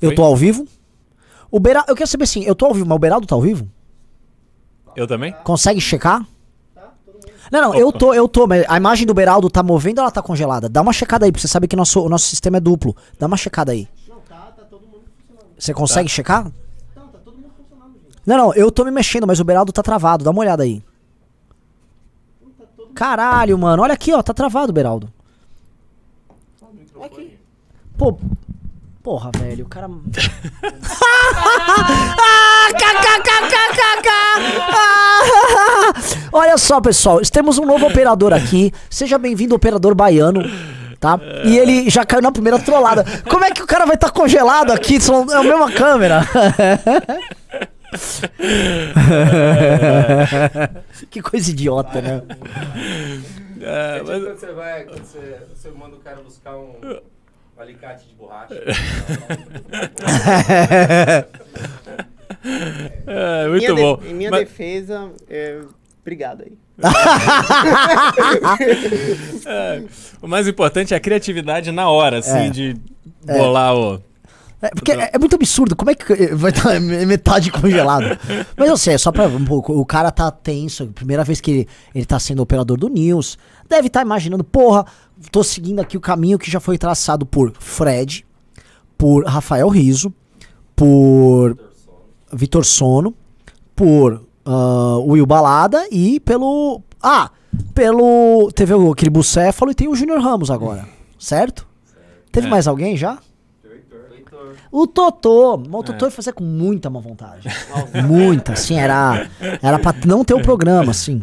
Eu tô ao vivo? O Beraldo, eu quero saber assim, eu tô ao vivo, mas o Beraldo tá ao vivo? Eu também? Consegue checar? Não, não, eu tô, eu tô, mas a imagem do Beraldo tá movendo ou ela tá congelada? Dá uma checada aí, porque você sabe que nosso, o nosso sistema é duplo. Dá uma checada aí. Você consegue checar? Não, não, eu tô me mexendo, mas o Beraldo tá travado. Dá uma olhada aí. Caralho, mano. Olha aqui, ó. Tá travado, Beraldo. Pô. Porra, velho. O cara. Ah, kkkkkk. Ah, Olha só, pessoal. Temos um novo operador aqui. Seja bem-vindo, operador baiano. Tá? E ele já caiu na primeira trollada. Como é que o cara vai estar congelado aqui? São- É a mesma câmera. que coisa idiota, né? É, É tipo mas- quando você vai, quando você, você manda o cara buscar um alicate de borracha. é, muito minha de- bom. Em minha Mas- defesa, é, obrigado aí. é, o mais importante é a criatividade na hora, assim, É. de bolar o. É, porque é, é muito absurdo. Como é que eh, vai estar metade congelado? Mas eu sei, é só pra. O cara tá tenso. Primeira vez que ele, ele tá sendo operador do News. Deve estar imaginando, porra, tô seguindo aqui o caminho que já foi traçado por Fred, por Rafael Riso, por Vitor Sono, por ah, Will Balada e pelo. Ah! Pelo. Teve o- aquele bucéfalo e tem o Júnior Ramos agora. Certo? Teve É. mais alguém já? O Totô. Mas o Totô ia fazer com muita má vontade. muita, assim, era, era pra não ter o programa, assim.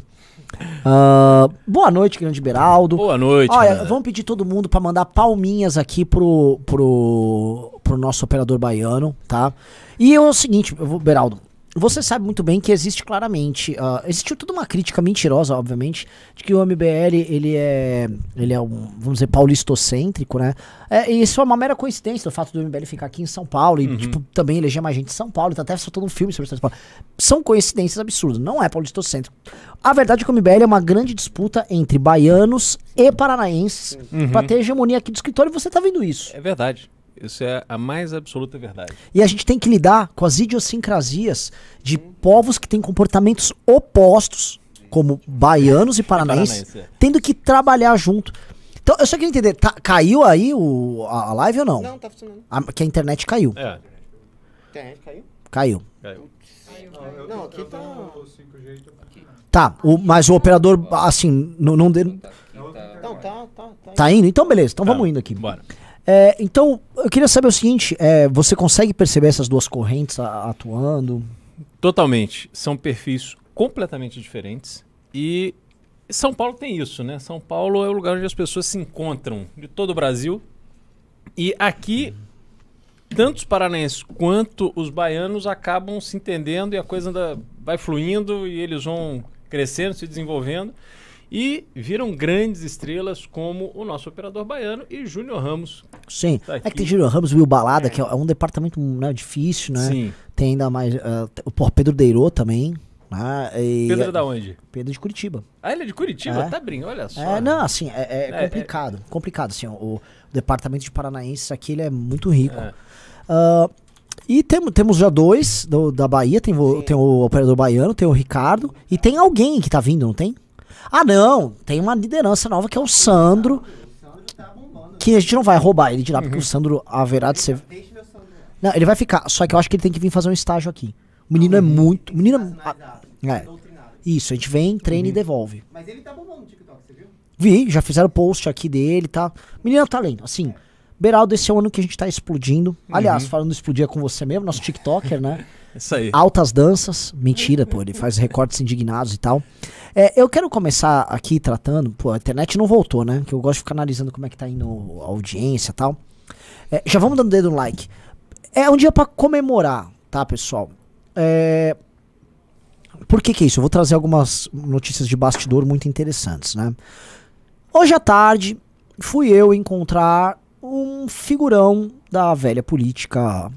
Ah, boa noite, grande Beraldo. Boa noite. Olha, Renan. vamos pedir todo mundo pra mandar palminhas aqui pro, pro, pro nosso operador baiano, tá? E é o seguinte, vou- Beraldo, você sabe muito bem que existe claramente, ah, existiu toda uma crítica mentirosa, obviamente, de que o MBL, ele é, ele é um, vamos dizer, paulistocêntrico, né? É, e isso é uma mera coincidência, o fato do MBL ficar aqui em São Paulo e, tipo, também eleger mais gente em São Paulo, tá até soltando um filme sobre São Paulo. São coincidências absurdas, não é paulistocêntrico. A verdade é que o MBL é uma grande disputa entre baianos e paranaenses pra ter hegemonia aqui do escritório e você tá vendo isso. É verdade. Isso é a mais absoluta verdade. E a gente tem que lidar com as idiosincrasias de povos que têm comportamentos opostos, como baianos e paranaenses, Paranaense, é. tendo que trabalhar junto. Então, eu só queria entender, tá- caiu aí o, a, a live ou não? Não, tá funcionando. A- que a internet caiu. É. Internet caiu? Caiu. caiu. Não, aqui tá. Tá, o- mas o operador, assim, não, não deu- Não, tá, tá, tá. tá indo? Então, beleza, então Tá, vamos indo aqui. Bora. É, então, eu queria saber o seguinte: é, você consegue perceber essas duas correntes a- atuando? Totalmente. São perfis completamente diferentes. E São Paulo tem isso, né? São Paulo é o lugar onde as pessoas se encontram de todo o Brasil. E aqui, tanto os paranaenses quanto os baianos acabam se entendendo e a coisa anda- vai fluindo e eles vão crescendo, se desenvolvendo. E viram grandes estrelas como o nosso operador baiano e Júnior Ramos. Sim. Tá é que tem Júlio Ramos, Will Balada, que é é um departamento né, difícil, né? Sim. Tem ainda mais. ah, tem- o Pedro Deirô também. Né? E- Pedro é da onde? Pedro de Curitiba. Ah, ele é de Curitiba? É. Tá brincando, olha só. É, não, assim, é, é É, complicado. Complicado, assim, o, o departamento de paranaenses aqui ele é muito rico. É. Ah, e temo, temos já dois do- da Bahia, tem, tem o operador baiano, tem o Ricardo, e tem alguém que tá vindo, não tem? Ah, não, tem uma liderança nova que é o Sandro, que a gente não vai roubar ele de lá, porque o Sandro haverá de ser... Não, ele vai ficar, só que eu acho que ele tem que vir fazer um estágio aqui. O menino é muito... O menino é, ah, é. Isso, a gente vem, treina e devolve. Mas ele tá bombando no TikTok, você viu? Vi, já fizeram post aqui dele, tá? Menino é talento, assim. Beraldo, esse é o ano que a gente tá explodindo. Aliás, falando de explodir é com você mesmo, nosso TikToker, né? Isso aí. Altas danças. Mentira, pô, ele faz recortes indignados e tal. É, eu quero começar aqui tratando, pô, a internet não voltou, né? Que eu gosto de ficar analisando como é que tá indo a audiência e tal. É, já vamos dando dedo no like. É um dia pra comemorar, tá, pessoal? É, por que que é isso? Eu vou trazer algumas notícias de bastidor muito interessantes, né? Hoje à tarde, fui eu encontrar um figurão da velha política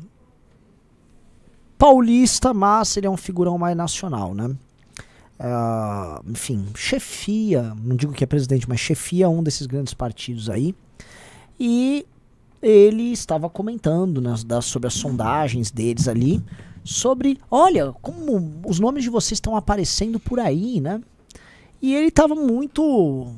paulista, mas ele é um figurão mais nacional, né? Ah, enfim, chefia, não digo que é presidente, mas chefia um desses grandes partidos aí. E ele estava comentando nas, das- sobre as sondagens deles ali, sobre, olha, como os nomes de vocês estão aparecendo por aí, né? E ele estava muito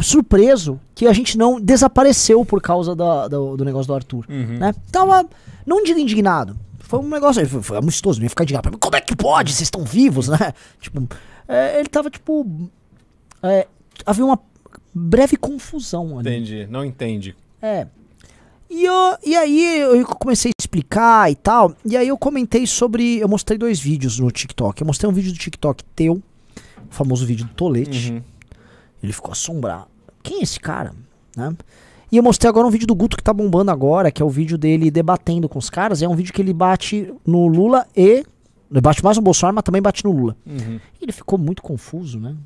surpreso que a gente não desapareceu por causa da- do, do negócio do Arthur, Uhum. né? Tava, não digo indignado, foi um negócio, foi, foi amistoso, ia ficar indignado. Como é que pode? Vocês estão vivos, né? Tipo, é, ele tava tipo, é, havia uma breve confusão ali. Entendi. Não entende. É. E, eu, e aí eu comecei a explicar e tal. E aí eu comentei sobre. Eu mostrei dois vídeos no TikTok. Eu mostrei um vídeo do TikTok teu, o famoso vídeo do Tolete. Uhum. Ele ficou assombrado. Quem é esse cara? Né? E eu mostrei agora um vídeo do Guto que tá bombando agora, que é o vídeo dele debatendo com os caras. É um vídeo que ele bate no Lula e. Ele bate mais no Bolsonaro, mas também bate no Lula. Uhum. E ele ficou muito confuso, né?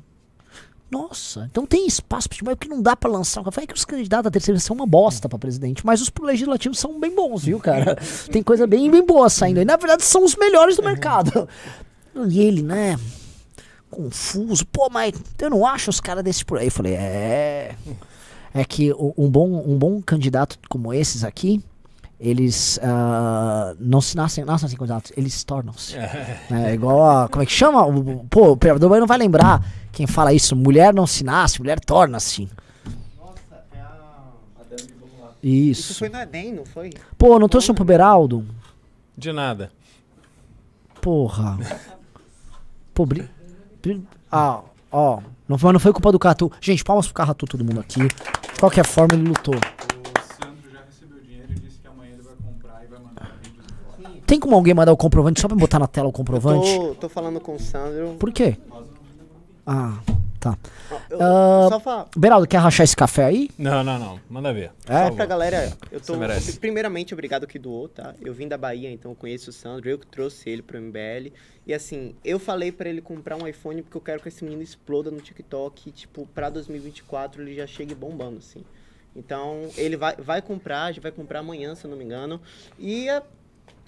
Nossa, então tem espaço pra mas porque não dá pra lançar. Falei que os candidatos da terceira são uma bosta pra presidente, mas os legislativos são bem bons, viu, cara? tem coisa bem, bem boa saindo aí. Na verdade, são os melhores do mercado. E ele, né? Confuso. Pô, mas eu não acho os caras desses por aí. Eu falei, é. É que um bom, um bom candidato como esses aqui, eles ah, não se nascem, nascem assim candidatos, eles se tornam-se. É igual a. Como é que chama? O- o- Pô, o Pedro não vai lembrar quem fala isso. Mulher não se nasce, mulher torna-se. Nossa, é a. Isso. Isso foi no Enem, não foi? Pô, não trouxe um pro Beraldo? De nada. Porra. Pô, bri... bri- Ah, ó. Não, mas não foi culpa do Catu. Gente, palmas pro Carratu, todo mundo aqui. De qualquer forma, ele lutou. O Sandro já recebeu dinheiro e disse que amanhã ele vai comprar e vai mandar vídeos de foto. Tem como alguém mandar o comprovante só pra botar na tela o comprovante? Tô, tô falando com o Sandro. Por quê? Ah, tá. Eu- Ah, Só pra, Beraldo, quer rachar esse café aí? Não, não, não. Manda ver. É? Só pra galera, eu tô. Primeiramente, obrigado que doou, tá? Eu vim da Bahia, então eu conheço o Sandro, eu que trouxe ele pro MBL. E assim, eu falei pra ele comprar um iPhone porque eu quero que esse menino exploda no TikTok. E, tipo, pra 2024 ele já chegue bombando, assim. Então, ele vai, vai comprar, já vai comprar amanhã, se eu não me engano. E é-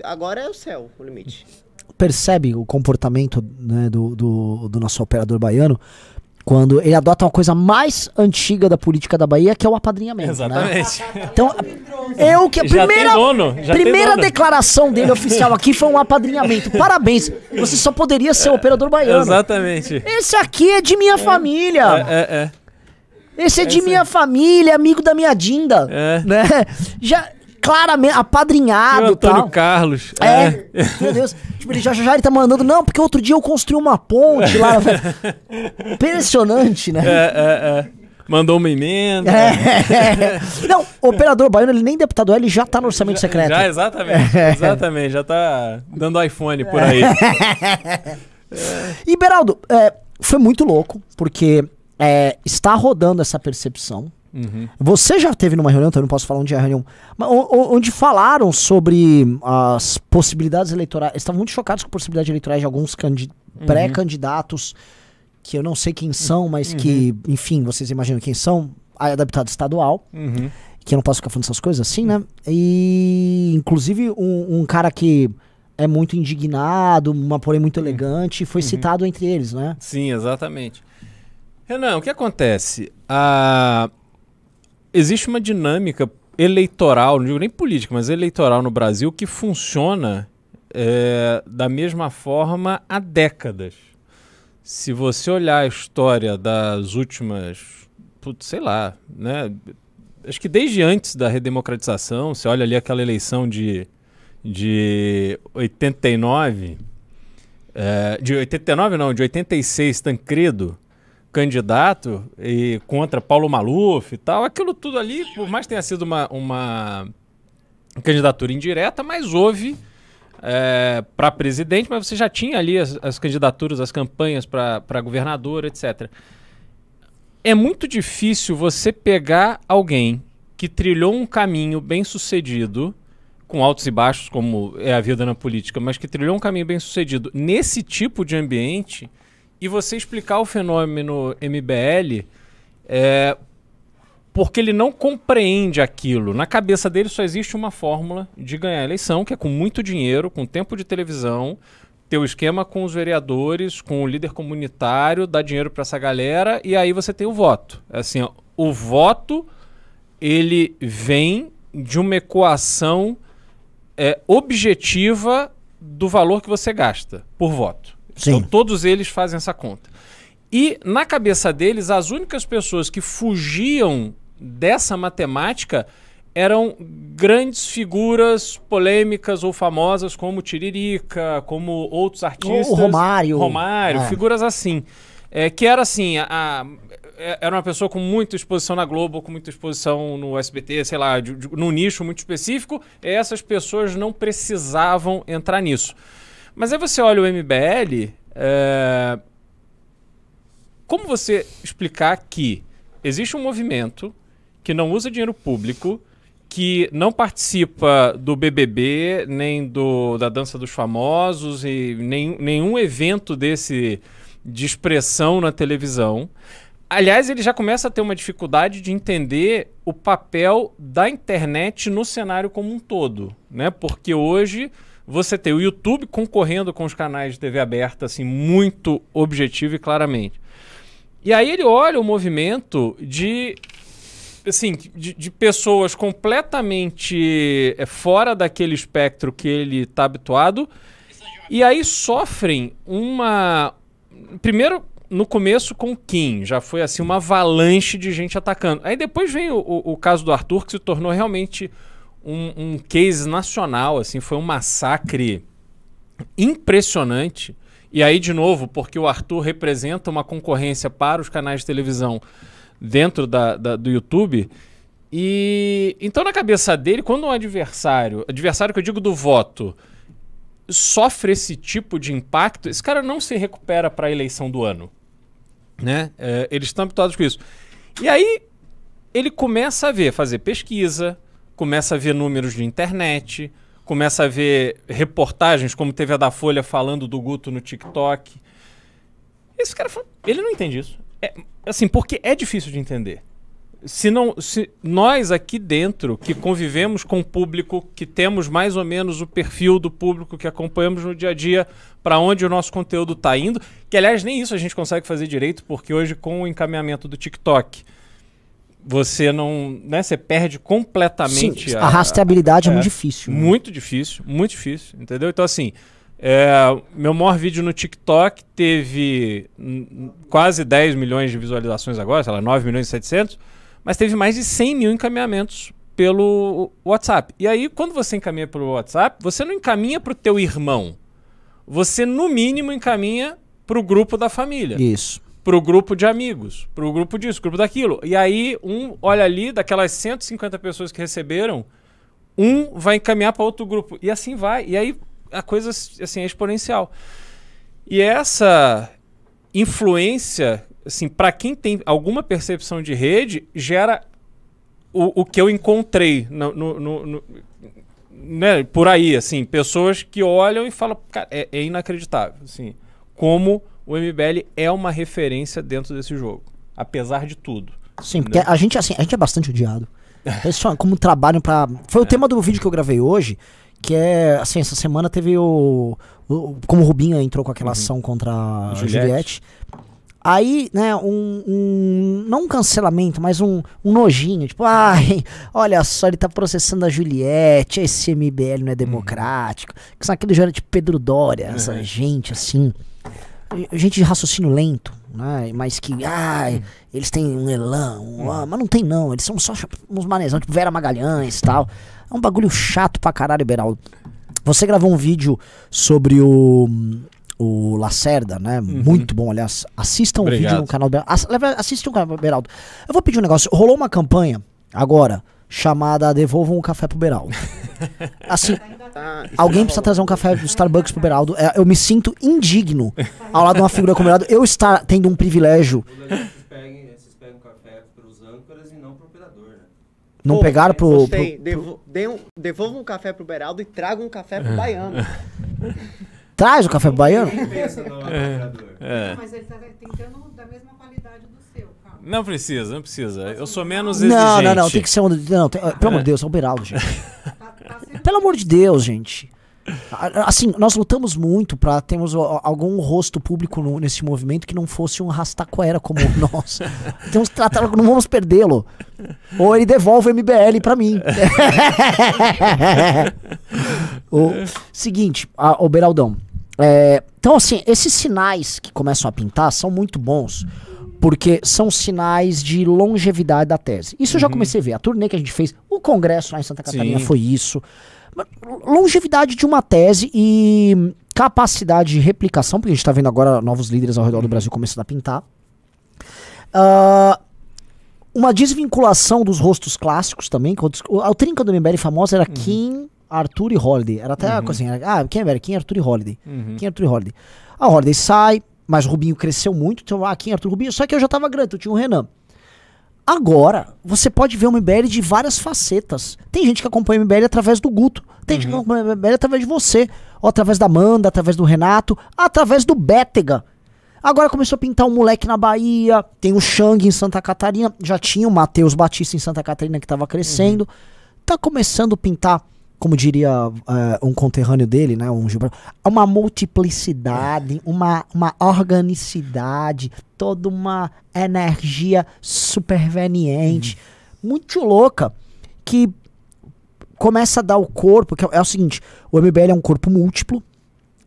agora é o céu, o limite. Percebe o comportamento né, do, do, do nosso operador baiano quando ele adota uma coisa mais antiga da política da Bahia, que é o apadrinhamento. Né? Exatamente. Então, eu que a primeira, dono, primeira declaração dele oficial aqui foi um apadrinhamento. Parabéns. Você só poderia ser o operador baiano. Exatamente. Esse aqui é de minha família. É, é, Esse é de minha família, amigo da minha Dinda. É. Né? Já claramente é. apadrinhado O Antônio tal. Carlos. É, meu Deus. Tipo, ele já, já ele tá mandando, não, porque outro dia eu construí uma ponte lá. Impressionante, né? É, é, é. Mandou uma emenda. É. Não, o operador baiano, ele nem deputado é, ele já tá no orçamento secreto. Já, exatamente. Exatamente. Já tá dando iPhone por aí. E, Beraldo, é, foi muito louco, porque é, está rodando essa percepção. Uhum. Você já teve numa reunião, então eu não posso falar onde é a reunião, mas onde falaram sobre as possibilidades eleitorais. Eles estavam muito chocados com a possibilidade eleitorais de alguns candi- pré-candidatos, que eu não sei quem são, mas que, enfim, vocês imaginam quem são, a deputado estadual. Uhum. que eu não posso ficar falando essas coisas assim, né? E inclusive um, um cara que é muito indignado, uma porém muito elegante, foi citado entre eles, né? Sim, exatamente. Renan, o que acontece? Ah, existe uma dinâmica eleitoral, não digo nem política, mas eleitoral no Brasil que funciona é, da mesma forma há décadas. Se você olhar a história das últimas, putz, sei lá, né? Acho que desde antes da redemocratização, você olha ali aquela eleição de, de 89, é, de 89 não, de 86, Tancredo, candidato e contra Paulo Maluf e tal, aquilo tudo ali, por mais que tenha sido uma, uma candidatura indireta, mas houve para presidente, mas você já tinha ali as, as candidaturas, as campanhas para governador, etc. É muito difícil você pegar alguém que trilhou um caminho bem sucedido, com altos e baixos, como é a vida na política, mas que trilhou um caminho bem sucedido nesse tipo de ambiente e você explicar o fenômeno MBL é, porque ele não compreende aquilo. Na cabeça dele só existe uma fórmula de ganhar a eleição, que é com muito dinheiro, com tempo de televisão, ter o esquema com os vereadores, com o líder comunitário, dar dinheiro para essa galera e aí você tem o voto. Assim, ó, o voto ele vem de uma equação é, objetiva do valor que você gasta por voto. Sim. Então, todos eles fazem essa conta. E na cabeça deles, as únicas pessoas que fugiam dessa matemática eram grandes figuras polêmicas ou famosas como Tiririca, como outros artistas. O Romário. Romário, É. figuras assim. É, que era assim, a- a- é- era uma pessoa com muita exposição na Globo, com muita exposição no SBT, sei lá, de- de- num nicho muito específico. E essas pessoas não precisavam entrar nisso. Mas aí você olha o MBL, é, como você explicar que existe um movimento que não usa dinheiro público, que não participa do BBB, nem do, da Dança dos Famosos, e nem, nenhum evento desse de expressão na televisão. Aliás, ele já começa a ter uma dificuldade de entender o papel da internet no cenário como um todo, né? Porque hoje você tem o YouTube concorrendo com os canais de TV aberta assim muito objetivo e claramente. E aí ele olha o movimento de assim, de, de pessoas completamente é, fora daquele espectro que ele está habituado e aí sofrem uma primeiro no começo com Kim, já foi assim uma avalanche de gente atacando. Aí depois vem o- o caso do Arthur que se tornou realmente um, um case nacional, assim, foi um massacre impressionante. E aí, de novo, porque o Arthur representa uma concorrência para os canais de televisão dentro da, da- do YouTube. E então, na cabeça dele, quando um adversário, adversário que eu digo do voto, sofre esse tipo de impacto, esse cara não se recupera para a eleição do ano. Né? É, eles estão habituados com isso. E aí, ele começa a ver, fazer pesquisa, começa a ver números de internet, começa a ver reportagens, como teve a da Folha falando do Guto no TikTok. Esse cara ele não entende isso. É, assim, porque é difícil de entender. Se não, se nós aqui dentro que convivemos com o público, que temos mais ou menos o perfil do público que acompanhamos no dia a dia, para onde o nosso conteúdo está indo, que aliás nem isso a gente consegue fazer direito, porque hoje com o encaminhamento do TikTok, você não, né, você perde completamente Sim, a rastreabilidade é, muito difícil. né? muito difícil, muito difícil, entendeu? Então, assim, é, meu maior vídeo no TikTok teve quase 10 milhões de visualizações agora, sei lá, 9 milhões e 700, mas teve mais de 100 mil encaminhamentos pelo WhatsApp. E aí, quando você encaminha pelo WhatsApp, você não encaminha para o teu irmão. Você, no mínimo, encaminha para o grupo da família Isso. Pro grupo de amigos, pro grupo disso, grupo daquilo. E aí, um olha ali, daquelas 150 pessoas que receberam, um vai encaminhar para outro grupo. E assim vai. E aí a coisa assim, é exponencial. E essa influência, assim, para quem tem alguma percepção de rede, gera o, o que eu encontrei no, no- no- no- né, por aí, assim, pessoas que olham e falam, cara, é, é inacreditável, assim, como o MBL é uma referência dentro desse jogo, apesar de tudo. Sim, porque a gente, assim, a gente é bastante odiado. Eles só como trabalham pra. Foi o tema do vídeo que eu gravei hoje, que é, assim, essa semana teve o. o- como o Rubinho entrou com aquela ação contra a Juliette. Juliette. Aí, né, um, um- Não um cancelamento, mas um, um nojinho. Tipo, ai, olha só, ele tá processando a Juliette, esse MBL não é democrático. Que são aqueles jovens tipo Pedro Dória, essa gente assim. Gente de raciocínio lento, né? Mas que, ai, eles têm um elan, um, ah, mas não tem não, eles são só uns manezão, tipo Vera Magalhães e tal. É um bagulho chato pra caralho, Beraldo. Você gravou um vídeo sobre o, o Lacerda, né? Muito bom, aliás. Assistam o Obrigado. vídeo no canal do Beraldo. Assistam o canal do Beraldo. Eu vou pedir um negócio. Rolou uma campanha agora chamada Devolvam um Café pro Beraldo. Assim, Tá, isso Alguém tá precisa trazer um café do Starbucks pro Beraldo. É, eu me sinto indigno ao lado de uma figura como o Beraldo. Eu estar tendo um privilégio. Vocês pegam, vocês pegam café pros âncoras e não pro operador, né? Não Pô, pegaram pro. Gostei. pro- Devo- um- devolva um café pro Beraldo e traga um café pro Baiano. Traz o café pro baiano? Operador? É. Mas ele tá tentando da mesma qualidade do. Não precisa, não precisa. Eu sou menos Não, exigente. não, não. Tem que ser um. Não, tem- pelo amor de Deus, é o Beraldo, gente. Pelo amor de Deus, gente. Assim, nós lutamos muito pra termos algum rosto público no- nesse movimento que não fosse um rastaquera como nós. Temos que tratar, não vamos perdê-lo. Ou ele devolve o MBL pra mim. o seguinte, a, o Beraldão. é, então, assim, esses sinais que começam a pintar são muito bons. Porque são sinais de longevidade da tese. Isso eu já comecei a ver. A turnê que a gente fez, o congresso lá em Santa Catarina Sim. foi isso. Longevidade de uma tese e capacidade de replicação, porque a gente tá vendo agora novos líderes ao redor do Brasil começando a pintar. Ah, uma desvinculação dos rostos clássicos também. o trinca do MBL famosa era Kim, Arthur e Holiday. Era até assim, era, ah, quem era? Kim, Arthur e Holiday. Uhum. Kim, Arthur e Holiday. A Holiday sai, mas o Rubinho cresceu muito. Então, ah, Kim, Arthur, Rubinho. Só que eu já tava grande, eu tinha o Renan. Agora, você pode ver o MBL de várias facetas. Tem gente que acompanha o MBL através do Guto. Tem gente que acompanha o MBL através de você. Ou através da Amanda, através do Renato, através do Bétega. Agora começou a pintar um moleque na Bahia. Tem o Xang em Santa Catarina. Já tinha o Matheus Batista em Santa Catarina que tava crescendo. Tá começando a pintar, como diria eh, um conterrâneo dele, né? Um Gilberto, uma multiplicidade, uma, uma organicidade, toda uma energia superveniente, muito louca, que começa a dar o corpo, que é, é o seguinte, o MBL é um corpo múltiplo,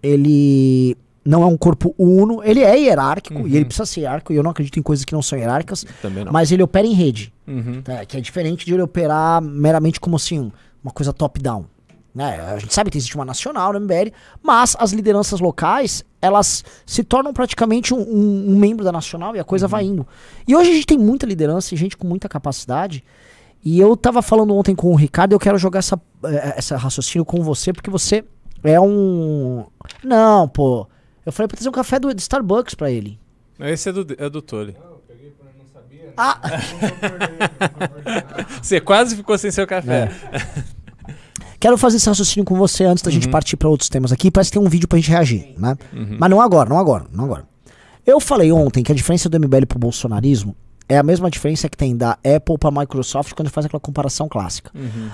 ele não é um corpo uno, ele é hierárquico, e ele precisa ser hierárquico, e eu não acredito em coisas que não são hierárquicas, não. mas ele opera em rede. Uhum. Tá, que é diferente de ele operar meramente como assim, uma coisa top-down. Né? A gente sabe que existe uma nacional no MBL, mas as lideranças locais, elas se tornam praticamente um, um- um membro da nacional e a coisa vai indo. E hoje a gente tem muita liderança e gente com muita capacidade. E eu tava falando ontem com o Ricardo, eu quero jogar essa, eh, essa raciocínio com você, porque você é um. Não, pô. Eu falei pra trazer um café do, de Starbucks pra ele. Esse é do, é do Tole. Ah! Você quase ficou sem seu café. Quero fazer esse raciocínio com você antes da gente partir para outros temas aqui. Parece que tem um vídeo pra gente reagir, né? Mas não agora, não agora, não agora. Eu falei ontem que a diferença do MBL pro bolsonarismo é a mesma diferença que tem da Apple pra Microsoft quando faz aquela comparação clássica.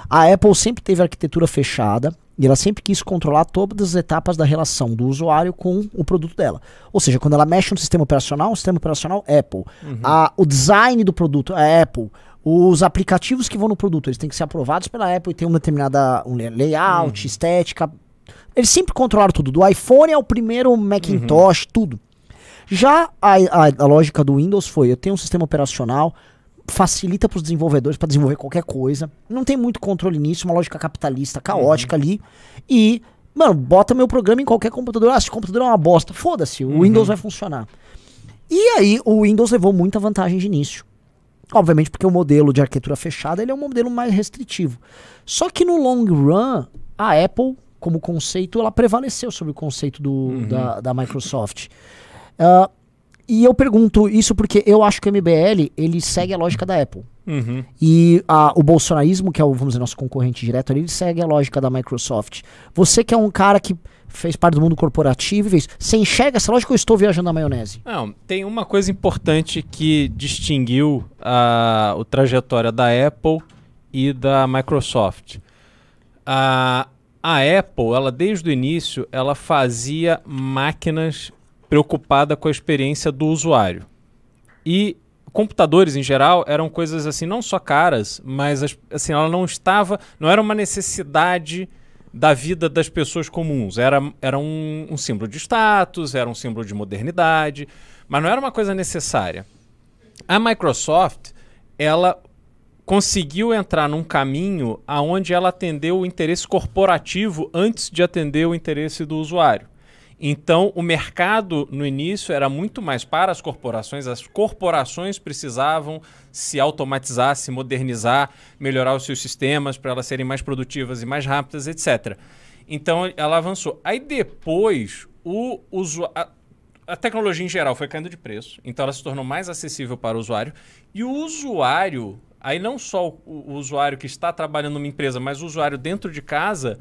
A Apple sempre teve arquitetura fechada e ela sempre quis controlar todas as etapas da relação do usuário com o produto dela. Ou seja, quando ela mexe no sistema operacional, um sistema operacional Apple. A- o design do produto é Apple. Os aplicativos que vão no produto, eles têm que ser aprovados pela Apple e ter uma determinada um lay- layout, estética. Eles sempre controlaram tudo. Do iPhone ao primeiro Macintosh, tudo. Já a, a- a lógica do Windows foi: eu tenho um sistema operacional, facilita para os desenvolvedores para desenvolver qualquer coisa. Não tem muito controle nisso, uma lógica capitalista caótica ali. E, mano, bota meu programa em qualquer computador. Ah, se o computador é uma bosta, foda-se, o Windows vai funcionar. E aí, o Windows levou muita vantagem de início. Obviamente, porque o modelo de arquitetura fechada ele é um modelo mais restritivo. Só que no long run, a Apple, como conceito, ela prevaleceu sobre o conceito do, da, da Microsoft. Ah, e eu pergunto isso porque eu acho que o MBL ele segue a lógica da Apple. Uhum. E a- o bolsonarismo, que é o, vamos dizer, nosso concorrente direto ali, ele segue a lógica da Microsoft. Você que é um cara que fez parte do mundo corporativo e fez, você enxerga essa lógica ou eu estou viajando na maionese? Não, tem uma coisa importante que distinguiu a, a trajetória da Apple e da Microsoft. A, a Apple, ela desde o início, ela fazia máquinas preocupada com a experiência do usuário. E computadores em geral eram coisas assim não só caras, mas as- assim ela não estava, não era uma necessidade da vida das pessoas comuns. Era, era um, um símbolo de status, era um símbolo de modernidade, mas não era uma coisa necessária. A Microsoft, ela conseguiu entrar num caminho aonde ela atendeu o interesse corporativo antes de atender o interesse do usuário. Então, o mercado no início era muito mais para as corporações. As corporações precisavam se automatizar, se modernizar, melhorar os seus sistemas para elas serem mais produtivas e mais rápidas, etc. Então, ela avançou. Aí depois, o a, a tecnologia em geral foi caindo de preço, então ela se tornou mais acessível para o usuário. E o usuário, aí não só o, o usuário que está trabalhando numa empresa, mas o usuário dentro de casa,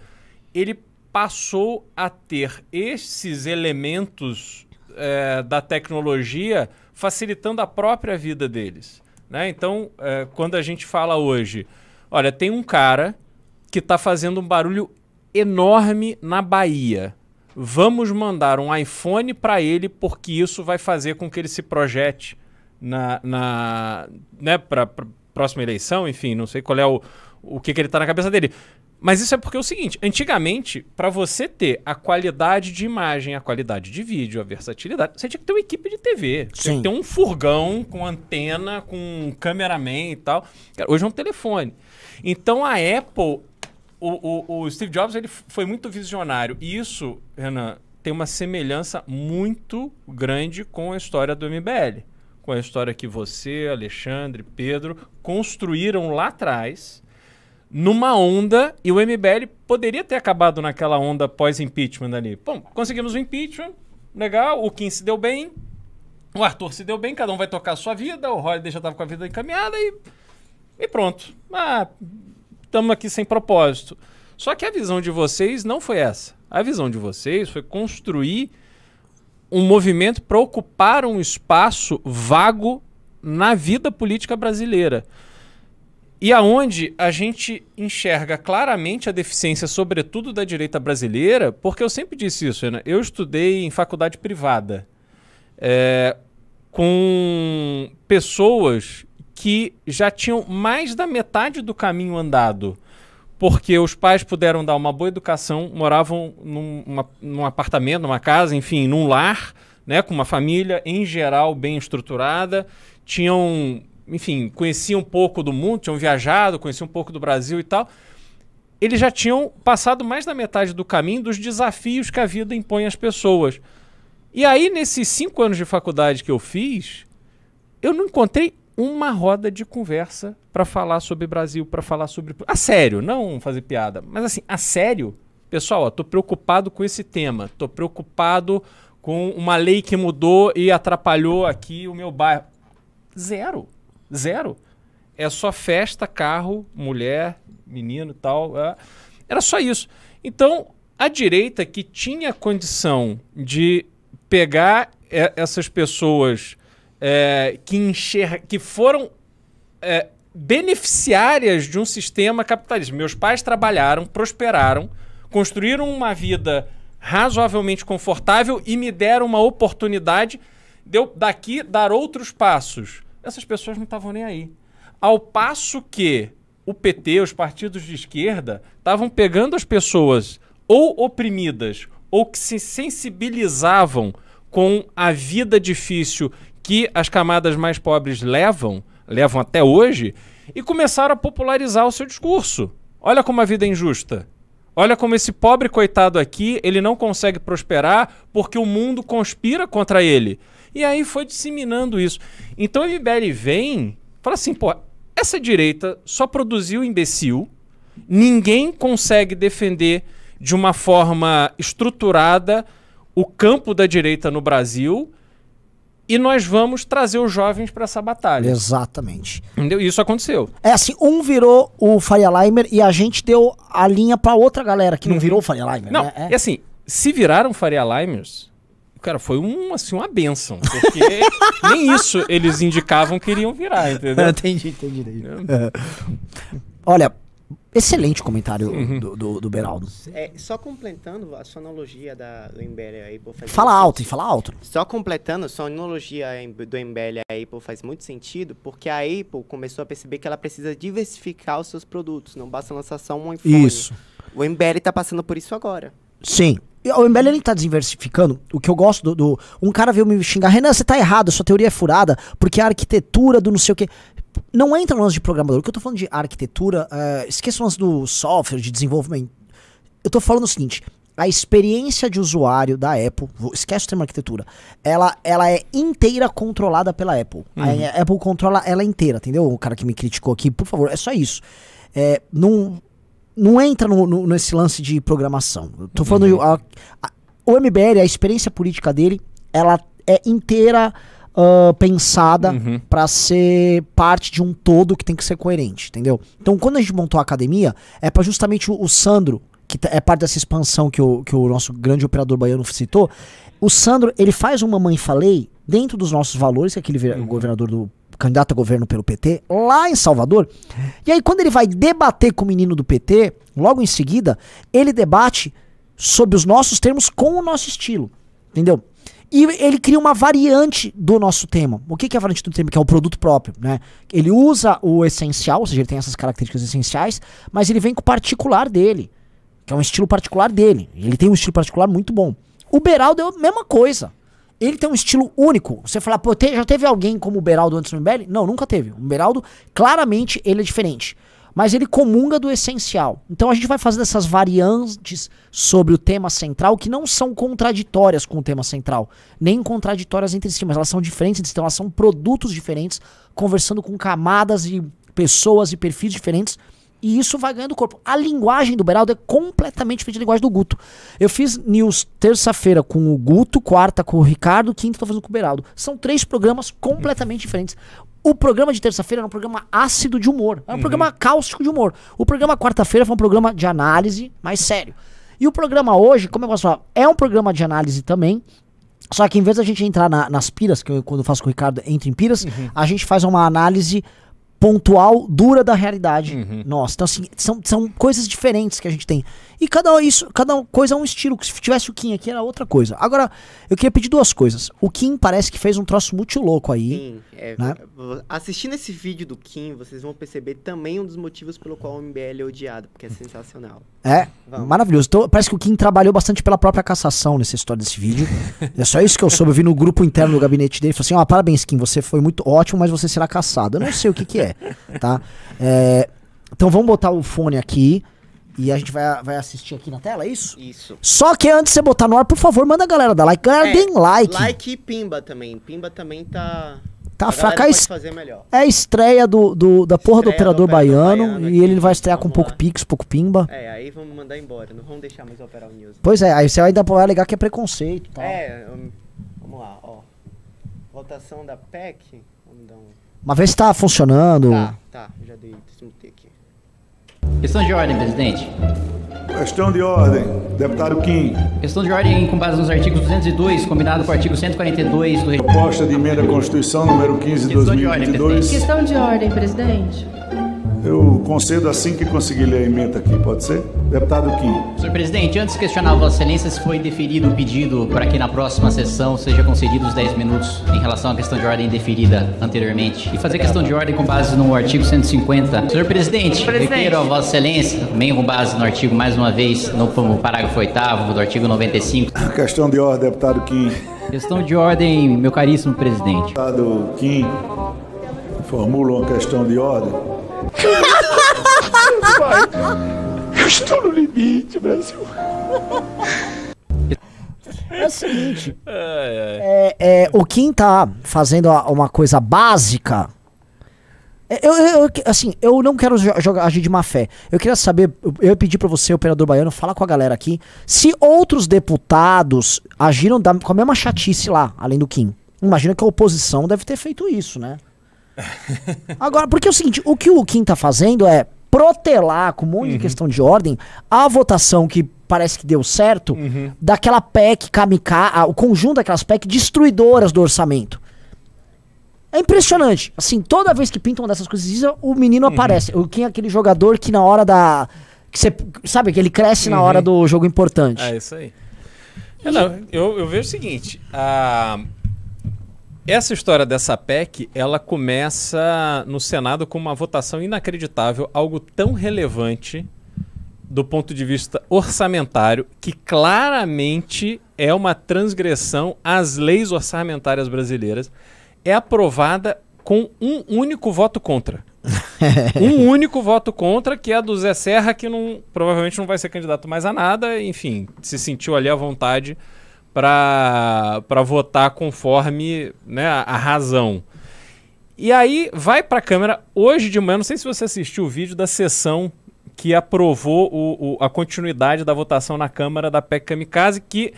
ele passou a ter esses elementos eh, da tecnologia facilitando a própria vida deles. Né? Então, eh, quando a gente fala hoje, olha, tem um cara que está fazendo um barulho enorme na Bahia. Vamos mandar um iPhone para ele porque isso vai fazer com que ele se projete na, na né, para próxima eleição, enfim, não sei qual é o, o que, que ele tá na cabeça dele. Mas isso é porque é o seguinte: antigamente, para você ter a qualidade de imagem, a qualidade de vídeo, a versatilidade, você tinha que ter uma equipe de TV. Você tinha que ter um furgão com antena, com um cameraman e tal. Hoje é um telefone. Então a Apple, o, o- o Steve Jobs, ele foi muito visionário. E isso, Renan, tem uma semelhança muito grande com a história do MBL. Com a história que você, Alexandre, Pedro construíram lá atrás numa onda e o MBL poderia ter acabado naquela onda pós-impeachment ali. Bom, conseguimos o impeachment, legal, o Kim se deu bem, o Arthur se deu bem, cada um vai tocar a sua vida, o Holiday já estava com a vida encaminhada e, e pronto. Ah, estamos aqui sem propósito. Só que a visão de vocês não foi essa. A visão de vocês foi construir um movimento para ocupar um espaço vago na vida política brasileira. E aonde a gente enxerga claramente a deficiência, sobretudo da direita brasileira, porque eu sempre disse isso, Ana. Eu estudei em faculdade privada é, com pessoas que já tinham mais da metade do caminho andado. Porque os pais puderam dar uma boa educação, moravam num, uma- num apartamento, numa casa, enfim, num lar, né, com uma família em geral bem estruturada, tinham, enfim, conheciam um pouco do mundo, tinham viajado, conheciam um pouco do Brasil e tal. Eles já tinham passado mais da metade do caminho dos desafios que a vida impõe às pessoas. E aí, nesses cinco anos de faculdade que eu fiz, eu não encontrei uma roda de conversa para falar sobre Brasil, para falar sobre. A sério, não fazer piada, mas assim, a sério. Pessoal, tô preocupado com esse tema, tô preocupado com uma lei que mudou e atrapalhou aqui o meu bairro. Zero. Zero. É só festa, carro, mulher, menino e tal. é. Era só isso. Então, a direita que tinha condição de pegar é, essas pessoas é, que, enxer que foram é, beneficiárias de um sistema capitalista. Meus pais trabalharam, prosperaram, construíram uma vida razoavelmente confortável e me deram uma oportunidade de eu daqui dar outros passos. Essas pessoas não estavam nem aí. Ao passo que o PT, os partidos de esquerda, estavam pegando as pessoas ou oprimidas ou que se sensibilizavam com a vida difícil que as camadas mais pobres levam, levam até hoje, e começaram a popularizar o seu discurso. Olha como a vida é injusta. Olha como esse pobre coitado aqui, ele não consegue prosperar porque o mundo conspira contra ele. E aí foi disseminando isso. Então o MBL vem, fala assim, pô, essa direita só produziu imbecil, ninguém consegue defender de uma forma estruturada o campo da direita no Brasil e nós vamos trazer os jovens para essa batalha. Exatamente. Entendeu? E isso aconteceu. É assim, um virou o Faria Limer e a gente deu a linha pra outra galera que não virou o Faria Limer, Não, né? É. e assim, se viraram Faria Limers, cara, foi um, assim, uma benção. Porque nem isso eles indicavam que iriam virar, entendeu? entendi, entendi. entendi. É. Olha, excelente comentário Uhum. do, do, do Beraldo. É, só completando a sua analogia da, do MBL à Apple faz Fala alto, e fala alto. Só completando, sua analogia em- do MBL à Apple faz muito sentido, porque a Apple começou a perceber que ela precisa diversificar os seus produtos, não basta lançar só um iPhone. Isso. O MBL tá passando por isso agora. Sim. O MBL ele tá diversificando. O que eu gosto do, do- Um cara veio me xingar, Renan, você tá errado, sua teoria é furada, porque a arquitetura do não sei o quê. Não entra no lance de programador. O que eu tô falando de arquitetura, é, esqueça o lance do software, de desenvolvimento. Eu tô falando o seguinte: a experiência de usuário da Apple, esquece o termo arquitetura, ela, ela é inteira controlada pela Apple. A Apple controla ela inteira, entendeu? O cara que me criticou aqui, por favor, é só isso. É, não, não entra no, no- nesse lance de programação. Eu tô falando. a- a- o MBL, a experiência política dele, ela é inteira ah, pensada Uhum. pra ser parte de um todo que tem que ser coerente, entendeu? Então, quando a gente montou a academia, é pra justamente o, o Sandro, que t- é parte dessa expansão que o, que o nosso grande operador baiano citou. O Sandro, ele faz uma mãe falei dentro dos nossos valores, que aquele Uhum. governador do candidato a governo pelo PT, lá em Salvador. E aí, quando ele vai debater com o menino do PT, logo em seguida, ele debate sobre os nossos termos com o nosso estilo. Entendeu? E ele cria uma variante do nosso tema. O que é a variante do tema? Que é o produto próprio, né? Ele usa o essencial, ou seja, ele tem essas características essenciais, mas ele vem com o particular dele, que é um estilo particular dele. Ele tem um estilo particular muito bom. O Beraldo é a mesma coisa. Ele tem um estilo único. Você fala, pô, te- já teve alguém como o Beraldo antes do MBL? Não, nunca teve. O Beraldo, claramente, ele é diferente. Mas ele comunga do essencial. Então a gente vai fazendo essas variantes sobre o tema central que não são contraditórias com o tema central, nem contraditórias entre si, mas elas são diferentes, então elas são produtos diferentes, conversando com camadas e pessoas e perfis diferentes. E isso vai ganhando corpo. A linguagem do Beraldo é completamente diferente da linguagem do Guto. Eu fiz news terça-feira com o Guto, quarta com o Ricardo, quinta tô fazendo com o Beraldo. São três programas completamente diferentes. O programa de terça-feira era um programa ácido de humor. Era um programa cáustico de humor. O programa quarta-feira foi um programa de análise mais sério. E o programa hoje, como eu posso falar, é um programa de análise também. Só que em vez da gente entrar na- nas piras, que eu, quando eu faço com o Ricardo, entra em piras, a gente faz uma análise pontual, dura da realidade nossa. Então, assim, são, são coisas diferentes que a gente tem. E cada, isso, cada coisa é um estilo. Se tivesse o Kim aqui, era outra coisa. Agora, eu queria pedir duas coisas. O Kim parece que fez um troço muito louco aí. Sim, é, né? assistindo esse vídeo do Kim, vocês vão perceber também um dos motivos pelo qual o MBL é odiado, porque é sensacional. É, Vamos. maravilhoso. Então, parece que o Kim trabalhou bastante pela própria cassação nessa história desse vídeo. é só isso que eu soube. Eu vi no grupo interno do gabinete dele. Falei assim: ó, parabéns, Kim, você foi muito ótimo, mas você será caçado. Eu não sei o que que é, tá? É, então vamos botar o fone aqui e a gente vai, vai assistir aqui na tela, é isso? Isso. Só que antes de você botar no ar, por favor, manda a galera dar like. Galera, É, deem like. Like e Pimba também. Pimba também tá. Tá a fraca. É es-. É a estreia do, do- da porra do Estreia do operador Operador baiano, Baiano e ele vai estrear com pouco pix, pouco pimba. É, aí vamos mandar embora. Não vamos deixar mais operar o News. Pois é, aí você ainda vai alegar que é preconceito. tal. É, vamos lá, ó. Votação da PEC. Vamos dar um. Mas vê se tá funcionando. Tá, tá, já dei. Questão de ordem, presidente. Questão de ordem. Deputado Kim, Questão de ordem com base nos artigos 202, combinado com o artigo 142 do proposta de emenda à Constituição número 15 de Questão de ordem, 2022. Questão de ordem, presidente. Eu concedo assim que conseguir ler a emenda aqui, pode ser? Deputado Kim. Senhor presidente, antes de questionar Vossa Excelência se foi deferido o pedido para que na próxima sessão seja concedidos 10 minutos em relação à questão de ordem deferida anteriormente. E fazer questão de ordem com base no artigo 150. Senhor presidente, requeiro a Vossa Excelência, também com base no artigo, mais uma vez, no, parágrafo 8 do artigo 95. Questão de ordem, deputado Kim. Questão de ordem, meu caríssimo presidente. Deputado Kim, formula uma questão de ordem. É o seguinte. É, é, o Kim tá fazendo uma coisa básica. É, Eu, eu- eu- assim, eu não quero jo- jogar, agir de má fé. Eu queria saber, eu- eu ia pedir pra você, operador baiano, falar com a galera aqui, se outros deputados agiram da- com a mesma chatice lá, além do Kim. Imagina que a oposição deve ter feito isso, né? Agora, porque é o seguinte, o que o Kim tá fazendo é protelar com um monte de questão de ordem a votação que parece que deu certo daquela PEC kamikaze, o conjunto daquelas PEC destruidoras do orçamento. É impressionante. Assim, toda vez que pintam dessas coisas, o menino aparece. O Kim é aquele jogador que na hora da. Que você, sabe, que ele cresce na hora do jogo importante. É isso aí. É, não, eu, eu vejo o seguinte: a- essa história dessa PEC ela começa no Senado com uma votação inacreditável, algo tão relevante do ponto de vista orçamentário que claramente é uma transgressão às leis orçamentárias brasileiras. É aprovada com um único voto contra. um único voto contra, que é a do Zé Serra, que não, provavelmente não vai ser candidato mais a nada, enfim, se sentiu ali à vontade para votar conforme né, a, razão. E aí vai para a Câmara hoje de manhã, não sei se você assistiu o vídeo da sessão que aprovou o- o- a continuidade da votação na Câmara da PEC Kamikaze, que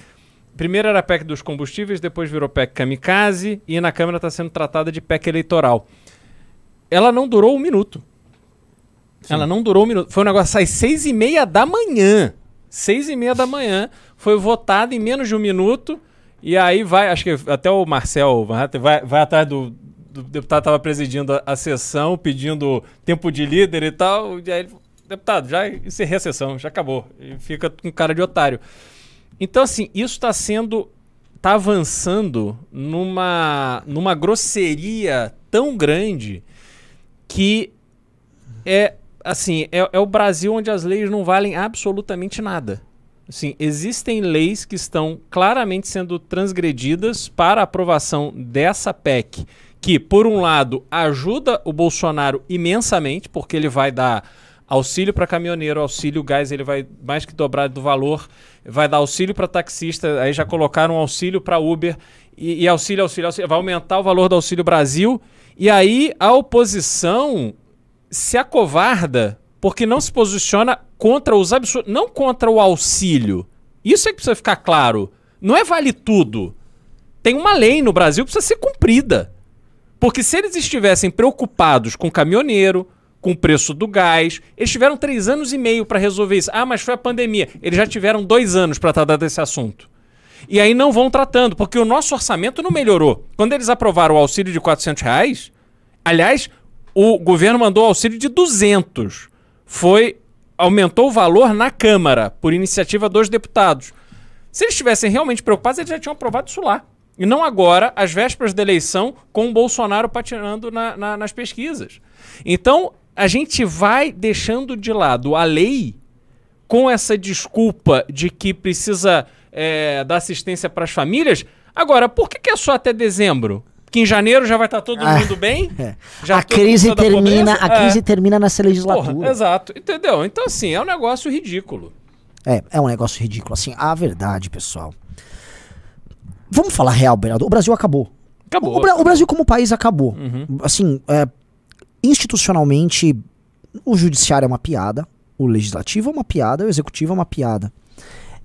primeiro era a PEC dos combustíveis, depois virou PEC Kamikaze, e na Câmara está sendo tratada de PEC eleitoral. Ela não durou um minuto. Ela não durou um minuto. Foi um negócio às seis e meia da manhã. Seis e meia da manhã. Foi votado em menos de um minuto. E aí vai, acho que até o Marcel vai, vai atrás do, o deputado estava presidindo a, a sessão, pedindo tempo de líder e tal. E aí deputado, já encerrei a sessão, já acabou. E fica com cara de otário. Então, assim, isso está sendo. está avançando numa, numa grosseria tão grande que é assim, é, é o Brasil onde as leis não valem absolutamente nada. Assim, existem leis que estão claramente sendo transgredidas para aprovação dessa PEC, que, por um lado, ajuda o Bolsonaro imensamente, porque ele vai dar auxílio para caminhoneiro, auxílio gás, ele vai mais que dobrar do valor, vai dar auxílio para taxista, aí já colocaram auxílio para Uber e, e auxílio, auxílio, auxílio, vai aumentar o valor do Auxílio Brasil, e aí a oposição se acovarda porque não se posiciona contra os absurdos, não contra o auxílio. Isso é que precisa ficar claro. Não é vale tudo. Tem uma lei no Brasil que precisa ser cumprida. Porque se eles estivessem preocupados com o caminhoneiro, com o preço do gás, eles tiveram três anos e meio para resolver isso. Ah, mas foi a pandemia. Eles já tiveram dois anos para tratar desse assunto. E aí não vão tratando, porque o nosso orçamento não melhorou. Quando eles aprovaram o auxílio de 400 reais, aliás, o governo mandou auxílio de 200. Foi aumentou o valor na Câmara por iniciativa dos deputados. Se eles estivessem realmente preocupados, eles já tinham aprovado isso lá. E não agora, às vésperas da eleição, com o Bolsonaro patinando na, na, nas pesquisas. Então, a gente vai deixando de lado a lei com essa desculpa de que precisa é, dar assistência para as famílias. Agora, por que, que é só até dezembro? Que em janeiro já vai estar todo Ah, mundo bem? é. Já a crise termina, a crise É. termina nessa legislatura. Porra, exato. Entendeu? Então, assim, é um negócio ridículo. É, é um negócio ridículo. Assim, a verdade, pessoal. Vamos falar real, Bernardo. O Brasil acabou. Acabou. Uhum. O, Bra- o Brasil como país acabou. Assim, é, institucionalmente, o judiciário é uma piada, o legislativo é uma piada, o executivo é uma piada.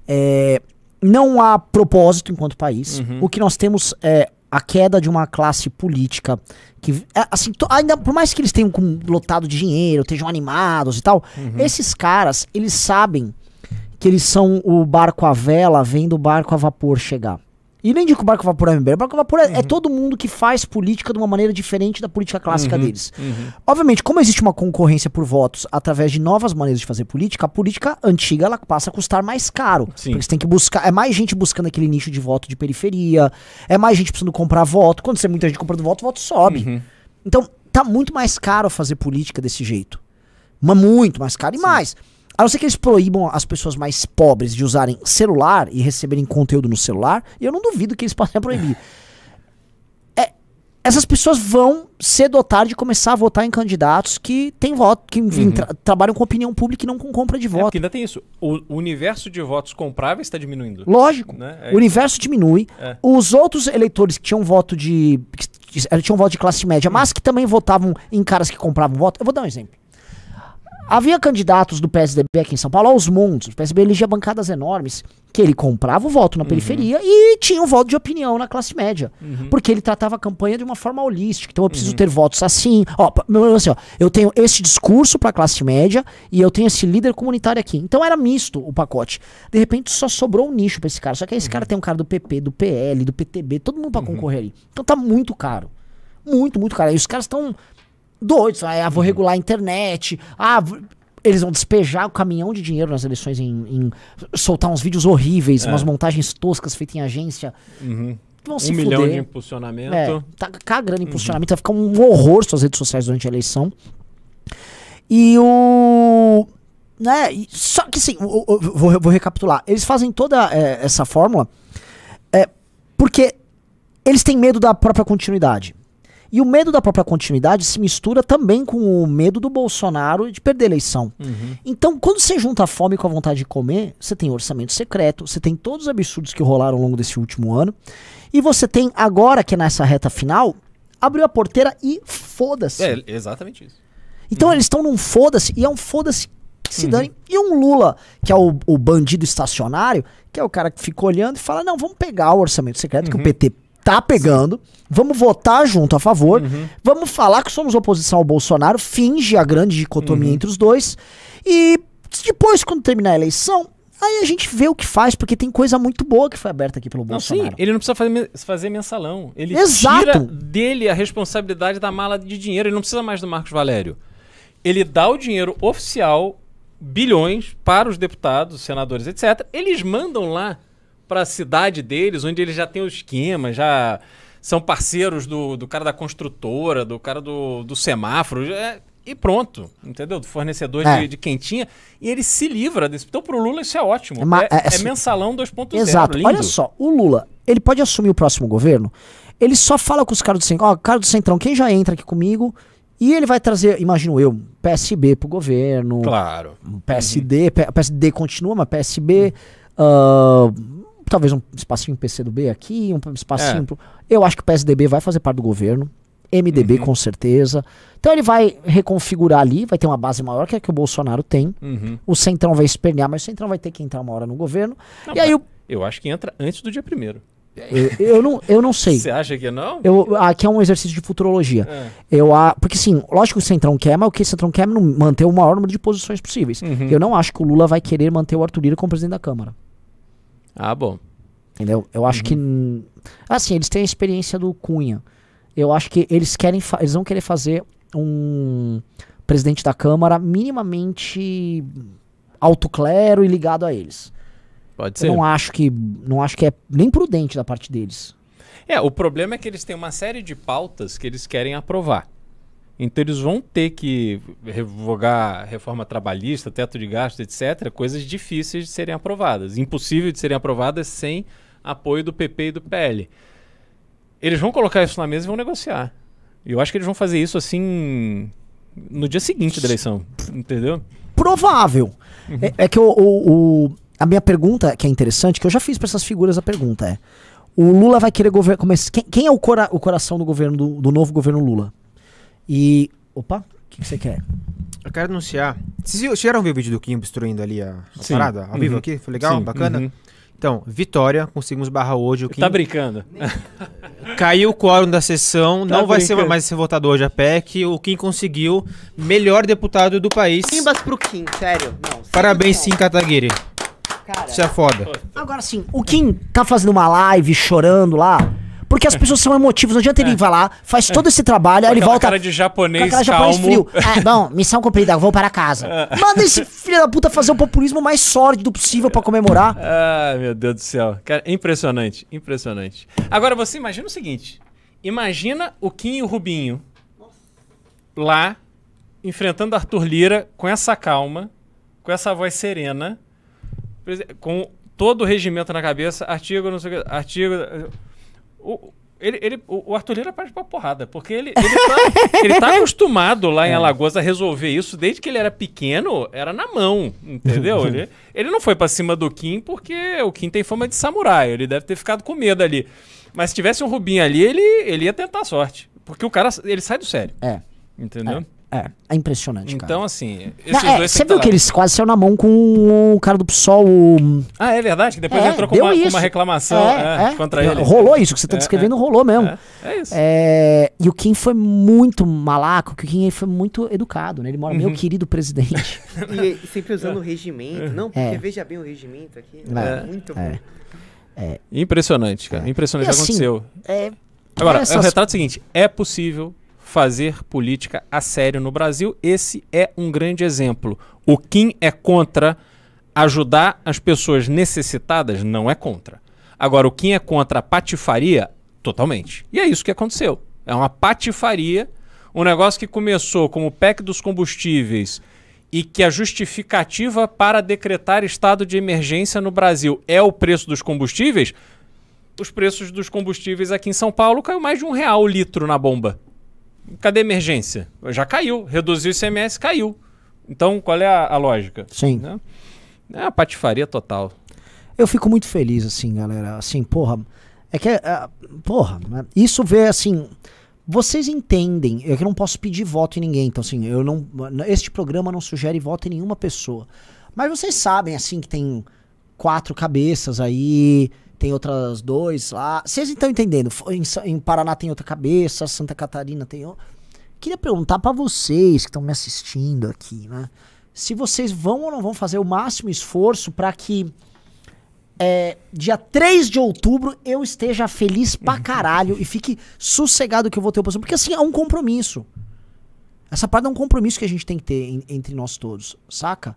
É, não há propósito enquanto país. Uhum. O que nós temos é a queda de uma classe política que, é, assim, ainda por mais que eles tenham com- lotado de dinheiro, estejam animados e tal, Uhum. esses caras, eles sabem que eles são o barco à vela vendo o barco a vapor chegar. E nem digo que o barco vapor é MBL, o barco vapor é, Uhum. é todo mundo que faz política de uma maneira diferente da política clássica Uhum, deles. Obviamente, como existe uma concorrência por votos através de novas maneiras de fazer política, a política antiga ela passa a custar mais caro. Sim. Porque você tem que buscar. É mais gente buscando aquele nicho de voto de periferia, é mais gente precisando comprar voto. Quando você tem muita gente comprando voto, o voto sobe. Uhum. Então, tá muito mais caro fazer política desse jeito. Mas muito mais caro. E mais, a não ser que eles proíbam as pessoas mais pobres de usarem celular e receberem conteúdo no celular, e eu não duvido que eles possam proibir. É, essas pessoas vão, cedo ou tarde, começar a votar em candidatos que têm voto, que enfim, tra- trabalham com opinião pública e não com compra de É, voto. porque ainda tem isso. O, universo de votos compráveis está diminuindo. Lógico. Né? É o universo diminui. É. Os outros eleitores que tinham voto de. que tinham voto de classe média, Hum. mas que também votavam em caras que compravam voto. Eu vou dar um exemplo. Havia candidatos do PSDB aqui em São Paulo aos montes. O PSDB elegia bancadas enormes que ele comprava o voto Uhum. na periferia e tinha um voto de opinião na classe média. Porque ele tratava a campanha de uma forma holística. Então eu Uhum. preciso ter votos assim. Ó, assim, ó, eu tenho esse discurso pra classe média e eu tenho esse líder comunitário aqui. Então era misto o pacote. De repente só sobrou um nicho pra esse cara. Só que aí esse Uhum. cara tem um cara do PP, do PL, do PTB, todo mundo pra concorrer ali. Então tá muito caro. Muito, muito caro. E os caras estão doidos. Ah, vou regular a internet. Ah, eles vão despejar o caminhão de dinheiro nas eleições em, em soltar uns vídeos horríveis, umas montagens toscas feitas em agência. Uhum. Vão Um se milhão fuder. de impulsionamento. É, tá cagando em posicionamento, vai ficar um horror suas redes sociais durante a eleição. E o. Né, e- só que assim, o- vou, vou recapitular. Eles fazem toda é, essa fórmula é, porque eles têm medo da própria continuidade. E o medo da própria continuidade se mistura também com o medo do Bolsonaro de perder a eleição. Então, quando você junta a fome com a vontade de comer, você tem orçamento secreto, você tem todos os absurdos que rolaram ao longo desse último ano, e você tem, agora que é nessa reta final, abriu a porteira e foda-se. É, exatamente isso. Então eles estão num foda-se, e é um foda-se que se dane. E um Lula, que é o, o bandido estacionário, que é o cara que fica olhando e fala: não, vamos pegar o orçamento secreto que o PT tá pegando, vamos votar junto a favor, vamos falar que somos oposição ao Bolsonaro, finge a grande dicotomia entre os dois, e depois, quando terminar a eleição. Aí a gente vê o que faz, porque tem coisa muito boa que foi aberta aqui pelo Não, sim, Bolsonaro. ele não precisa fazer, fazer mensalão. Ele Exato. tira dele a responsabilidade da mala de dinheiro. Ele não precisa mais do Marcos Valério. Ele dá o dinheiro oficial, bilhões, para os deputados, senadores, etc. Eles mandam lá para a cidade deles, onde eles já têm o esquema, já são parceiros do, do cara da construtora, do cara do, do semáforo. já- e pronto, entendeu? Do fornecedor É. de, de quentinha. E ele se livra desse. Então, pro Lula, isso é ótimo. É ma- É, é- é mensalão 2.0. Exato. lindo. Olha só, o Lula, ele pode assumir o próximo governo, ele só fala com os caras do Centrão, ó, cara do Centrão, quem já entra aqui comigo, e ele vai trazer, imagino eu, PSB pro governo, Claro. PSD, P- PSD continua, mas PSB, ah, talvez um espacinho PCdoB aqui, um espacinho É. pro... Eu acho que o PSDB vai fazer parte do governo, MDB Uhum. com certeza. Então ele vai reconfigurar ali, vai ter uma base maior que a que o Bolsonaro tem. Uhum. O Centrão vai espernear, mas o Centrão vai ter que entrar uma hora no governo. Não, e aí o Eu acho que entra antes do dia primeiro. eu, eu não, eu não sei. Você acha que não? Eu, aqui é um exercício de futurologia. É. Eu, a- porque sim, lógico que o Centrão quer, mas o que o Centrão quer é manter o maior número de posições possíveis. Uhum. Eu não acho que o Lula vai querer manter o Arthur Lira como presidente da Câmara. Ah, bom. Entendeu? Eu acho que. n- Assim, eles têm a experiência do Cunha. Eu acho que eles querem. Eles vão querer fazer um presidente da Câmara minimamente alto clero e ligado a eles. Pode ser. Eu não acho que. Não acho que é nem prudente da parte deles. É, o problema é que eles têm uma série de pautas que eles querem aprovar. Então eles vão ter que revogar reforma trabalhista, teto de gastos, etc. Coisas difíceis de serem aprovadas. Impossível de serem aprovadas sem apoio do PP e do PL. Eles vão colocar isso na mesa e vão negociar. E eu acho que eles vão fazer isso assim no dia seguinte da eleição. Entendeu? Provável. Uhum. É, é que o, o- o- a minha pergunta, que é interessante, que eu já fiz pra essas figuras a pergunta é: o Lula vai querer governar. Quem, quem é o, cora- o coração do governo do, do novo governo Lula? E. Opa, o que, que você quer? Eu quero anunciar. Vocês chegaram a ver o vídeo do Kim obstruindo ali a, a Sim. parada? Ao vivo Uhum. aqui? Foi legal? Sim, Bacana? uhum. Então, vitória, conseguimos barrar hoje o Kim. Tá brincando. Caiu o quórum da sessão, Tá não vai ser brincando. mais ser votado hoje a PEC. O Kim conseguiu melhor deputado do país. Pimbas pro Kim, sério. Não, Parabéns. Sim Kataguiri. Cara, Isso é foda. Agora sim, o Kim tá fazendo uma live chorando lá. Porque as pessoas são emotivas. Não adianta ele vai lá, faz todo esse trabalho, aí ele É. Volta. cara de japonês com japonês frio. Ah, bom, missão cumprida, vou para casa. É. Manda esse filho da puta fazer o populismo mais sórdido possível pra comemorar. Ah, meu Deus do céu. Cara, impressionante, impressionante. Agora você imagina o seguinte: imagina o Kim e o Rubinho lá enfrentando Arthur Lira com essa calma, com essa voz serena, com todo o regimento na cabeça, artigo, não sei o que, artigo. O, ele, ele, o Arthur Lira parte pra porrada, porque ele, ele, tá, ele tá acostumado lá em Alagoas a resolver isso desde que ele era pequeno, era na mão, entendeu? ele, ele não foi pra cima do Kim porque o Kim tem fama de samurai, ele deve ter ficado com medo ali. Mas se tivesse um Rubinho ali, ele, ele ia tentar a sorte. Porque o cara, ele sai do sério, É, entendeu? é, é impressionante, cara. Então, assim, Não, esses é, dois você viu que eles quase saiu na mão com o cara do PSOL, o... Ah, é verdade, que depois É, entrou com uma, com uma reclamação É, é, é. contra ele. Rolou isso que você tá É, descrevendo, rolou mesmo. É, é isso. É, e o Kim foi muito malaco, que o Kim foi muito educado, né? Ele mora, Uhum. meu querido presidente. E sempre usando o regimento. Não, porque É. veja bem o regimento aqui. É, Muito é. bom. Impressionante, cara. Impressionante E o que assim, aconteceu. É, Agora, é o essas- retrato seguinte: é possível fazer política a sério no Brasil. Esse é um grande exemplo. O Kim é contra ajudar as pessoas necessitadas? Não é contra. Agora, o Kim é contra a patifaria? Totalmente. E é isso que aconteceu. É uma patifaria, um negócio que começou como o PEC dos combustíveis e que a justificativa para decretar estado de emergência no Brasil é o preço dos combustíveis, os preços dos combustíveis aqui em São Paulo caiu mais de um real o litro na bomba. Cadê a emergência? Já caiu. Reduziu o ICMS, caiu. Então, qual é a, a lógica? Sim. Né? É a patifaria total. Eu fico muito feliz, assim, galera. Assim, porra. É que, é, porra, né? isso vê, assim. Vocês entendem, eu que não posso pedir voto em ninguém, então, assim, eu não. Este programa não sugere voto em nenhuma pessoa. Mas vocês sabem, assim, que tem quatro cabeças aí, tem outras dois lá. Vocês estão entendendo? Em, em Paraná tem outra cabeça, Santa Catarina tem outra. Queria perguntar pra vocês que estão me assistindo aqui, né? se vocês vão ou não vão fazer o máximo esforço pra que é, dia 3 de outubro eu esteja feliz pra caralho e fique sossegado que eu vou ter oposição. Porque assim, é um compromisso. Essa parte é um compromisso que a gente tem que ter en- entre nós todos, saca?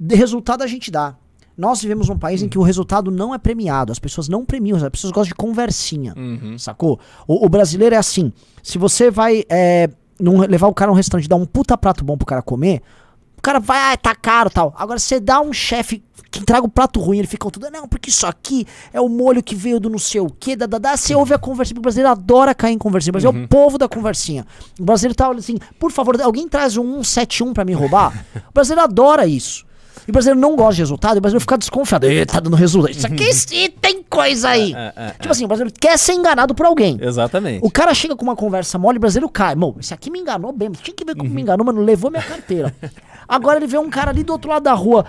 De resultado a gente dá. Nós vivemos num país em que o resultado não é premiado. As pessoas não premiam, as pessoas gostam de conversinha. Uhum. Sacou? O, o brasileiro é assim. Se você vai é, num- levar o cara a um restaurante e dar um puta prato bom pro cara comer, o cara vai, ah, tá caro tal. Agora você dá um chefe que entrega o prato ruim, ele fica tudo, não, porque isso aqui é o molho que veio do não sei o que, da, da, da. Você ouve a conversinha, o brasileiro adora cair em conversinha, o brasileiro é o povo da conversinha. O brasileiro tá assim, por favor, alguém traz um 171 pra me roubar? O brasileiro adora isso. E o brasileiro não gosta de resultado, e o brasileiro fica desconfiado. Tá dando resultado. Isso aqui sim, tem coisa aí. É, é, Tipo assim, o brasileiro quer ser enganado por alguém. Exatamente. O cara chega com uma conversa mole, o brasileiro cai. Mô, esse aqui me enganou bem, tinha que ver como me enganou, mano, levou minha carteira. Agora ele vê um cara ali do outro lado da rua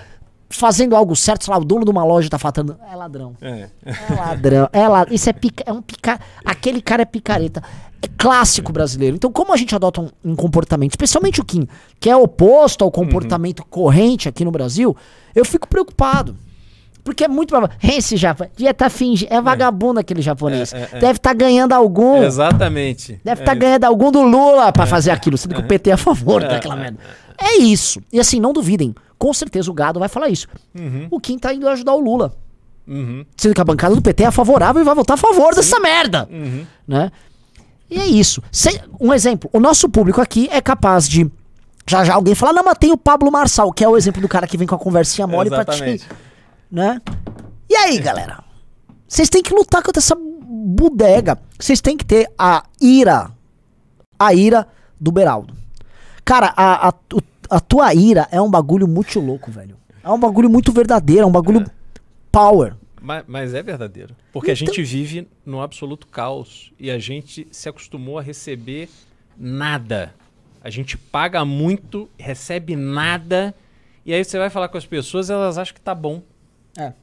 fazendo algo certo, sei lá, o dono de uma loja tá falando, é ladrão. É. É ladrão, é ladrão. Isso é pica, é um pica, aquele cara é picareta. É clássico brasileiro. Então, como a gente adota um, um comportamento, especialmente o Kim, que é oposto ao comportamento corrente aqui no Brasil, eu fico preocupado. Porque é muito provável. Esse japonês devia estar fingindo. É vagabundo aquele japonês. É, é, é. Deve estar ganhando algum. Exatamente. Deve É estar isso. ganhando algum do Lula pra fazer aquilo, sendo que o PT é a favor É, daquela é, merda. É isso. E assim, não duvidem. Com certeza o gado vai falar isso. Uhum. O Kim tá indo ajudar o Lula. Uhum. Sendo que a bancada do PT é favorável e vai votar a favor dessa merda. Uhum. Né? E é isso. Um exemplo, o nosso público aqui é capaz de. Já já alguém falar, não, mas tem o Pablo Marçal, que é o exemplo do cara que vem com a conversinha mole pra te. Exatamente. Né? E aí, galera? Vocês têm que lutar contra essa bodega. Vocês têm que ter a ira. A ira do Beraldo. Cara, a, a, a tua ira é um bagulho muito louco, velho. É um bagulho muito verdadeiro, é um bagulho power. Mas, mas é verdadeiro. Porque a gente vive no absoluto caos e a gente se acostumou a receber nada. A gente paga muito, recebe nada, e aí você vai falar com as pessoas elas acham que tá bom. É.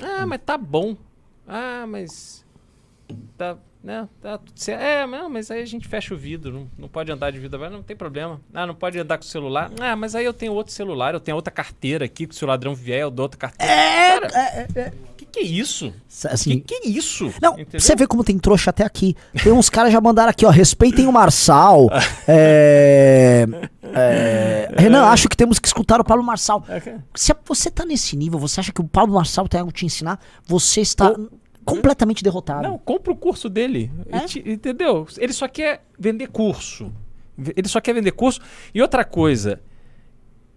Ah, mas tá bom. Ah, mas. Tá. Né, tá tudo certo. É, não, mas aí a gente fecha o vidro. Não, não pode andar de vidro não tem problema. Ah, não pode andar com o celular. Ah, mas aí eu tenho outro celular, eu tenho outra carteira aqui, que se o ladrão vier, eu dou outra carteira. É, Cara, que que é isso? Assim, Que que é isso? Não, Entendeu? você vê como tem trouxa até aqui. Tem uns caras já mandaram aqui, ó. Respeitem o Marçal. é, é, Renan, acho que temos que escutar o Pablo Marçal. Se você tá nesse nível, você acha que o Pablo Marçal tem algo te ensinar, você está completamente derrotado. Não, compra o curso dele. É? Te- entendeu? Ele só quer vender curso. Ele só quer vender curso. E outra coisa,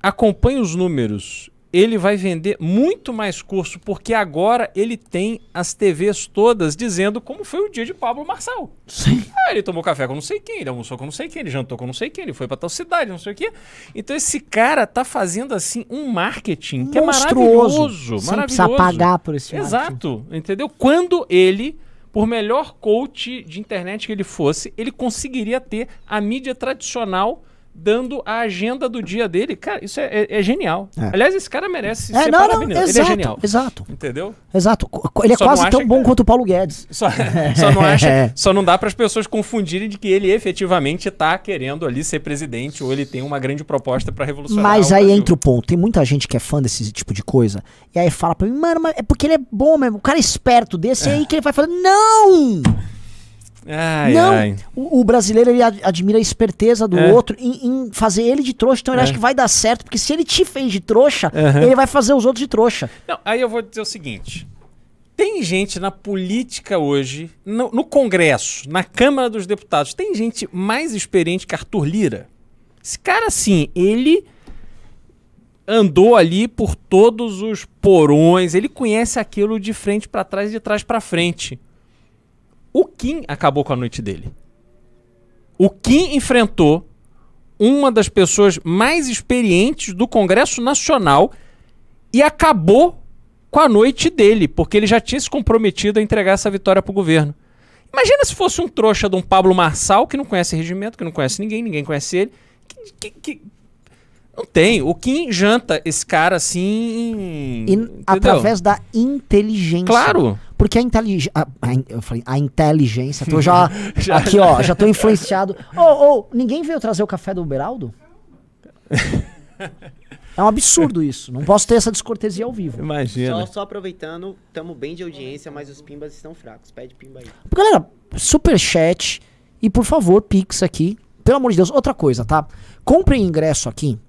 acompanhe os números. Ele vai vender muito mais curso, porque agora ele tem as TVs todas dizendo como foi o dia de Pablo Marçal. Sim. Ah, ele tomou café com não sei quem, ele almoçou com não sei quem, ele jantou com não sei quem, ele foi pra tal cidade, não sei o quê. Então esse cara tá fazendo assim um marketing que é Monstruoso. maravilhoso, Sem maravilhoso. precisar pagar por esse Exato, entendeu? Quando ele, por melhor coach de internet que ele fosse, ele conseguiria ter a mídia tradicional dando a agenda do dia dele. Cara, isso é, é- é genial. É. Aliás, esse cara merece É, ser não, não, parabenizado. Ele é exato, genial. exato. Entendeu? Exato. Ele é Só quase tão bom quanto o Paulo Guedes. Só, só não acha, só não dá para as pessoas confundirem de que ele efetivamente tá querendo ali ser presidente ou ele tem uma grande proposta para revolucionar. Mas aí entra o ponto. Tem muita gente que é fã desse tipo de coisa. E aí fala pra mim, mano, mas é porque ele é bom mesmo. O cara é esperto desse. Aí que ele vai falando, não! Ai, não! ai. O, o brasileiro ele ad- admira a esperteza do É. outro em, em fazer ele de trouxa. Então ele É. acha que vai dar certo. Porque se ele te fez de trouxa, Aham. ele vai fazer os outros de trouxa. Não, aí eu vou dizer o seguinte. Tem gente na política hoje, no, no Congresso, na Câmara dos Deputados, tem gente mais experiente que Arthur Lira. Esse cara, assim, ele andou ali por todos os porões, ele conhece aquilo de frente pra trás e de trás pra frente. O Kim acabou com a noite dele. O Kim enfrentou uma das pessoas mais experientes do Congresso Nacional e acabou com a noite dele, porque ele já tinha se comprometido a entregar essa vitória pro governo. Imagina se fosse um trouxa de um Pablo Marçal, que não conhece regimento, que não conhece ninguém, ninguém conhece ele. que- que- que- tem. O Kim janta esse cara assim. E através da inteligência. Claro. Porque a inteligência. Eu falei, a inteligência. Tô já, Já- Aqui, ó, já tô influenciado. Ô, ô, ninguém veio trazer o café do Beraldo? É um absurdo isso. Não posso ter essa descortesia ao vivo. Imagina. Só, só aproveitando, tamo bem de audiência, mas os pimbas estão fracos. Pede pimba aí. Galera, superchat e por favor, Pix aqui. Pelo amor de Deus, outra coisa, tá? Comprem ingresso aqui.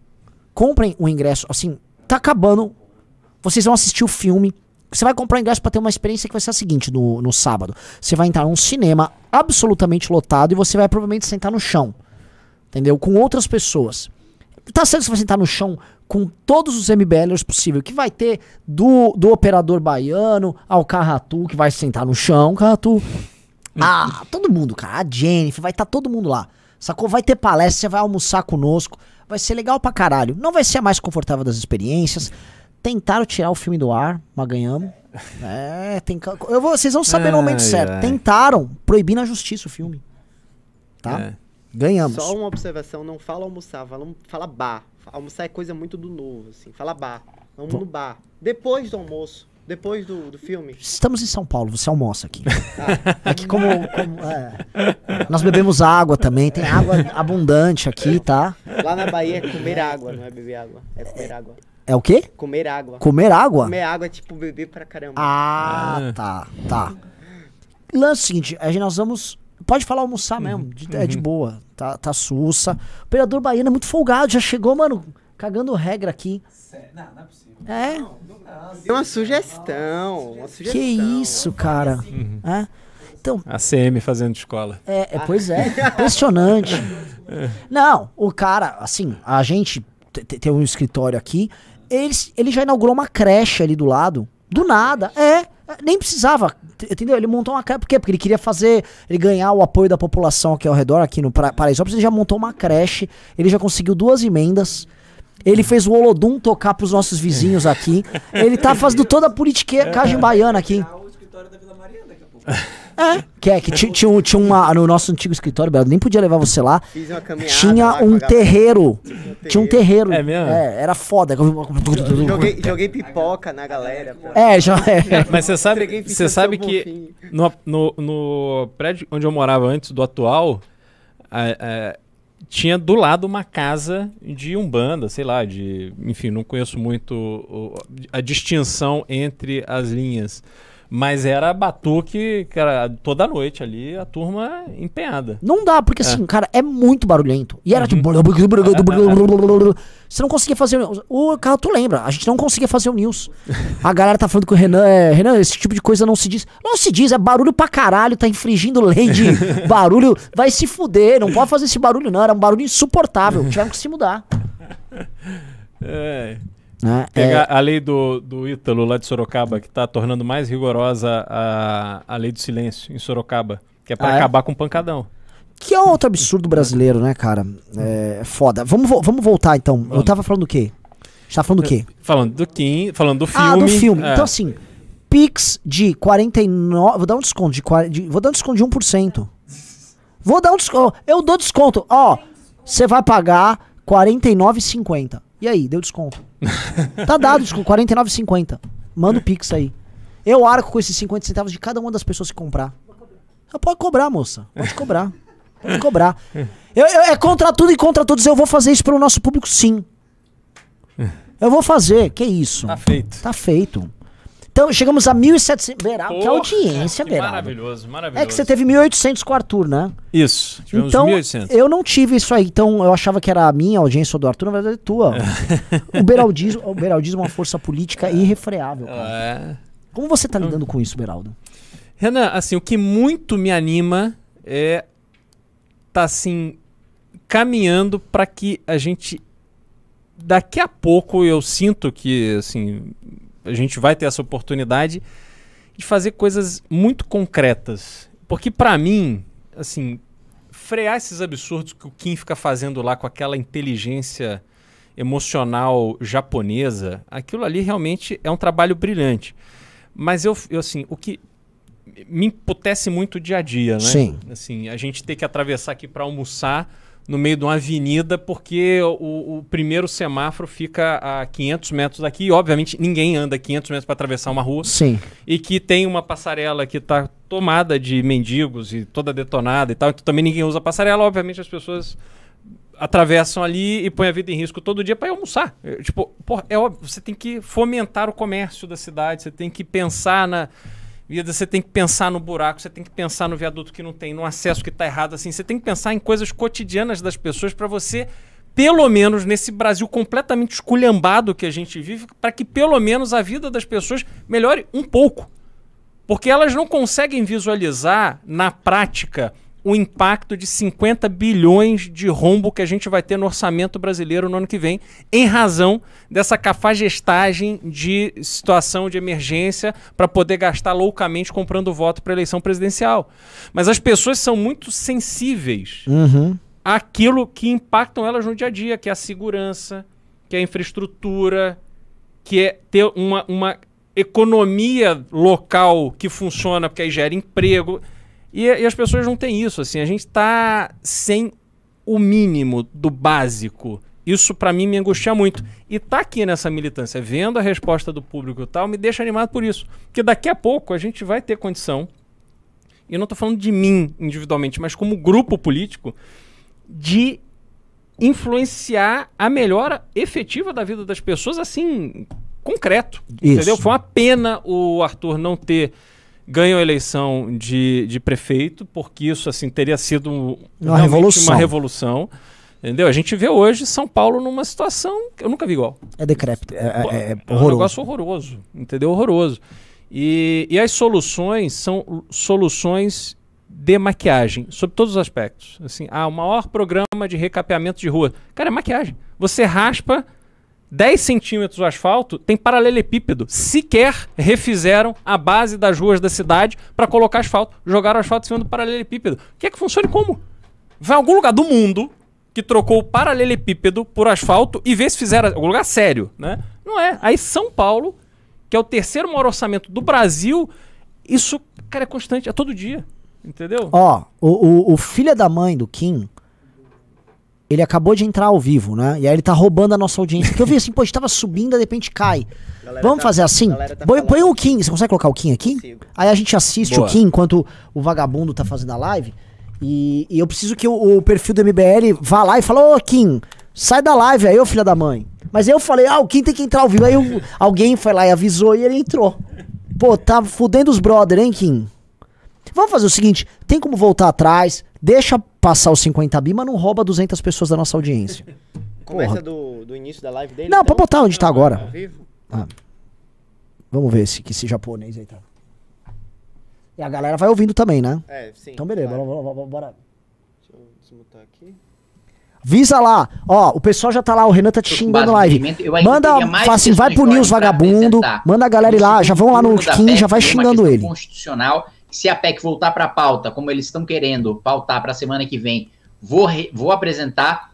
Comprem o ingresso, assim, tá acabando. Vocês vão assistir o filme. Você vai comprar ingresso pra ter uma experiência que vai ser a seguinte no, no sábado. Você vai entrar num cinema absolutamente lotado e você vai provavelmente sentar no chão. Entendeu? Com outras pessoas. Tá certo que você vai sentar no chão com todos os MBLers possível, que vai ter do, do operador baiano ao Carratu, que vai sentar no chão, Carratu. Ah, todo mundo, cara. A Jennifer, vai estar todo mundo lá. Sacou? Vai ter palestra, você vai almoçar conosco. Vai ser legal pra caralho. Não vai ser a mais confortável das experiências. Tentaram tirar o filme do ar, mas ganhamos. É, tem. Eu vou, vocês vão saber no momento Ai, certo. ai. Tentaram proibir na justiça o filme. Tá? É. Ganhamos. Só uma observação, não fala almoçar, fala, fala bar. Almoçar é coisa muito do novo, assim. Fala bar. Vamos no bar. Depois do almoço. Depois do, do filme. Estamos em São Paulo, você almoça aqui. Aqui como. como- é. Nós bebemos água também, tem água abundante aqui, tá? Lá na Bahia é comer água, não é beber água. É comer água. É o quê? Comer água. Comer água? Comer água é tipo beber pra caramba. Ah, tá, tá. Lance seguinte, a gente, nós vamos. Pode falar almoçar mesmo, de- é de boa, tá, tá sussa. O operador baiano é muito folgado, já chegou, mano, cagando regra aqui. Não, não é possível. É? Tem uma sugestão. Uma sugestão. Que isso, cara. É? Então, A CM fazendo escola. É, é, pois é, impressionante. Não, o cara, assim, a gente te- te- tem um escritório aqui, ele, ele já inaugurou uma creche ali do lado, do nada, é, nem precisava, entendeu? Ele montou uma creche, por quê? Porque ele queria fazer, ele ganhar o apoio da população aqui ao redor, aqui no Paraisópolis, ele já montou uma creche, ele já conseguiu duas emendas, ele fez o Olodum tocar pros nossos vizinhos aqui, ele tá fazendo toda a politicagem baiana aqui. O escritório da Vila Mariana daqui a pouco. É, que é, que ti- tinha, um- tinha uma. No nosso antigo escritório, Belo, nem podia levar você lá. Fiz uma caminhada Tinha um terreiro. Tinha um terreiro. É mesmo? era foda. Joguei, joguei pipoca na galera. pô. É, já é. Mas você sabe, você sabe que no, no, no prédio onde eu morava antes do atual, a- a- tinha do lado uma casa de umbanda, sei lá, de, enfim, não conheço muito a distinção entre as linhas, mas era batuque, cara, toda noite ali a turma empenhada. Não dá, porque assim, cara, é muito barulhento. E era tipo. Você não conseguia fazer. O carro, tu lembra? A gente não conseguia fazer o news. A galera tá falando que o Renan é. Renan, esse tipo de coisa não se diz. Não se diz, é barulho pra caralho, tá infringindo lei de barulho. Vai se fuder, não pode fazer esse barulho, não. Era um barulho insuportável. Tiveram que se mudar. É. Né? Pegar É, a lei do, do Ítalo lá de Sorocaba, que está tornando mais rigorosa a, a lei do silêncio em Sorocaba, que é para Ah, é? acabar com o pancadão. que é outro absurdo brasileiro, né, cara? É foda. Vamos, vo- vamos voltar então. Eu tava falando do quê? A tava falando do quê? Falando do Kim, falando do filme. Ah, do filme. é. Então, assim, Pix de 49. Vou dar um desconto de, de. Vou dar um desconto de 1%. Vou dar um desconto. Eu dou desconto. Ó, você vai pagar R$ 49,50. E aí, deu desconto. tá dado desconto, R$ 49,50. Manda o Pix aí. Eu arco com esses 50 centavos de cada uma das pessoas que comprar. Pode cobrar, moça. Pode cobrar. Pode cobrar. Eu, eu- é contra tudo e contra todos. Eu vou fazer isso pelo nosso público, sim. Eu vou fazer. Que isso? Tá feito. Tá feito. Então, chegamos a 1.700. Beraldo, que Porra, audiência, que Beraldo. Maravilhoso, maravilhoso. É que você teve 1.800 com o Arthur, né? Isso, tivemos então, 1.800. eu não tive isso aí. Então, eu achava que era a minha audiência ou do Arthur, na verdade é tua. o, beraldismo, o beraldismo é uma força política irrefreável. cara. É. Como você tá lidando com isso, Beraldo? Renan, assim, o que muito me anima é tá assim caminhando para que a gente daqui a pouco eu sinto que assim a gente vai ter essa oportunidade de fazer coisas muito concretas, porque para mim, assim, frear esses absurdos que o Kim fica fazendo lá com aquela inteligência emocional japonesa, aquilo ali realmente é um trabalho brilhante. Mas eu, eu assim, o que me emputece muito o dia a dia, né? Sim. Assim, a gente ter que atravessar aqui para almoçar no meio de uma avenida porque o, o primeiro semáforo fica a 500 metros daqui e, obviamente, ninguém anda 500 metros para atravessar uma rua. Sim. E que tem uma passarela que está tomada de mendigos e toda detonada e tal. Então também ninguém usa passarela. Obviamente as pessoas atravessam ali e põem a vida em risco todo dia para almoçar. É, tipo, porra, é óbvio, você tem que fomentar o comércio da cidade, você tem que pensar na você tem que pensar no buraco, você tem que pensar no viaduto que não tem, no acesso que está errado assim, você tem que pensar em coisas cotidianas das pessoas para você pelo menos nesse Brasil completamente esculhambado que a gente vive, para que pelo menos a vida das pessoas melhore um pouco. Porque elas não conseguem visualizar na prática o impacto de 50 bilhões de rombo que a gente vai ter no orçamento brasileiro no ano que vem, em razão dessa cafagestagem de situação de emergência para poder gastar loucamente comprando voto para eleição presidencial. Mas as pessoas são muito sensíveis Uhum. àquilo que impactam elas no dia a dia, que é a segurança, que é a infraestrutura, que é ter uma, uma economia local que funciona, porque aí gera emprego. E, e as pessoas não têm isso, assim. A gente está sem o mínimo do básico. Isso para mim me angustia muito. E tá aqui nessa militância, vendo a resposta do público e tal, me deixa animado por isso. Porque daqui a pouco a gente vai ter condição, e eu não tô falando de mim individualmente, mas como grupo político, de influenciar a melhora efetiva da vida das pessoas, assim, concreto. Isso. Entendeu? Foi uma pena o Arthur não ter ganho a eleição de, de prefeito, porque isso, assim, teria sido um- Uma revolução. uma revolução. Entendeu? A gente vê hoje São Paulo numa situação que eu nunca vi igual. É decrépito. É, é- é É um horroroso. negócio horroroso, entendeu? Horroroso. E, e as soluções são soluções de maquiagem, sob todos os aspectos. Assim, ah, o maior programa de recapeamento de rua. Cara, é maquiagem. Você raspa 10 centímetros o asfalto, tem paralelepípedo. Sequer refizeram a base das ruas da cidade para colocar asfalto. Jogaram asfalto em cima do paralelepípedo. Quer que funcione como? Vai em algum lugar do mundo que trocou o paralelepípedo por asfalto e vê se fizeram algum lugar sério, né? Não é. Aí São Paulo, que é o terceiro maior orçamento do Brasil, isso, cara, é constante, é todo dia. Entendeu? Ó, o, o, o filho da mãe do Kim, ele acabou de entrar ao vivo, né? E aí ele tá roubando a nossa audiência. Porque eu vi assim, pô, a gente tava subindo, de repente cai. Galera Vamos tá- fazer assim? tá põe, põe o Kim. Você consegue colocar o Kim aqui? Consigo. Aí a gente assiste Boa. o Kim enquanto o vagabundo tá fazendo a live. E, e eu preciso que o, o perfil do MBL vá lá e fale, ô Kim, sai da live aí, ô filha da mãe. Mas aí eu falei, ah, o Kim tem que entrar ao vivo. Aí o- alguém foi lá e avisou e ele entrou. Pô, tá fudendo os brother, hein, Kim? Vamos fazer o seguinte, tem como voltar atrás, deixa passar os 50 bi, mas não rouba 200 pessoas da nossa audiência. Começa do, do início da live dele? Não, então? pode botar onde tá Ao agora. vivo? Vamos ver se que esse japonês aí tá. E a galera vai ouvindo também, né? É, sim. Então beleza, claro. bora, bora, bora. Deixa eu desmutar aqui. Visa lá, ó, o pessoal já tá lá, o Renan tá te xingando live. Manda, fala assim, vai News pra vagabundo, manda a galera ir lá, já vão lá no Kim, já vai xingando ele. constitucional, se a PEC voltar para pauta, como eles estão querendo pautar para a semana que vem, vou, vou apresentar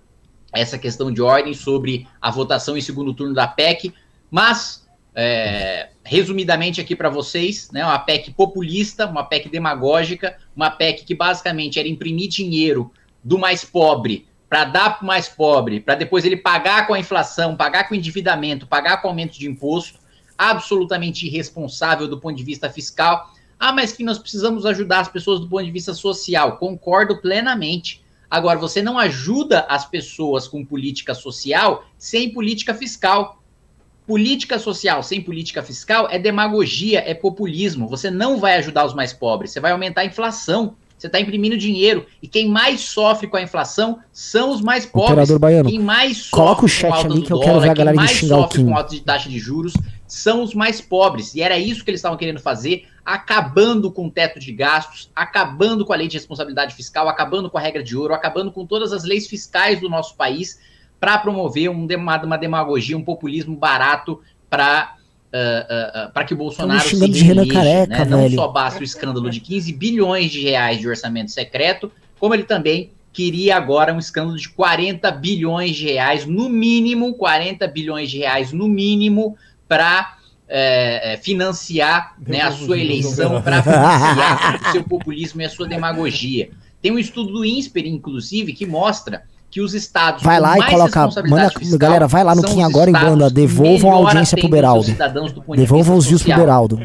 essa questão de ordem sobre a votação em segundo turno da PEC, mas é, resumidamente aqui para vocês, né, uma PEC populista, uma PEC demagógica, uma PEC que basicamente era imprimir dinheiro do mais pobre para dar para o mais pobre, para depois ele pagar com a inflação, pagar com o endividamento, pagar com aumento de imposto, absolutamente irresponsável do ponto de vista fiscal. Ah, mas que nós precisamos ajudar as pessoas do ponto de vista social. Concordo plenamente. Agora, você não ajuda as pessoas com política social sem política fiscal. Política social sem política fiscal é demagogia, é populismo. Você não vai ajudar os mais pobres, você vai aumentar a inflação. Você está imprimindo dinheiro. E quem mais sofre com a inflação são os mais pobres. Operador baiano, Quem mais sofre coloca o chat ali que eu quero ver a galera quem mais sofre com alta de taxa de juros são os mais pobres. E era isso que eles estavam querendo fazer, acabando com o teto de gastos, acabando com a lei de responsabilidade fiscal, acabando com a regra de ouro, acabando com todas as leis fiscais do nosso país para promover um uma demagogia, um populismo barato para para que o Bolsonaro se xingando de Renan reeleja, Careca, né? Não só basta o escândalo de 15 bilhões de reais de orçamento secreto, como ele também queria agora um escândalo de 40 bilhões de reais, no mínimo, 40 bilhões de reais no mínimo, para financiar né, a sua eleição, para financiar o seu populismo e a sua demagogia. Tem um estudo do INSPER, inclusive, que mostra que os estados Vai com lá e coloca, manda, fiscal galera, vai lá no Kim agora em banda, devolvam a audiência pro Beraldo. Devolvam os views pro. Beraldo.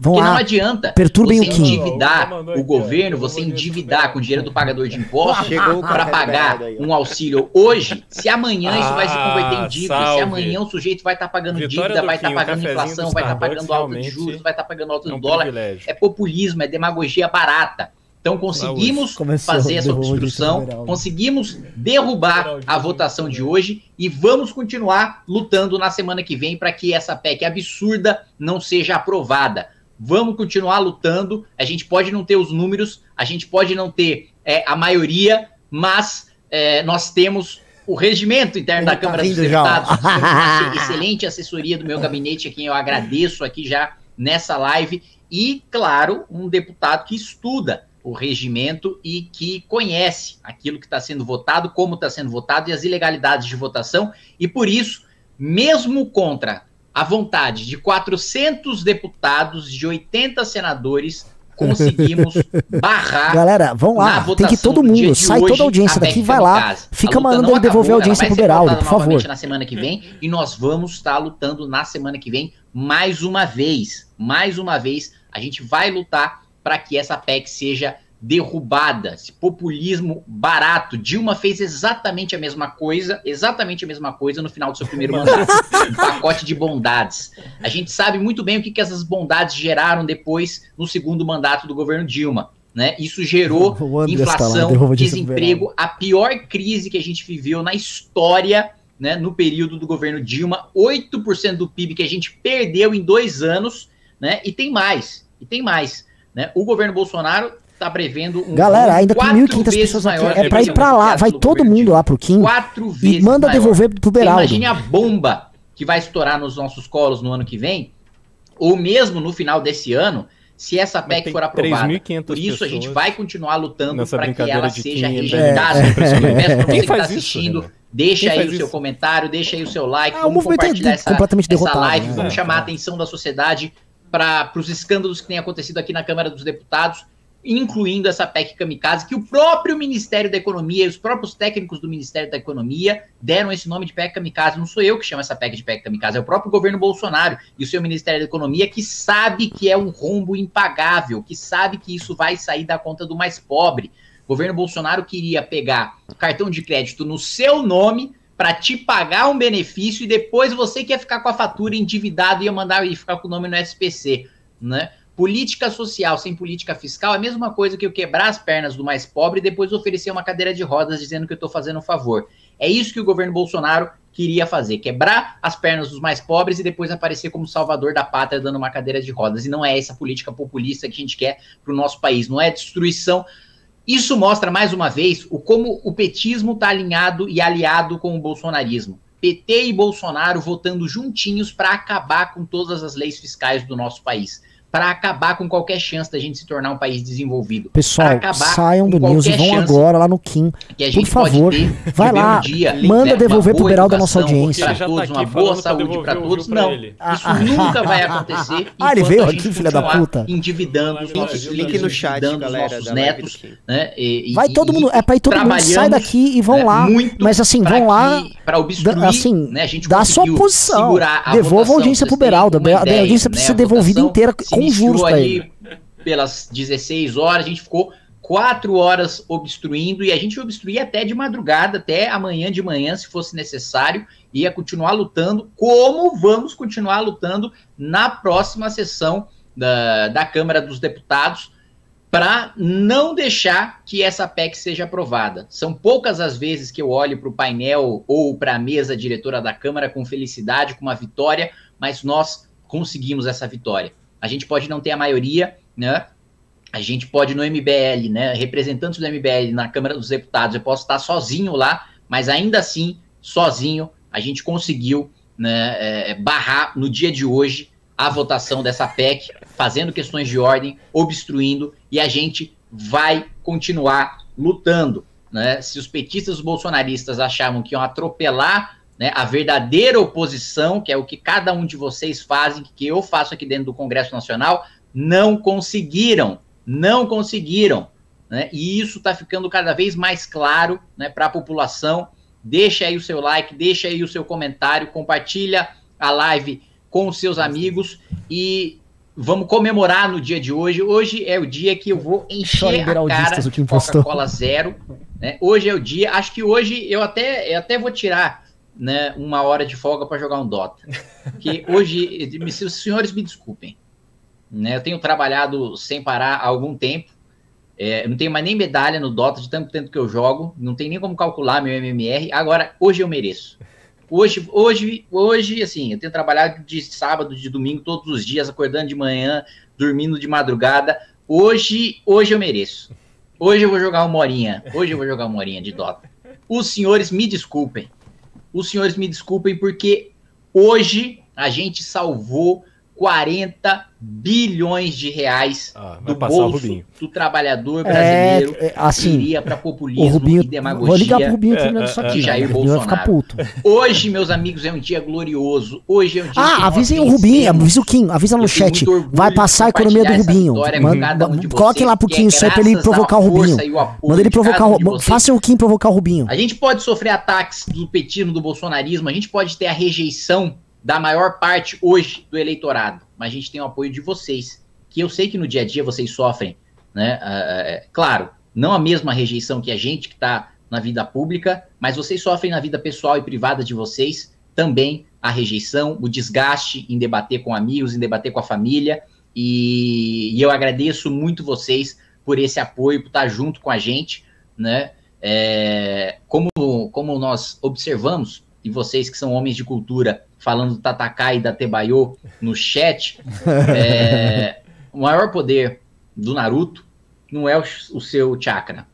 Vão Porque lá, não adianta perturbem você o Kim. endividar o governo, você endividar com o dinheiro do pagador de impostos o para pagar aí, um auxílio hoje, se amanhã isso vai se converter Ah, em dívida, se salve. amanhã o sujeito vai estar pagando Vitória dívida, vai estar Kim, o pagando inflação, vai estar Starbucks pagando alta de realmente juros, vai estar pagando alta É do um dólar. privilégio. É populismo, é demagogia barata. Então conseguimos Começou, fazer essa obstrução, Beraldo. conseguimos derrubar a votação de hoje e vamos continuar lutando na semana que vem para que essa PEC absurda não seja aprovada. Vamos continuar lutando. A gente pode não ter os números, a gente pode não ter é, a maioria, mas é, nós temos o regimento interno da Ele tá Câmara dos já, ó. Deputados, excelente assessoria do meu gabinete, a quem eu agradeço aqui já nessa live, e, claro, um deputado que estuda o regimento e que conhece aquilo que está sendo votado, como está sendo votado e as ilegalidades de votação, e por isso, mesmo contra a vontade de 400 deputados, de 80 senadores, conseguimos barrar Galera, vão lá, tem que todo mundo, sai hoje, toda a audiência a daqui, vai lá, fica mandando ele devolver a audiência pro Beraldo, por favor. na semana que vem e nós vamos estar lutando na semana que vem mais uma vez, mais uma vez, a gente vai lutar para que essa PEC seja derrubada, esse populismo barato. Dilma fez exatamente a mesma coisa, exatamente a mesma coisa no final do seu primeiro mandato. um pacote de bondades. A gente sabe muito bem o que, que essas bondades geraram depois no segundo mandato do governo Dilma. Né? Isso gerou lá, inflação, pro desemprego, a pior crise que a gente viveu na história, né, no período do governo Dilma, 8% do PIB que a gente perdeu em dois anos, né, e tem mais, e tem mais. Né? O governo Bolsonaro está prevendo um Galera, ainda tem quatro 1.500 vezes pessoas aqui. maior É pra ir que lá. Vai do todo governo mundo lá pro Kim quatro e vezes manda maior. devolver pro Beraldo. Imagine a bomba que vai estourar nos nossos colos no ano que vem, ou mesmo no final desse ano, se essa PEC tem for aprovada. 3.500 Por isso a gente vai continuar lutando para que ela seja quem é rejeitada. é pra Quem está faz isso, assistindo, Renan? deixa Quem aí o seu isso? comentário, deixa aí o seu like, Ah, o vamos movimento é compartilhar essa, completamente essa derrotado, live, né? vamos É, chamar a é. atenção da sociedade para os escândalos que têm acontecido aqui na Câmara dos Deputados, incluindo essa PEC kamikaze, que o próprio Ministério da Economia e os próprios técnicos do Ministério da Economia deram esse nome de PEC kamikaze. Não sou eu que chamo essa PEC de PEC kamikaze, é o próprio governo Bolsonaro e o seu Ministério da Economia que sabe que é um rombo impagável, que sabe que isso vai sair da conta do mais pobre. O governo Bolsonaro queria pegar cartão de crédito no seu nome para te pagar um benefício e depois você que ia ficar com a fatura endividado e mandar e ficar com o nome no SPC, né? Política social sem política fiscal é a mesma coisa que eu quebrar as pernas do mais pobre e depois oferecer uma cadeira de rodas dizendo que eu estou fazendo um favor. É isso que o governo Bolsonaro queria fazer: quebrar as pernas dos mais pobres e depois aparecer como salvador da pátria dando uma cadeira de rodas. E não é essa política populista que a gente quer para o nosso país. Não é destruição. Isso mostra mais uma vez o como o petismo está alinhado e aliado com o bolsonarismo. PT e Bolsonaro votando juntinhos para acabar com todas as leis fiscais do nosso país para acabar com qualquer chance da gente se tornar um país desenvolvido. Pessoal, saiam com do News e qualquer vão chance agora lá no Kim. que a Por favor, ter vai lá, um dia, manda né, devolver pro Beraldo a nossa audiência. Pra já todos, tá uma boa pra saúde para todos. Não, isso nunca vai acontecer. Ah, ele veio aqui, filha da puta. Endividando Link no chat, galera, nossos da netos. Né, e- e- Vai todo mundo, é pra ir todo mundo, sai daqui e vão né, lá. muito Mas assim, vão lá, que- pra obstruir, dá- assim, né, a gente dá a sua posição. Devolva a audiência pro Beraldo. A audiência precisa ser devolvida inteira com iniciou juros ali. Pelas 16 horas, a gente ficou quatro horas obstruindo e a gente obstruía até de madrugada, até amanhã de manhã, se fosse necessário, ia continuar lutando, como vamos continuar lutando na próxima sessão da, da Câmara dos Deputados, para não deixar que essa PEC seja aprovada. São poucas as vezes que eu olho para o painel ou para a mesa diretora da Câmara com felicidade, com uma vitória, mas nós conseguimos essa vitória. A gente pode não ter a maioria, né? A gente pode no MBL, né? Representantes do MBL na Câmara dos Deputados, eu posso estar sozinho lá, mas ainda assim, sozinho, a gente conseguiu né, é, barrar no dia de hoje a votação dessa PEC, fazendo questões de ordem, obstruindo, e a gente vai continuar lutando. Né? Se os petistas os bolsonaristas achavam que iam atropelar né, a verdadeira oposição, que é o que cada um de vocês fazem, que eu faço aqui dentro do Congresso Nacional, não conseguiram, não conseguiram. Né? E isso está ficando cada vez mais claro né, para a população. Deixa aí o seu like, deixa aí o seu comentário, compartilha a live com os seus amigos e vamos comemorar no dia de hoje. Hoje é o dia que eu vou encher a cara de. Coca-Cola zero. Né? Hoje é o dia. Acho que hoje eu até, eu até vou tirar né, uma hora de folga para jogar um Dota. Porque hoje, se os senhores me desculpem, né? Eu tenho trabalhado sem parar há algum tempo. É, não tenho mais nem medalha no Dota de tanto tempo que eu jogo. Não tem nem como calcular meu MMR. Agora, hoje eu mereço. Hoje, hoje, hoje, assim, eu tenho trabalhado de sábado, de domingo, todos os dias, acordando de manhã, dormindo de madrugada. Hoje, hoje eu mereço. Hoje eu vou jogar uma horinha. Hoje eu vou jogar uma horinha de Dota. Os senhores me desculpem. Os senhores me desculpem porque hoje a gente salvou 40 bilhões de reais Ah, do passar o bolso Rubinho. do trabalhador É, brasileiro é, assim, que iria para populismo Rubinho. e demagogia. Vou ligar pro Rubinho É, é, é, aqui. de Jair O Rubinho vai ficar Bolsonaro. puto. Hoje, meus amigos, é um dia glorioso. Hoje é um dia que Ah, avisem o. Rubinho, avisa o Kim, avisa no chat. Vai passar a economia do Rubinho. Manda- um de Coloquem lá pro Kim que é isso aí pra ele provocar o Rubinho. Manda ele provocar o. Façam o Kim provocar o Rubinho. A gente pode sofrer ataques do petismo, do bolsonarismo, a gente pode ter a rejeição da maior parte hoje do eleitorado, mas a gente tem o apoio de vocês, que eu sei que no dia a dia vocês sofrem, né? Ah, claro, não a mesma rejeição que a gente que está na vida pública, mas vocês sofrem na vida pessoal e privada de vocês também a rejeição, o desgaste em debater com amigos, em debater com a família, e, e eu agradeço muito vocês por esse apoio, por estar junto com a gente, né? É, como, como nós observamos, e vocês que são homens de cultura, falando do Tatakai e da Tebayo no chat, é, o maior poder do Naruto não é o, o seu chakra.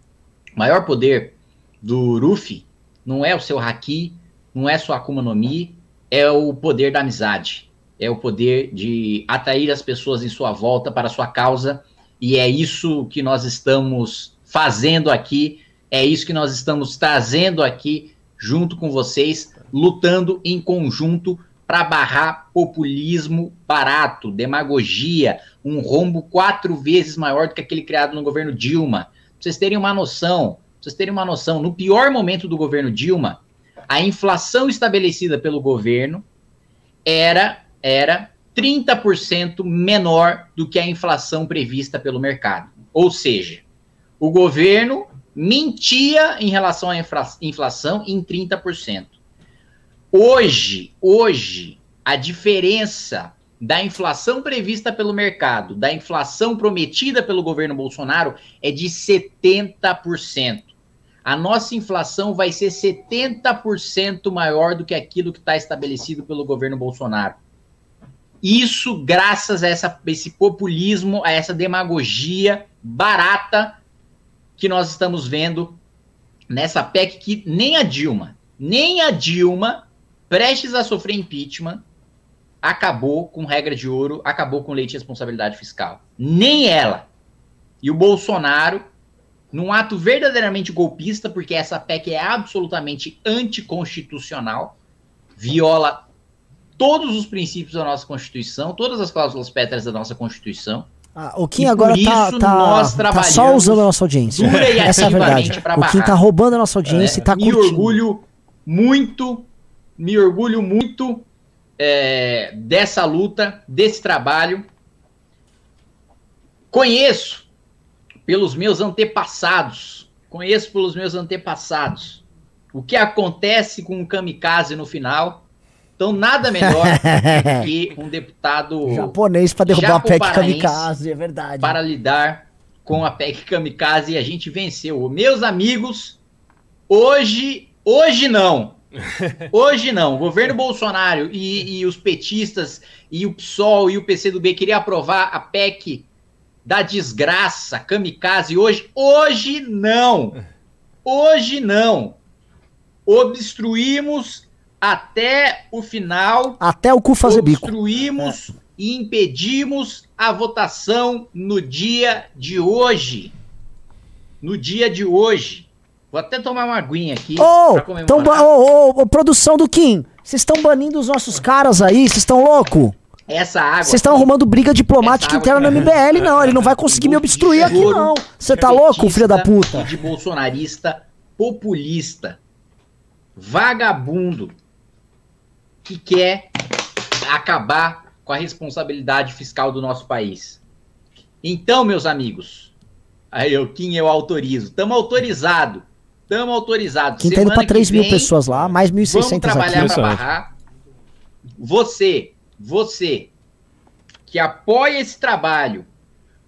O maior poder do Ruffy não é o seu haki, não é sua Akuma no Mi, é o poder da amizade. É o poder de atrair as pessoas em sua volta para a sua causa. E é isso que nós estamos fazendo aqui, é isso que nós estamos trazendo aqui junto com vocês, lutando em conjunto para barrar populismo barato, demagogia, um rombo quatro vezes maior do que aquele criado no governo Dilma. Pra vocês terem uma noção, vocês terem uma noção, no pior momento do governo Dilma, a inflação estabelecida pelo governo era era 30% menor do que a inflação prevista pelo mercado. Ou seja, o governo mentia em relação à infla- inflação em 30%. Hoje, hoje, a diferença da inflação prevista pelo mercado, da inflação prometida pelo governo Bolsonaro é de 70%. A nossa inflação vai ser 70% maior do que aquilo que está estabelecido pelo governo Bolsonaro. Isso graças a essa, esse populismo, a essa demagogia barata que nós estamos vendo nessa PEC que nem a Dilma, nem a Dilma, prestes a sofrer impeachment, acabou com regra de ouro, acabou com lei de responsabilidade fiscal. Nem ela. E o Bolsonaro, num ato verdadeiramente golpista, porque essa PEC é absolutamente anticonstitucional, viola todos os princípios da nossa Constituição, todas as cláusulas pétreas da nossa Constituição. Ah, o Kim agora tá, tá, tá só usando a nossa audiência. Essa é a verdade. O Kim tá roubando a nossa audiência É, e tá me curtindo. orgulho muito, me orgulho muito é, dessa luta, desse trabalho. Conheço pelos meus antepassados, conheço pelos meus antepassados o que acontece com um kamikaze no final. Então, nada melhor do que um deputado Japonês pra derrubar a PEC kamikaze, é verdade. para lidar com a PEC Kamikaze e a gente venceu. Meus amigos, hoje, hoje não. Hoje não. O governo Bolsonaro e, e os petistas e o PSOL e o PCdoB queriam aprovar a PEC da desgraça, Kamikaze, hoje, hoje não. Hoje não. Obstruímos até o final Até o cu fazer bico. obstruímos e impedimos a votação no dia de hoje. No dia de hoje. Vou até tomar uma aguinha aqui Ô, pra tão ô, ô, produção do Kim, vocês estão banindo os nossos caras aí, vocês estão louco? Essa água. Vocês estão arrumando briga diplomática interna no MBL, não. Ele não vai conseguir me obstruir aqui, não. Você tá louco, filho da puta? de bolsonarista populista, vagabundo, que quer acabar com a responsabilidade fiscal do nosso país. Então, meus amigos, aí eu, Kim, eu autorizo. Estamos autorizados. Estamos autorizados. Quem tá indo que 3 mil vem, pessoas lá, mais Vamos 1.600 aqui. trabalhar para Impressionante. barrar. Você, você que apoia esse trabalho,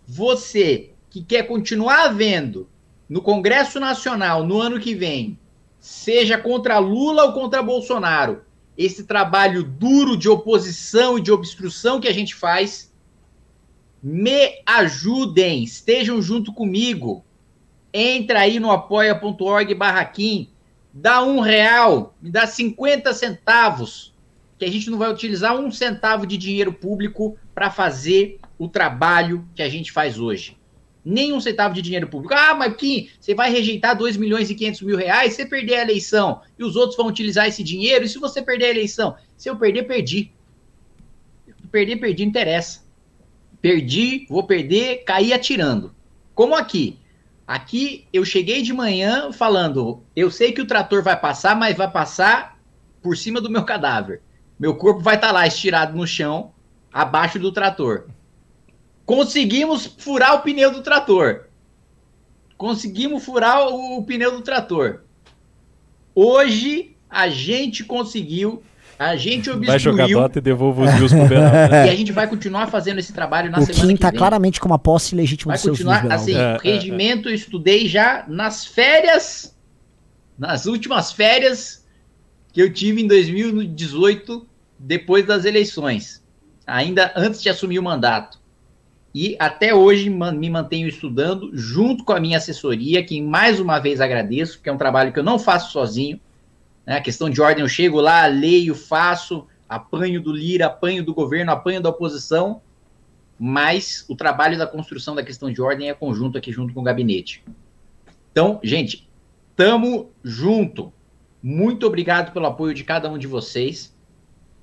você que quer continuar vendo no Congresso Nacional no ano que vem, seja contra Lula ou contra Bolsonaro, esse trabalho duro de oposição e de obstrução que a gente faz, me ajudem, estejam junto comigo. Entra aí no apoia.org barraquim, dá um real, me dá 50 centavos, que a gente não vai utilizar um centavo de dinheiro público para fazer o trabalho que a gente faz hoje. Nem um centavo de dinheiro público. Ah, mas Kim, você vai rejeitar 2 milhões e 500 mil reais, você perder a eleição, e os outros vão utilizar esse dinheiro, e se você perder a eleição? Se eu perder, perdi. Perder, perdi, não interessa. Perdi, vou perder, caí atirando. Como aqui. Aqui eu cheguei de manhã falando, eu sei que o trator vai passar, mas vai passar por cima do meu cadáver. Meu corpo vai estar lá estirado no chão, abaixo do trator. Conseguimos furar o pneu do trator. Conseguimos furar o, o pneu do trator. Hoje a gente conseguiu, a gente Vai jogar obstruiu Dota e devolva os views pro Beraldo. né? e a gente vai continuar fazendo esse trabalho na O semana Kim que tá vem. claramente com uma posse legítima Vai dos seus continuar assim, É, é, é. regimento eu estudei já nas férias, nas últimas férias que eu tive em 2018, depois das eleições, ainda antes de assumir o mandato. E até hoje me mantenho estudando junto com a minha assessoria, que mais uma vez agradeço, porque é um trabalho que eu não faço sozinho. Né? A questão de ordem, eu chego lá, leio, faço, apanho do Lira, apanho do governo, apanho da oposição, mas o trabalho da construção da questão de ordem é conjunto aqui junto com o gabinete. Então, gente, tamo junto. Muito obrigado pelo apoio de cada um de vocês.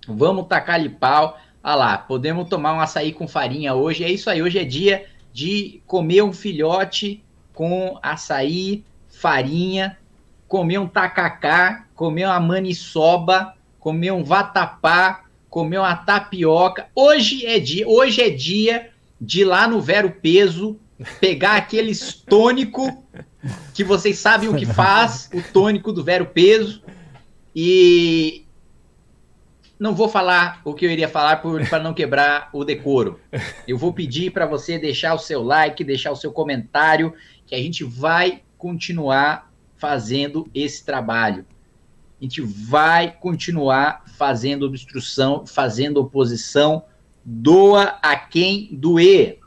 Vamos tacar-lhe pau. Ah lá, podemos tomar um açaí com farinha hoje. É isso aí, hoje é dia de comer um filhote com açaí, farinha, comer um tacacá, comer uma maniçoba, comer um vatapá, comer uma tapioca. Hoje é dia, hoje é dia de ir lá no Vero Peso, pegar aqueles tônico que vocês sabem o que faz, o tônico do Vero Peso. E não vou falar o que eu iria falar para não quebrar o decoro. Eu vou pedir para você deixar o seu like, deixar o seu comentário, que a gente vai continuar fazendo esse trabalho. A gente vai continuar fazendo obstrução, fazendo oposição. Doa a quem doer.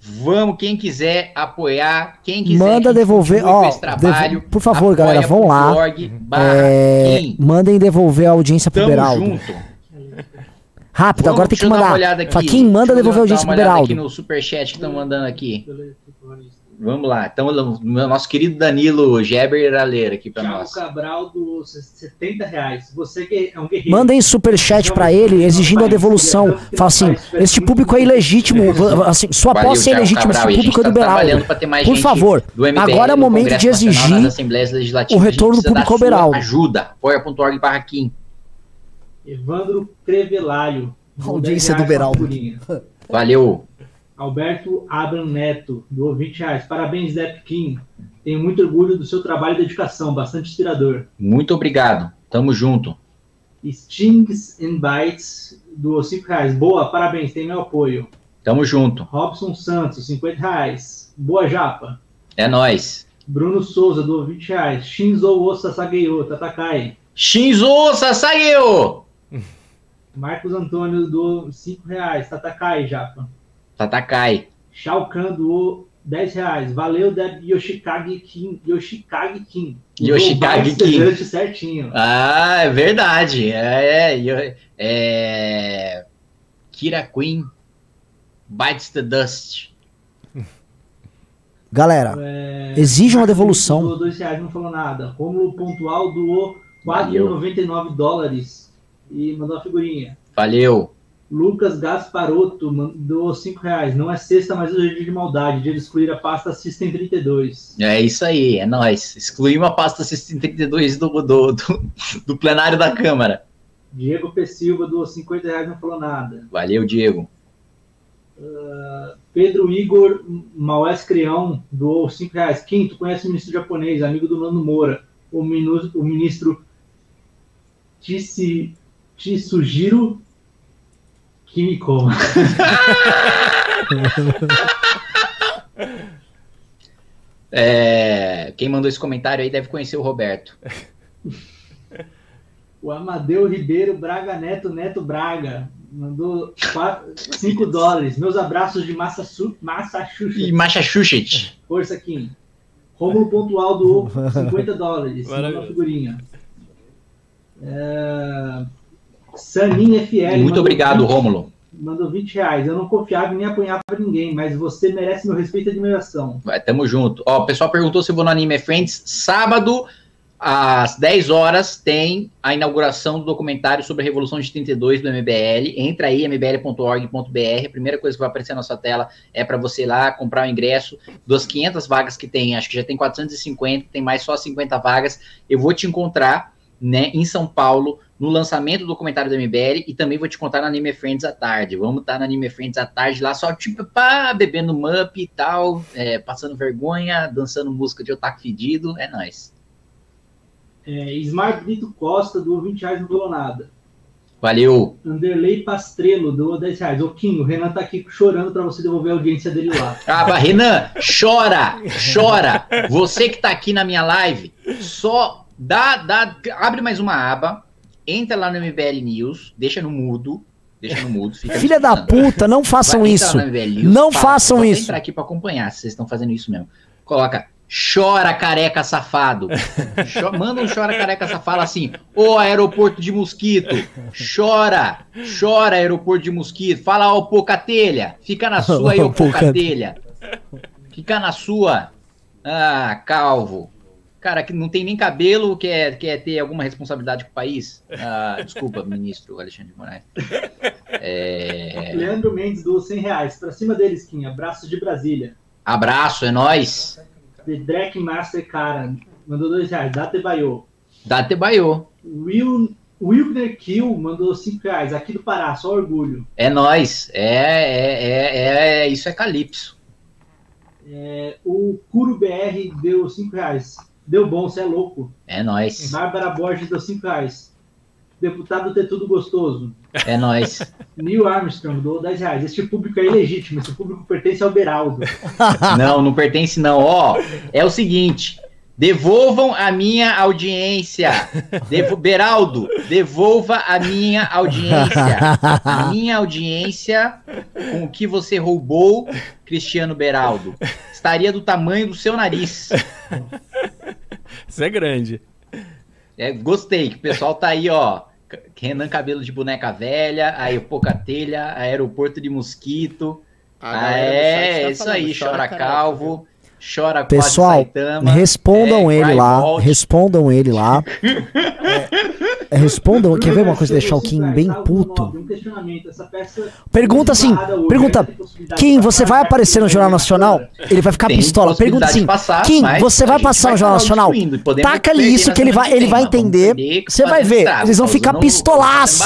Vamos, quem quiser apoiar, quem quiser Manda devolver, ó, esse trabalho, devo- por favor, galera, vão lá. barra É, mandem devolver a audiência pro Tamo Beraldo. junto. Rápido, Vamos, agora tem que mandar. olhada aqui. Quem manda devolver a audiência pro olhada aqui Beraldo? no superchat que estão mandando aqui. Vamos lá. Então, nosso querido Danilo Geber Iraleira aqui para nós. Cabral do 70 reais. Você que é um guerreiro. Mandem superchat pra ele exigindo a devolução. Fala assim, este público é ilegítimo. Assim, sua Valeu, posse é ilegítima, esse. E público é do tá mais Por gente favor, do MBL agora é o momento de exigir o retorno do público ao sua Beraldo. Ajuda. Apoia.org barra Kim. Evandro Crevelário. do Audiência 10 do Beraldo. Valeu. Alberto Abram Neto, do 20 reais. Parabéns, Dep Kim. Tenho muito orgulho do seu trabalho e dedicação, bastante inspirador. Muito obrigado. Tamo junto. Stings and Bites, do 5 reais. Boa, parabéns, tem meu apoio. Tamo junto. Robson Santos, 50 reais. Boa japa. É nóis. Bruno Souza, do 20 reais. Shinzo Osa Sageyo, Tatakai. Shinzo Sasageo. Marcos Antônio, do 5 reais. Tatakai, japa. Tatakai. Shao Kahn, do 10 reais. Valeu, Deb Yoshikage Kim. Yoshikage Kim. Yoshikage Kim. Certinho. Ah, é verdade. É, é, é... Kira Queen bites the dust. Galera, É, exijam a Marcos devolução. Doou 2 reais, não falou nada. Rômulo Pontual doou Valeu. 4,99 dólares e mandou uma figurinha. Valeu. Lucas Gasparotto mandou 5 reais. Não é sexta, mas hoje é dia de maldade. Dia de excluir a pasta System 32. É isso aí, é nóis. Excluímos a pasta 632 do, do, do, do plenário da Câmara. Diego P. Silva doou 50 reais, não falou nada. Valeu, Diego. Uh, Pedro Igor Maués Creão doou 5 reais. Tu conhece o ministro japonês, amigo do Nando Moura. O, minu, o ministro Tsujiro Kimiko. É, quem mandou esse comentário aí deve conhecer o Roberto. O Amadeu Ribeiro Braga Neto Neto Braga mandou 5 dólares. Meus abraços de Massachu- Massachusetts. E Massachusetts. Força, Kim. Romulo Pontual doou 50 dólares. Maravilha. Uma figurinha. É... Sanin FL. Muito obrigado, 20 Rômulo. Mandou 20 reais. Eu não confiava e nem apanhava ninguém, mas você merece meu respeito e admiração. Vai, tamo junto. Ó, o pessoal perguntou se eu vou no Anime Friends. Sábado, às 10 horas, tem a inauguração do documentário sobre a Revolução de 32 do MBL. Entra aí, mbl.org.br. A primeira coisa que vai aparecer na sua tela é para você ir lá comprar o ingresso. Das 500 vagas que tem, acho que já tem 450, tem mais só 50 vagas. Eu vou te encontrar né, em São Paulo, no lançamento do documentário do MBL, e também vou te contar no Anime Friends à tarde. Vamos estar no Anime Friends à tarde lá, só tipo, pá, bebendo mup e tal, é, passando vergonha, dançando música de otaku fedido, é nóis. É, Smart Brito Costa doou 20 reais, não doou nada. Valeu. Anderley Pastrello doou 10 reais. Ô, Kim, o Renan tá aqui chorando pra você devolver a audiência dele lá. Ah, Renan, chora, chora. Você que tá aqui na minha live, só dá, dá, abre mais uma aba, entra lá no MBL News, deixa no mudo, deixa no mudo. Filha da puta, não façam Vai isso. News, Não fala, façam isso. entrar aqui pra acompanhar, se vocês estão fazendo isso mesmo. Coloca chora careca safado. Manda um chora careca safado fala assim: "Ô aeroporto de mosquito, chora, chora aeroporto de mosquito. Fala ó pocatelha, fica na sua aí ô Ô, Poca- pocatelha. Fica na sua. Ah, calvo. Cara, que não tem nem cabelo, quer, quer ter alguma responsabilidade com o país? Ah, desculpa, ministro Alexandre de Moraes. É, Leandro Mendes doou 100 reais. Pra cima deles, Kim. Abraços de Brasília. abraço, é nóis. The Drake Master Cara mandou 2 reais. Date Baiô. Date Baiô. Will, Wilkner Kill mandou 5 reais. Aqui do Pará, só orgulho. É nóis. É, é, é, é, isso é Calypso. É, o Curo BR deu 5 reais. Deu bom, você é louco. É nóis. Bárbara Borges deu 5 reais. Deputado ter tudo gostoso. É nóis. Neil Armstrong doou 10 reais. Este público é ilegítimo. Esse público pertence ao Beraldo. Não, não pertence não. Ó, é o seguinte. Devolvam a minha audiência. Devo... Beraldo, devolva a minha audiência. A minha audiência com o que você roubou, Cristiano Beraldo, estaria do tamanho do seu nariz. Isso é grande. É, gostei, que o pessoal tá aí, ó. Renan Cabelo de Boneca Velha, aí Pouca Telha, Aeroporto de Mosquito. Ah, é, tá isso falando, aí, chora chora calvo, chora quase Pessoal, Saitama. respondam é, ele lá. vault. Respondam ele lá. É, respondam. Quer ver uma coisa deixar o Kim bem puto? Pergunta assim, pergunta, Kim, você vai aparecer no Jornal Nacional? Ele vai ficar pistola. Pergunta assim, Kim, você vai passar no Jornal Nacional? Taca-lhe perder isso que ele vai, ele vai entender. Você vai ver, eles vão ficar pistolaço.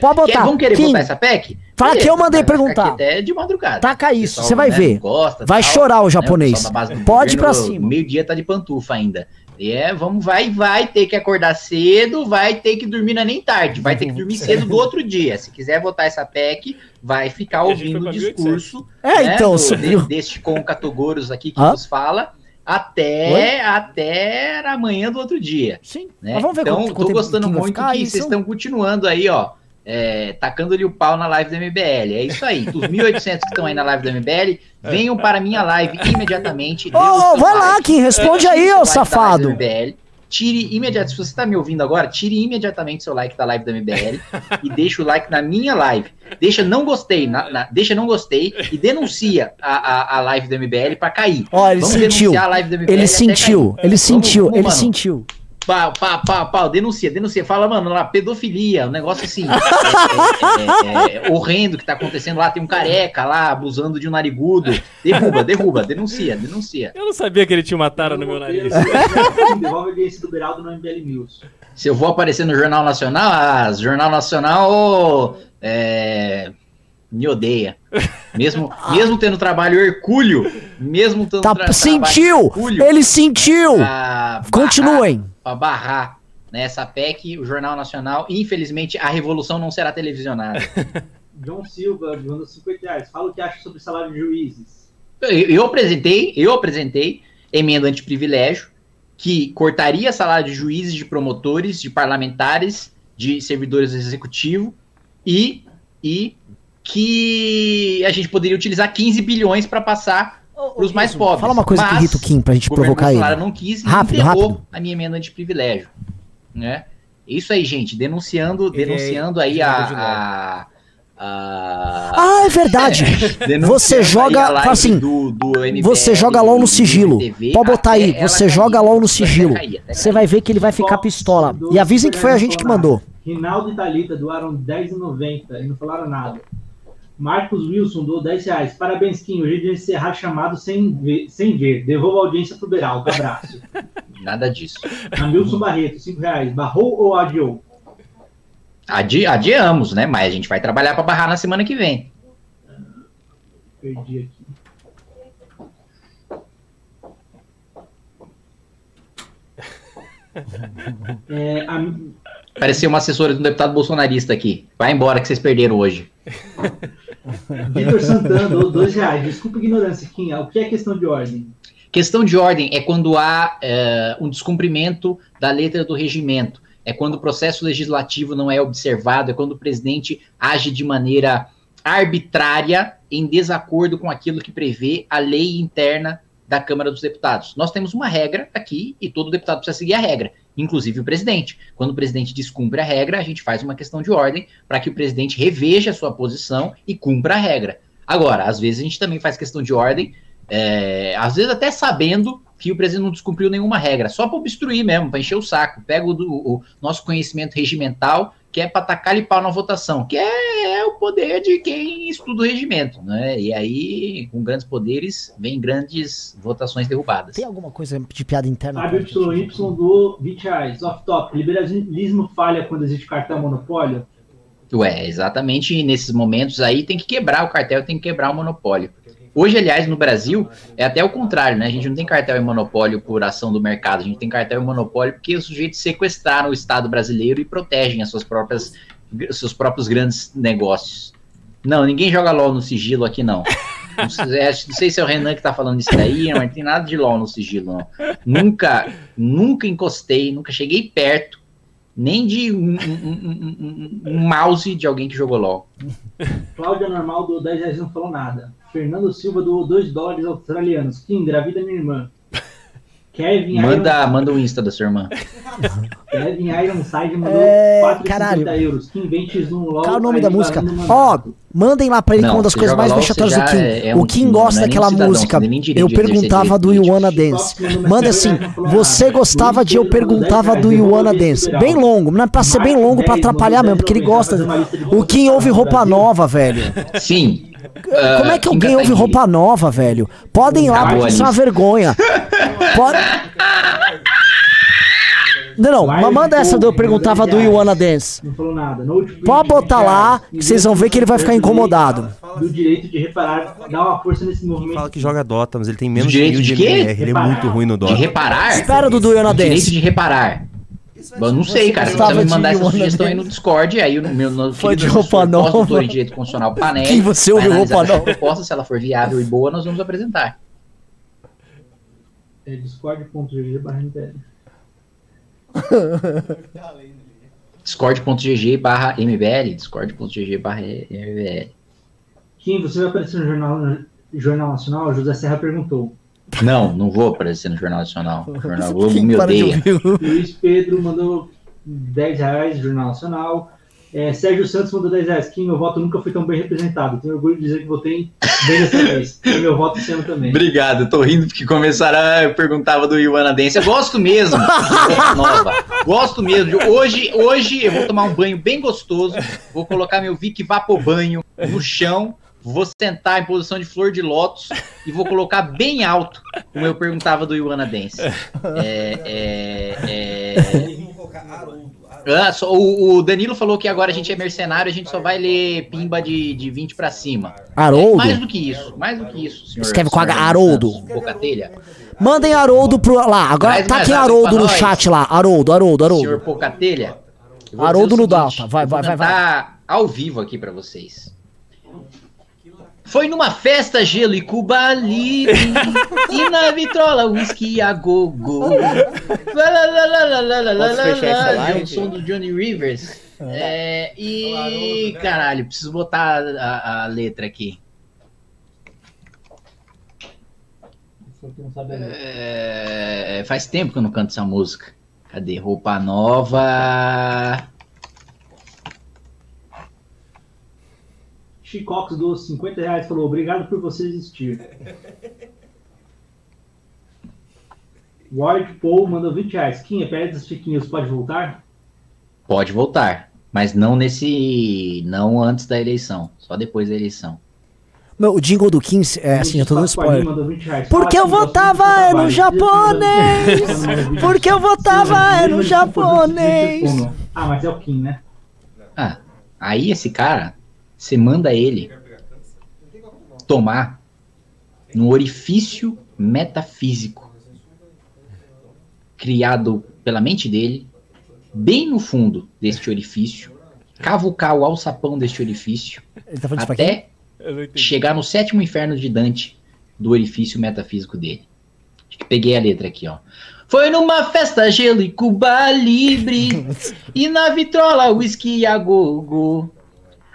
Pode botar. Kim? Fala que eu mandei perguntar. aqui Até de madrugada. Taca isso, você vai né, ver. gosta, Vai tal, chorar o né, japonês. Pode ir pra cima. Meio-dia tá de pantufa ainda. E é, vamos, vai, vai ter que acordar cedo, vai ter que dormir não é nem tarde, vai ter que dormir cedo do outro dia. Se quiser votar essa PEC, vai ficar ouvindo o discurso É, então, do, subiu. de- deste com Catogoros aqui que Hã? nos fala até, até amanhã do outro dia. Sim. né? Mas vamos ver então, quanto- tô quanto gostando muito que vocês estão continuando aí, ó. É, tacando-lhe o pau na live do MBL. É isso aí. Dos 1.800 que estão aí na live do MBL, venham para a minha live imediatamente. Ô, seu vai lá, like, Kim, responde aí, ô da safado. do MBL, tire imediatamente, se você está me ouvindo agora, tire imediatamente seu like da live do MBL e deixa o like na minha live. Deixa não gostei, na- na- deixa não gostei e denuncia a, a, a live do MBL para cair. Ó, ele Vamos sentiu. denunciar a live do MBL Ele sentiu, ele sentiu, vamos, ele mano. sentiu. Pau, pau, pau, pau, denuncia, denuncia. Fala, mano, lá, pedofilia, um negócio assim. é, é, é, é horrendo que tá acontecendo lá. Tem um careca lá abusando de um narigudo. Derruba, derruba, denuncia, denuncia. Eu não sabia que ele tinha uma tara no meu nariz. Devolve a audiência do Beraldo no MBL News. Se eu vou aparecer no Jornal Nacional, ah, Jornal Nacional é, me odeia. Mesmo, mesmo tendo trabalho hercúleo, mesmo tendo Tá, tra sentiu! trabalho hercúleo, Ele sentiu! pra Continuem. Para barrar nessa PEC, o Jornal Nacional, infelizmente, a revolução não será televisionada. John Silva, mandou 50 reais. Fala o que acha sobre salário de juízes. Eu, eu apresentei, eu apresentei emenda antiprivilégio que cortaria salário de juízes, de promotores, de parlamentares, de servidores do executivo e, e que a gente poderia utilizar 15 bilhões para passar para os mais pobres. Fala uma coisa que Mas irrita o Kim pra gente o governo provocar ele. Não quis Rápido, rápido. a minha emenda de privilégio, né? Isso aí, gente, denunciando, Ele é denunciando aí de a, a, a- Ah, é verdade. Você joga, a assim, do- do você joga LOL no sigilo. Pode botar aí, você cair. joga LOL no sigilo. cair, Você vai ver que ele vai ficar pistola. E avisem que foi a gente que mandou. Rinaldo e Thalita doaram 10,90 e não falaram nada. Marcos Wilson doou 10 reais. Parabéns, Kim. Hoje de encerrar chamado sem ver. Sem ver. Devolva a audiência pro Beraldo. Abraço. Nada disso. Amilson Barreto, 5 reais. Barrou ou adiou? Adi, adiamos, né? Mas a gente vai trabalhar para barrar na semana que vem. Perdi aqui. É, a, Parecia uma assessora de um deputado bolsonarista aqui. Vai embora que vocês perderam hoje. Vitor Santana 2 reais. Desculpa a ignorância, Kim. O que é questão de ordem? Questão de ordem é quando há é, um descumprimento da letra do regimento. É quando o processo legislativo não é observado, é quando o presidente age de maneira arbitrária em desacordo com aquilo que prevê a lei interna da Câmara dos Deputados. Nós temos uma regra aqui e todo deputado precisa seguir a regra, inclusive o presidente. Quando o presidente descumpre a regra, a gente faz uma questão de ordem para que o presidente reveja a sua posição e cumpra a regra. Agora, às vezes a gente também faz questão de ordem, é, às vezes até sabendo que o presidente não descumpriu nenhuma regra, só para obstruir mesmo, para encher o saco. Pega o, do- o nosso conhecimento regimental, que é para tacar-lhe pau na votação, que é, é o poder de quem estuda o regimento, né? E aí, com grandes poderes, vem grandes votações derrubadas. Tem alguma coisa de piada interna? Fábio YY doou 20 reais. Off top. Liberalismo falha quando existe cartão monopólio? Ué, exatamente nesses momentos aí tem que quebrar o cartel, tem que quebrar o monopólio. Hoje, aliás, no Brasil, é até o contrário, né? A gente não tem cartel e monopólio por ação do mercado, a gente tem cartel e monopólio porque os sujeitos sequestraram o Estado brasileiro e protegem as suas próprias, seus próprios grandes negócios. Não, ninguém joga LOL no sigilo aqui, não. Não sei, é, se é o Renan que tá falando isso daí, mas não tem nada de LOL no sigilo, não. Nunca, nunca encostei, nunca cheguei perto, nem de um, um- um- um- mouse de alguém que jogou LOL. Cláudia Normal doou 10 reais não falou nada. Fernando Silva doou 2 dólares australianos. Kim, engravida minha irmã. Kevin Manda, manda o Insta da sua irmã. Iron, Kevin Ironside mandou É, 4,50 caralho. euros. Kim, vem X1 LOL. Qual é o nome da música? Ó, mandato. mandem lá pra ele que é Não, uma das coisas mais vexatórias do Kim. é- é o um- Kim não gosta é um daquela cidadão, música. Eu perguntava do político. Dance. Manda assim, você gostava de Eu Perguntava do You Wanna Dance. Bem longo, não é pra ser bem longo pra atrapalhar mesmo, porque ele gosta. O Kim ouve roupa nova, velho. Sim. Como é que alguém ouve roupa nova, velho? Podem ir lá, porque a isso é uma vergonha. Pode... Não, não, mas manda essa do Eu Perguntava do You Wanna Dance. Não falou nada. Pode botar lá, que vocês vão ver que ele vai ficar incomodado. Do direito de reparar, dá uma força nesse movimento. Fala que joga Dota, mas ele tem menos direito mil de quê? MMR, ele é muito ruim no Dota. De reparar? Espera, Dudu, eu na O direito dance. de reparar. Eu não sei, cara. Você precisa me mandar essa sugestão aí no Discord. Aí o meu no, Foi de roupa nova. pós-doutor em Direito Constitucional Panelli. Quem você analisar roupa nova? proposta, se ela for viável e boa, nós vamos apresentar. É discord.gg barra MBL. discord.gg barra mbl, discord.gg barra mbl. Kim, você vai aparecer no Jornal, no Jornal Nacional? José Serra perguntou. Não, não vou aparecer no Jornal Nacional. O Jornal Globo me odeia. Luiz Pedro mandou 10 reais, Jornal Nacional. É, Sérgio Santos mandou 10 reais. Kim, meu voto nunca foi tão bem representado. Tenho orgulho de dizer que votei bem dessa vez. E meu voto ano também. Obrigado, tô rindo porque começaram a eu perguntava do Ioana Dance. Eu gosto mesmo. de nova. Gosto mesmo. Hoje, hoje eu vou tomar um banho bem gostoso. Vou colocar meu Vic Vapobanho no chão. Vou sentar em posição de flor de lótus e vou colocar bem alto, como eu perguntava do Ioana Dance. É, é, é... Ah, só- o, o Danilo falou que agora a gente é mercenário, a gente só vai ler pimba de, de 20 pra cima. Haroldo? Mais do que isso, mais do que isso, senhor. Escreve com H, senhor Haroldo. Bocatelha. Mandem Haroldo pro. Lá, agora Traz tá aqui Haroldo no nós. chat lá. Haroldo, Haroldo, Haroldo. Senhor Pocatelha. Haroldo no Dalta. Vai, vai, vai, vai. ao vivo aqui pra vocês. Foi numa festa gelo e Cuba Libre e na vitrola whisky a gogo. Posso fechar essa live? É um som do Johnny Rivers. É, e caralho, preciso botar a, a letra aqui. É, faz tempo que eu não canto essa música. Cadê? Roupa nova. Chicox dos 50 reais falou: Obrigado por você existir. Ward Paul mandou 20 reais. Kim, a pele das Chiquinhos pode voltar? Pode voltar, mas não nesse. não antes da eleição, só depois da eleição. Meu, o jingle do 15, é assim, eu tô dando spoiler. mandou 20 reais. Porque eu votava é no japonês. Porque eu votava é no japonês. Ah, mas é o Kim, né? Ah, aí esse cara, você manda ele tomar no orifício metafísico criado pela mente dele, bem no fundo deste orifício, cavucar o alçapão deste orifício, tá até chegar no sétimo inferno de Dante do orifício metafísico dele. Acho que peguei a letra aqui, ó. Foi numa festa gelo e Cuba Libre e na vitrola whisky a gogo.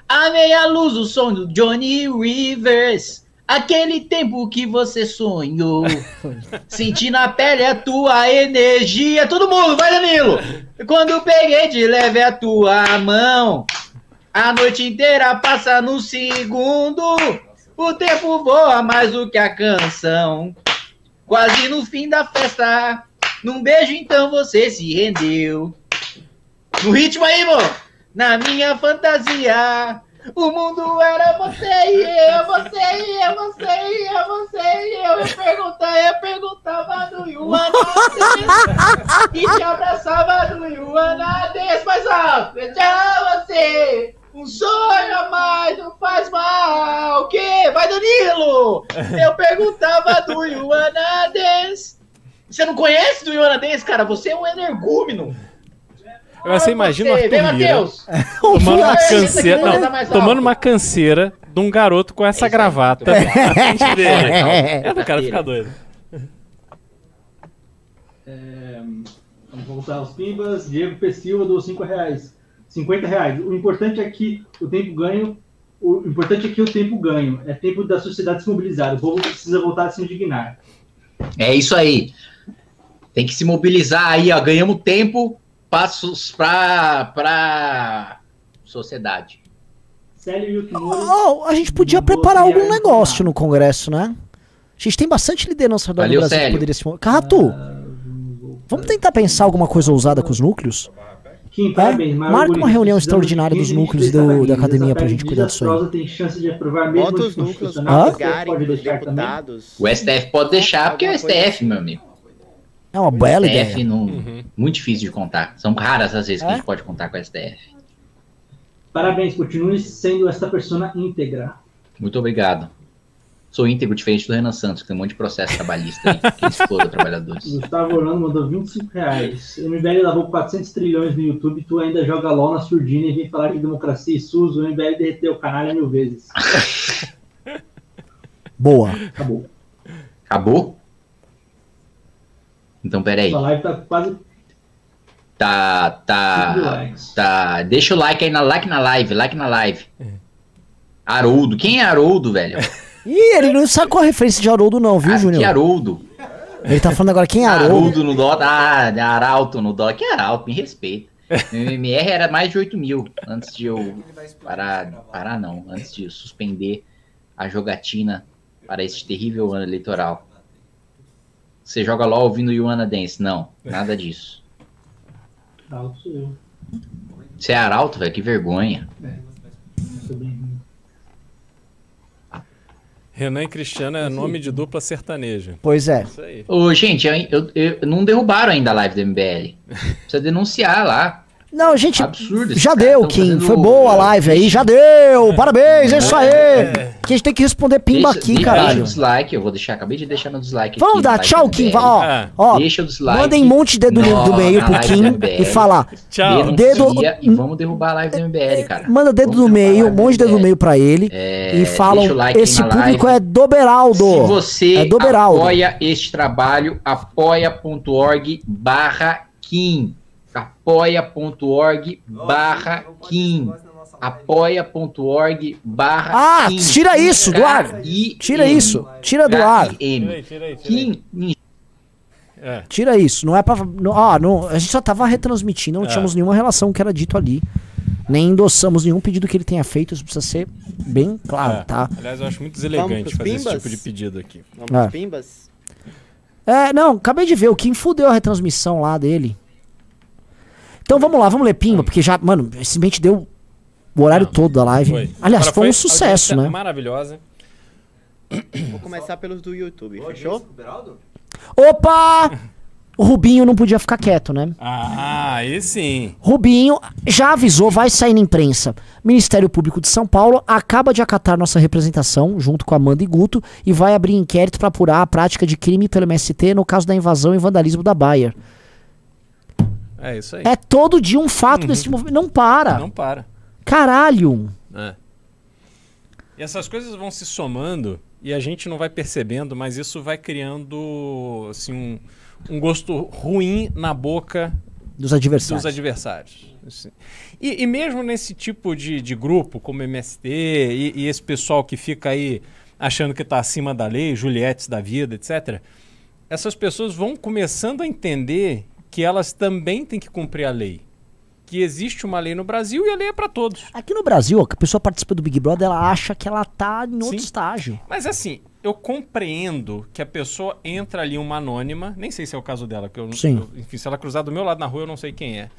A meia luz o som do Johnny Rivers. Aquele tempo que você sonhou. Senti na pele a tua energia. Todo mundo, vai Danilo! Quando peguei de leve a tua mão. A noite inteira passa no segundo. O tempo voa mais do que a canção. Quase no fim da festa. Num beijo, então você se rendeu. No ritmo aí, mano. Na minha fantasia. O mundo era você e eu, você e eu, você e eu, você e eu. Eu perguntava, eu perguntava do Yuana E te abraçava do Yuana mais alto. Já você. Um sonho a mais não faz mal. O quê? Vai, Danilo! Eu perguntava do Yuana Dance. Você não conhece do Yuana Dance, cara? Você é um energúmeno. Agora você imagina o Arthur Lira Matheus. tomando uma canseira, não, tomando uma canseira de um garoto com essa gravata na frente dele. É do cara ficar doido. É, vamos voltar aos pimbas. Diego P. Silva dou 5 reais. 50 reais. O importante é que o tempo ganho. O importante é que o tempo ganho. É tempo da sociedade se mobilizar. O povo precisa voltar a se indignar. É isso aí. Tem que se mobilizar aí, ó. Ganhamos tempo passos pra, pra sociedade. Célio. Oh, a gente podia preparar algum negócio no Congresso, né? A gente tem bastante liderança do Valeu, Brasil que Célio. poderia se Carratu, vamos tentar pensar alguma coisa ousada com os núcleos? Kim, É? parabéns. Mário Marca uma reunião extraordinária dos 15 núcleos do- da academia pra gente cuidar disso aí. tem chance de aprovar mesmo Bota os núcleos deputados. O STF pode deixar, porque é o STF, meu amigo. É uma bela STF ideia. não, muito difícil de contar. São raras as vezes que É? a gente pode contar com o STF. Parabéns, continue sendo esta pessoa íntegra. Muito obrigado. Sou íntegro diferente do Renan Santos, que tem um monte de processo trabalhista aí, que explora trabalhadores. Gustavo Orlando mandou 25 reais. MBL lavou 400 trilhões no YouTube, tu ainda joga LOL na surdina e vem falar de democracia e SUS, o MBL derreteu o canalha mil vezes. Boa. Acabou. Acabou? Então, peraí. Sua live tá quase Tá, tá, tá. Deixa o like aí na like na live, like na live. Haroldo, quem é Haroldo, velho? Ih, ele não sacou a referência de Haroldo não, viu, Ah, que Júnior? Haroldo? Ele tá falando agora quem é Haroldo. Haroldo no Dota, ah, Arauto no Dota. Que Arauto, me respeita. Meu MMR era mais de 8 mil antes de eu parar, parar não, antes de suspender a jogatina para este terrível ano eleitoral. Você joga LOL ouvindo Yuana Dance? Não, nada disso. Alto sou eu. Você é arauto, velho? Que vergonha. Ruim. Renan e Cristiano é nome de dupla sertaneja. Pois é. Isso aí. Ô, gente, eu, eu- eu- não derrubaram ainda a live do MBL. Precisa denunciar lá. Não, gente, Absurdo. já deu, Kim. fazendo- Foi boa a live aí, já deu. Parabéns, é isso aí. Que a gente tem que responder pimba Deixa- aqui, deixa o caralho. dislike, eu vou deixar, acabei de deixar no dislike. Vamos aqui dar tchau, Kim. Ó, É. ó, Deixa o dislike. mandem um monte de dedo no- do meio pro Kim e fala. Tchau. Dedo- e vamos derrubar a live do MBL, cara. Manda dedo Vamos no meio, um monte de dedo no meio pra ele. É, e falam: deixa o like esse público live. é do Beraldo. Se você é do Beraldo. apoia este trabalho, apoia.org barra Kim. Apoia.org barra Kim. Apoia.org barra Ah, tira isso do ar. Tira isso. Tira do ar. K-I-M. Tira aí, tira aí, tira aí. Kim. É. Tira isso. Não é pra. Não, ah, não, a gente só tava retransmitindo, não É. tínhamos nenhuma relação com o que era dito ali. Nem endossamos nenhum pedido que ele tenha feito. Isso precisa ser bem claro, É. tá? Aliás, eu acho muito deselegante fazer esse pimbas? tipo de pedido aqui. Vamos É. pimbas? É, não, acabei de ver. O Kim fudeu a retransmissão lá dele. Então vamos lá, vamos ler Pimba, porque já, mano, simplesmente deu o horário todo da live. Foi. Aliás, Agora foi um sucesso, né? Maravilhosa. Vou começar pelos do YouTube, fechou? Opa! O Rubinho não podia ficar quieto, né? Ah, aí sim. Rubinho já avisou, vai sair na imprensa. Ministério Público de São Paulo acaba de acatar nossa representação, junto com Amanda e Guto, e vai abrir inquérito para apurar a prática de crime pelo MST no caso da invasão e vandalismo da Bayer. É isso aí. É todo dia um fato desse movimento. Não para. Não para. Caralho. É. E essas coisas vão se somando e a gente não vai percebendo, mas isso vai criando assim, um, um gosto ruim na boca Dos adversários. dos adversários. Assim. E, e mesmo nesse tipo de, de grupo, como MST, e, e esse pessoal que fica aí achando que está acima da lei, Julietes da vida, etc., essas pessoas vão começando a entender que elas também têm que cumprir a lei. Que existe uma lei no Brasil e a lei é para todos. Aqui no Brasil, ó, que a pessoa participa do Big Brother, ela acha que ela tá em outro Sim. estágio. Mas assim, eu compreendo que a pessoa entra ali uma anônima, nem sei se é o caso dela, porque eu, não- Sim. eu- enfim, se ela cruzar do meu lado na rua, eu não sei quem é.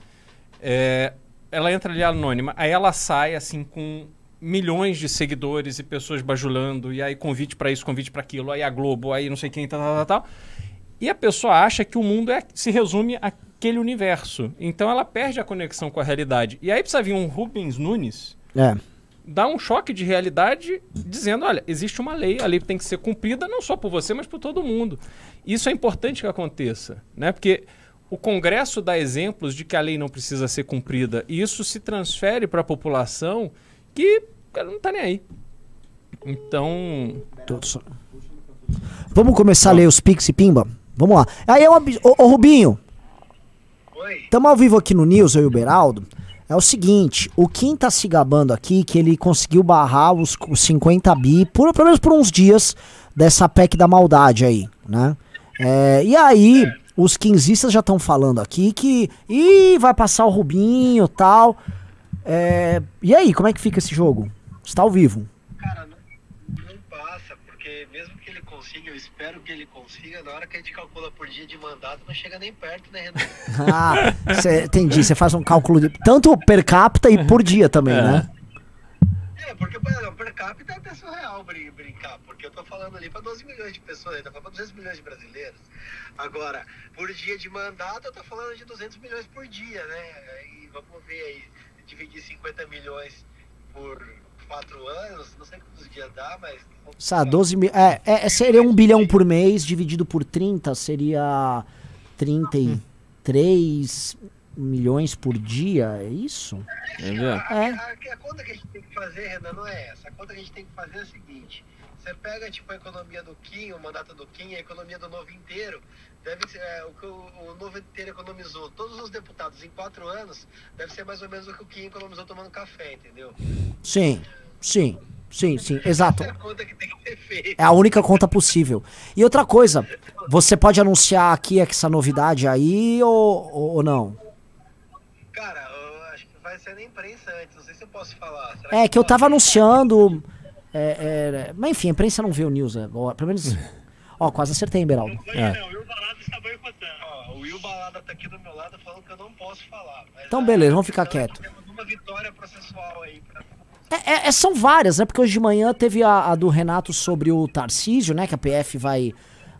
É, ela entra ali anônima, aí ela sai assim com milhões de seguidores e pessoas bajulando, e aí convite pra isso, convite pra aquilo, aí a Globo, aí não sei quem, tal, tal, tal, tal. E a pessoa acha que o mundo é, se resume àquele universo. Então ela perde a conexão com a realidade. E aí precisa vir um Rubens Nunes É. dá um choque de realidade dizendo, olha, existe uma lei, a lei tem que ser cumprida não só por você, mas por todo mundo. Isso é importante que aconteça, né? Porque o Congresso dá exemplos de que a lei não precisa ser cumprida e isso se transfere para a população que cara, não tá nem aí. Então, Vamos começar a ler os Pix e Pimba? Vamos lá. Aí é uma. Ô, ô Rubinho. Oi. Tamo ao vivo aqui no News, eu e o Beraldo. É o seguinte, o Kim tá se gabando aqui que ele conseguiu barrar os, os 50 bi, por, pelo menos por uns dias, dessa PEC da maldade aí, né? É, e aí, os quinzistas já estão falando aqui que. Ih, vai passar o Rubinho tal. É, e aí, como é que fica esse jogo? Está ao vivo. Não passa, porque mesmo que ele consiga, eu espero que ele consiga, na hora que a gente calcula por dia de mandato, não chega nem perto, né, Renan? Ah, cê, entendi. Você faz um cálculo de tanto per capita e por dia também, né? É, porque por exemplo, per capita é até surreal brin- brincar, porque eu tô falando ali pra 12 milhões de pessoas, tá falando pra 200 milhões de brasileiros. Agora, por dia de mandato, eu tô falando de 200 milhões por dia, né? E vamos ver aí, dividir 50 milhões por 4 anos, não sei quantos dias dá, mas Sá, 12 mil. É, é, seria um bilhão por mês, dividido por 30, seria 33 milhões por dia, é isso? A, É. a- a conta que a gente tem que fazer, Renan, não é essa. A conta que a gente tem que fazer é a seguinte. Você pega, tipo, a economia do Kim, o mandato do Kim, a economia do Novo inteiro, deve ser, é, o que o, o Novo inteiro economizou, todos os deputados em quatro anos, deve ser mais ou menos o que o Kim economizou tomando café, entendeu? Sim, sim, sim, sim, exato. É a conta que tem que ser feita. É a única conta possível. E outra coisa, você pode anunciar aqui essa novidade aí ou, ou não? Cara, vai sair na imprensa antes. Não sei se eu posso falar. Será É que eu tava anunciando. é, é, mas enfim, a imprensa não vê o news agora. Pelo menos. Ó, quase acertei, hein, Beraldo. É. Não, o Will Balada está boicotando. Ó, o Will Balada tá aqui do meu lado falando que eu não posso falar. Mas Então, beleza, vamos ficar quieto. temos uma vitória processual aí. Pra... É, é, são várias, né? Porque hoje de manhã teve a, a do Renato sobre o Tarcísio, né? Que a PF vai.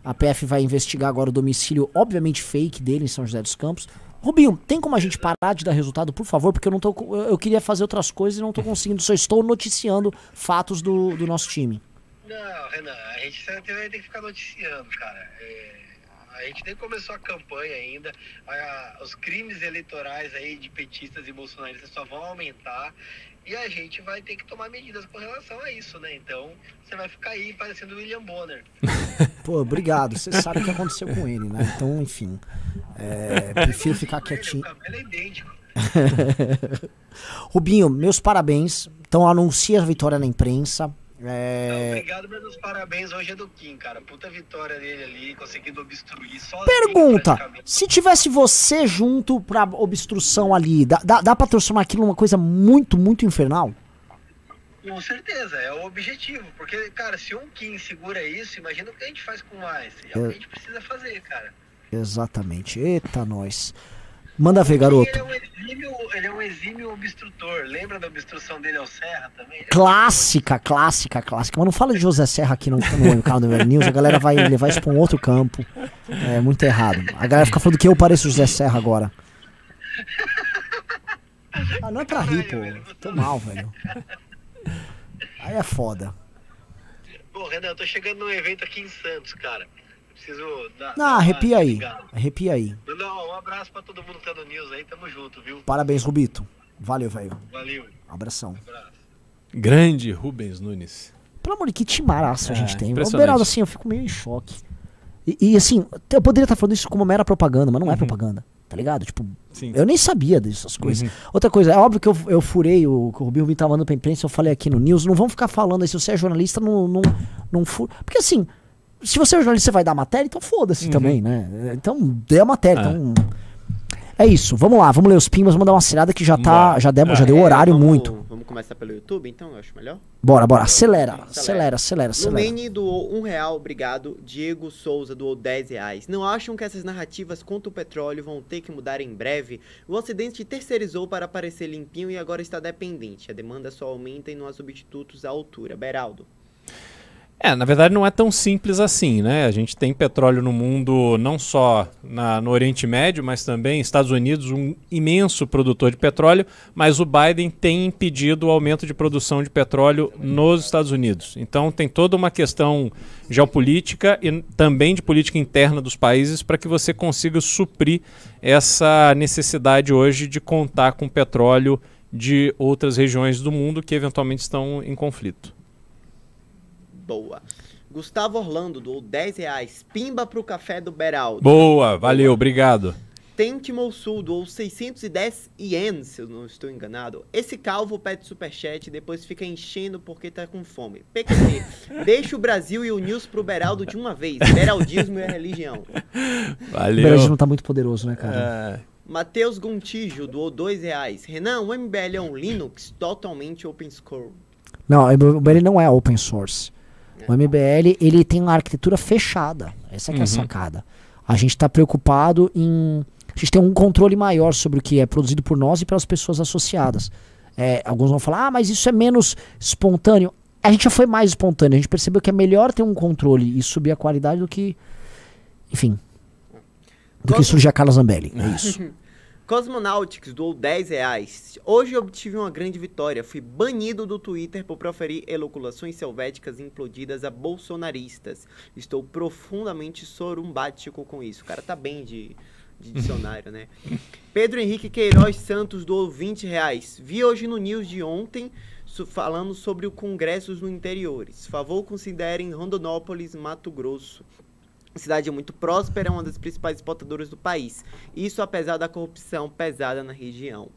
A PF vai investigar agora o domicílio, obviamente, fake dele em São José dos Campos. Rubinho, tem como a gente parar de dar resultado, por favor? Porque eu não tô. Eu eu queria fazer outras coisas e não tô conseguindo. Só estou noticiando fatos do, do nosso time. Não, Renan, a gente vai ter que ficar noticiando, cara. É, a gente nem começou a campanha ainda. A- os crimes eleitorais aí de petistas e bolsonaristas só vão aumentar. E a gente vai ter que tomar medidas com relação a isso, né? Então, você vai ficar aí parecendo o William Bonner. Pô, obrigado. Você sabe o que aconteceu com ele, né? Então, enfim. é, prefiro ficar quietinho. Ele é idêntico. Rubinho, meus parabéns. Então anuncia a vitória na imprensa. É, Obrigado pelos parabéns. Hoje é do Kim, cara. Puta vitória dele ali, conseguindo obstruir sozinho. Pergunta: se tivesse você junto pra obstrução ali, dá, dá, dá pra transformar aquilo numa coisa muito, muito infernal? Com certeza, é o objetivo. Porque, cara, se um Kim segura isso, imagina o que a gente faz com mais. É o que a gente precisa fazer, cara. Exatamente. Eita, nós. Manda ver, garoto. Ele é, um exímio, ele é um exímio obstrutor. Lembra da obstrução dele ao Serra também? Clássica, clássica, clássica. Mas não fala de José Serra aqui no, no canal do Velho News. A galera vai levar isso pra um outro campo. É muito errado. A galera fica falando que eu pareço José Serra agora. Ah, não é pra rir, pô. Tô mal, velho. Aí é foda. Pô, Renan, eu tô chegando num evento aqui em Santos, cara. Preciso dar. Não, dar arrepia aí. Arrepia aí. Mandar um abraço pra todo mundo que tá no News aí. Tamo junto, viu? Parabéns, Rubito. Valeu, velho. Valeu. Abração. Grande Rubens Nunes. Pelo amor de que timaraço a É, gente tem. O. Beraldo, assim, eu fico meio em choque. E, e, assim, eu poderia estar falando isso como mera propaganda, mas não é propaganda. Tá ligado? Tipo, Sim. eu nem sabia dessas coisas. Uhum. Outra coisa, é óbvio que eu, eu furei o que o Rubinho tava mandando pra imprensa, eu falei aqui no News, não vamos ficar falando aí, se você é jornalista, não, não, não fura. Porque assim, se você é jornalista, você vai dar matéria, então foda-se Uhum. também, né? Então, dê a matéria, É. então... É isso, vamos lá, vamos ler os pimbas, vamos dar uma acelerada que já tá, já, demos, já É, deu horário vamos, muito. Vamos começar pelo YouTube, então, eu acho melhor. Bora, bora, acelera, acelera, acelera, acelera. Lumene doou um real, obrigado. Diego Souza doou 10 reais. Não acham que essas narrativas contra o petróleo vão ter que mudar em breve? O Ocidente terceirizou para parecer limpinho e agora está dependente. A demanda só aumenta e não há substitutos à altura. Beraldo. É, na verdade não é tão simples assim, né? A gente tem petróleo no mundo, não só na- no Oriente Médio, mas também Estados Unidos, um imenso produtor de petróleo, mas o Biden tem impedido o aumento de produção de petróleo nos Estados Unidos. Então tem toda uma questão geopolítica e também de política interna dos países para que você consiga suprir essa necessidade hoje de contar com petróleo de outras regiões do mundo que eventualmente estão em conflito. Boa. Gustavo Orlando doou 10 reais. Pimba pro café do Beraldo. Boa, valeu, obrigado. Tente Sul doou 610 ienes, se eu não estou enganado. Esse calvo pede superchat e depois fica enchendo porque tá com fome. PQP, deixa o Brasil e o News pro Beraldo de uma vez. Beraldismo e a religião. O Valeu. Brasil não tá muito poderoso, né, cara? Matheus Gontijo doou 2 reais. Renan, o MBL é um Linux totalmente open source. Não, o MBL não é open source. O MBL, ele tem uma arquitetura fechada. Essa que é a Uhum. sacada. A gente está preocupado em... A gente tem um controle maior sobre o que é produzido por nós e pelas pessoas associadas. É, alguns vão falar, ah, mas isso é menos espontâneo. A gente já foi mais espontâneo. A gente percebeu que é melhor ter um controle e subir a qualidade do que... Enfim. Do que surgir a Carla Zambelli. É isso. Cosmonautics doou 10 reais. Hoje obtive uma grande vitória. Fui banido do Twitter por proferir eloculações selvéticas implodidas a bolsonaristas. Estou profundamente sorumbático com isso. O cara tá bem de, de dicionário, né? Pedro Henrique Queiroz Santos doou 20 reais. Vi hoje no news de ontem falando sobre o congressos no interiores. Favor considerem Rondonópolis, Mato Grosso. A cidade é muito próspera, é uma das principais exportadoras do país. Isso apesar da corrupção pesada na região.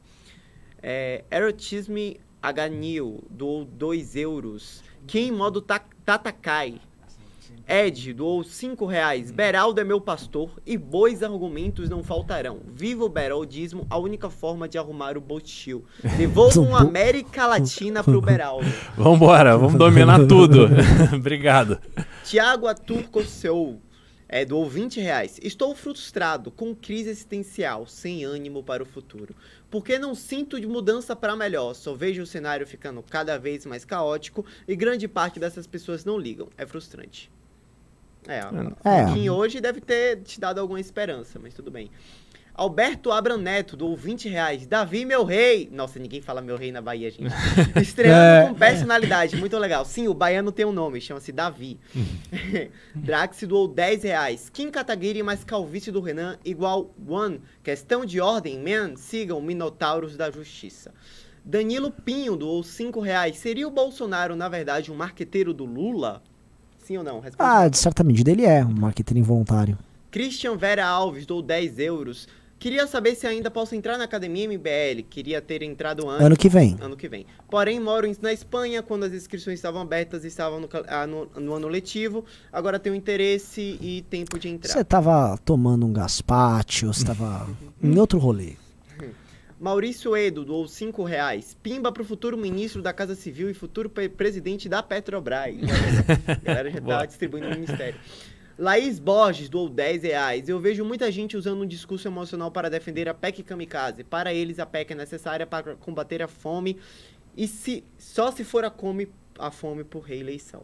É, Erotisme Aganil doou 2 euros. Quem modo ta Tatakai. Ed doou 5 reais. Beraldo é meu pastor e bois argumentos não faltarão. Viva o Beraldismo, a única forma de arrumar o Botil. Devolvam a América Latina pro Beraldo. Vambora, vamos dominar tudo. Obrigado. Tiago Aturco Seu é, doou 20 reais. Estou frustrado, com crise existencial, sem ânimo para o futuro. Porque não sinto de mudança para melhor, só vejo o cenário ficando cada vez mais caótico e grande parte dessas pessoas não ligam. É frustrante. É, É. o Kim hoje deve ter te dado alguma esperança, mas tudo bem. Alberto Abram Neto, doou 20 reais. Davi, meu rei. Nossa, ninguém fala meu rei na Bahia, gente. Estreando É. com personalidade, muito legal. Sim, o baiano tem um nome, chama-se Davi. Drax doou 10 reais. Kim Kataguiri mais calvície do Renan igual one. Questão de ordem, man. Sigam Minotauros da Justiça. Danilo Pinho doou 5 reais. Seria o Bolsonaro, na verdade, um marqueteiro do Lula? Sim ou não? Responde. Ah, de certa medida ele é um marqueteiro involuntário. Christian Vera Alves doou 10 euros. Queria saber se ainda posso entrar na academia MBL. Queria ter entrado antes. Ano que vem. Ano que vem. Porém, moro em- na Espanha quando as inscrições estavam abertas e estavam no, ah, no- no ano letivo. Agora tenho interesse e tempo de entrar. Você tava tomando um gaspacho, você tava em outro rolê. Maurício Edo doou 5 reais. Pimba pro futuro ministro da Casa Civil e futuro pre- presidente da Petrobras. A galera já tá distribuindo no ministério. Laís Borges doou 10 reais. Eu vejo muita gente usando um discurso emocional para defender a PEC kamikaze. Para eles, a PEC é necessária para combater a fome e se só se for a, come, a fome por reeleição.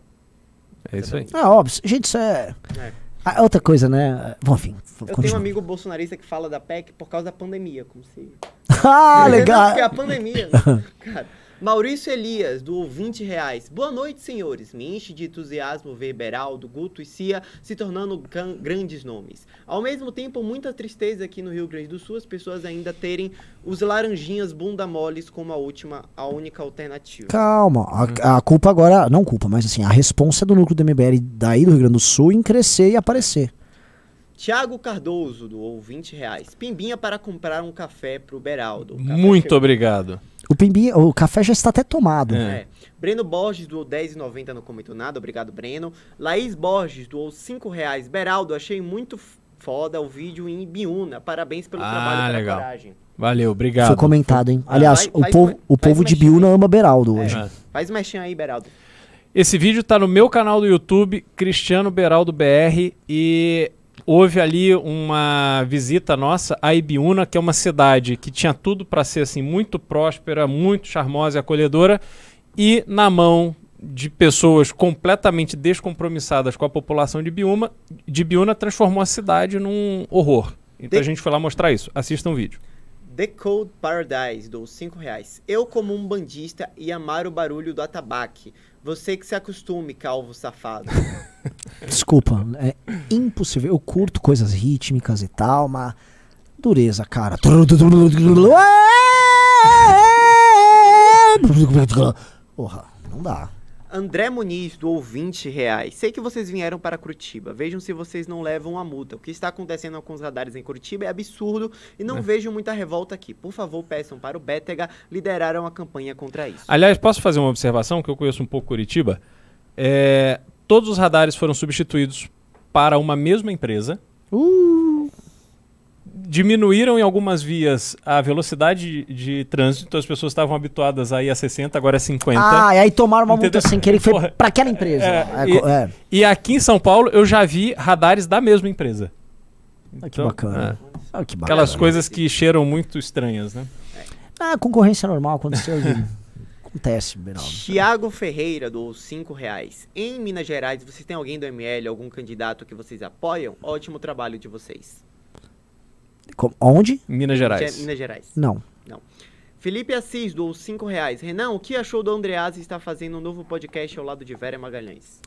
É isso aí. Ah, óbvio. Gente, isso é. É. Ah, outra coisa, né? Bom, enfim. Eu tenho um continua. amigo bolsonarista que fala da PEC por causa da pandemia, como se. Ah, Não, legal. Porque é a pandemia. né? Cara, Maurício Elias, do 20 reais. Boa noite, senhores. Me enche de entusiasmo ver Beraldo, Guto e Cia se tornando grandes nomes. Ao mesmo tempo, muita tristeza aqui no Rio Grande do Sul, as pessoas ainda terem os laranjinhas bunda moles como a última, a única alternativa. Calma. A, a culpa agora. Não culpa, mas assim, a responsa é do núcleo do MBL daí do Rio Grande do Sul em crescer e aparecer. Tiago Cardoso, do 20 reais. Pimbinha para comprar um café pro Beraldo. O café Muito chegou. obrigado. O, pimbi, o café já está até tomado. É. Breno Borges doou 10,90, não comentou nada, obrigado, Breno. Laís Borges doou 5 reais. Beraldo, achei muito foda o vídeo em Biúna. Parabéns pelo trabalho Ah, e pela legal. coragem. Valeu, obrigado. Foi comentado, hein? Aliás, Vai- o faz povo, o povo de Biúna ama Beraldo hoje. É. Faz mexinha aí, Beraldo. Esse vídeo tá no meu canal do YouTube, Cristiano Beraldo BR, e houve ali uma visita nossa a Ibiúna, que é uma cidade que tinha tudo para ser assim muito próspera, muito charmosa e acolhedora, e na mão de pessoas completamente descompromissadas com a população de Biúna, de Biúna transformou a cidade num horror. Então De- a gente foi lá mostrar isso. Assistam o vídeo. The Cold Paradise, dou 5 reais. Eu, como um bandista, ia amar o barulho do atabaque. Você que se acostume, calvo safado. Desculpa, é impossível. Eu curto coisas rítmicas e tal, mas. Dureza, cara. Porra, não dá. André Muniz doou 20 reais. Sei que vocês vieram para Curitiba. Vejam se vocês não levam a multa. O que está acontecendo com os radares em Curitiba é absurdo e não É. vejo muita revolta aqui. Por favor, peçam para o Bétega liderar uma campanha contra isso. Aliás, posso fazer uma observação que eu conheço um pouco Curitiba? É, todos os radares foram substituídos para uma mesma empresa. Diminuíram em algumas vias a velocidade de, de trânsito, então as pessoas estavam habituadas a ir a 60, agora é 50. Ah, e aí tomaram uma multa sem querer que foi Porra. pra aquela empresa. É, É, e, é. e aqui em São Paulo eu já vi radares da mesma empresa. Ah, que Então, bacana. é. Ah, que bacana. Aquelas coisas que cheiram muito estranhas, né? Ah, concorrência normal, aconteceu. Acontece, Beraldo. Tiago Ferreira doou 5 reais. Em Minas Gerais, vocês têm alguém do ML, algum candidato que vocês apoiam? Ótimo trabalho de vocês. Com- Onde? Minas Gerais. Ge- Minas Gerais. Não. Não. Felipe Assis doou 5 reais. Renan, o que achou do Andreasa estar fazendo um novo podcast ao lado de Vera Magalhães?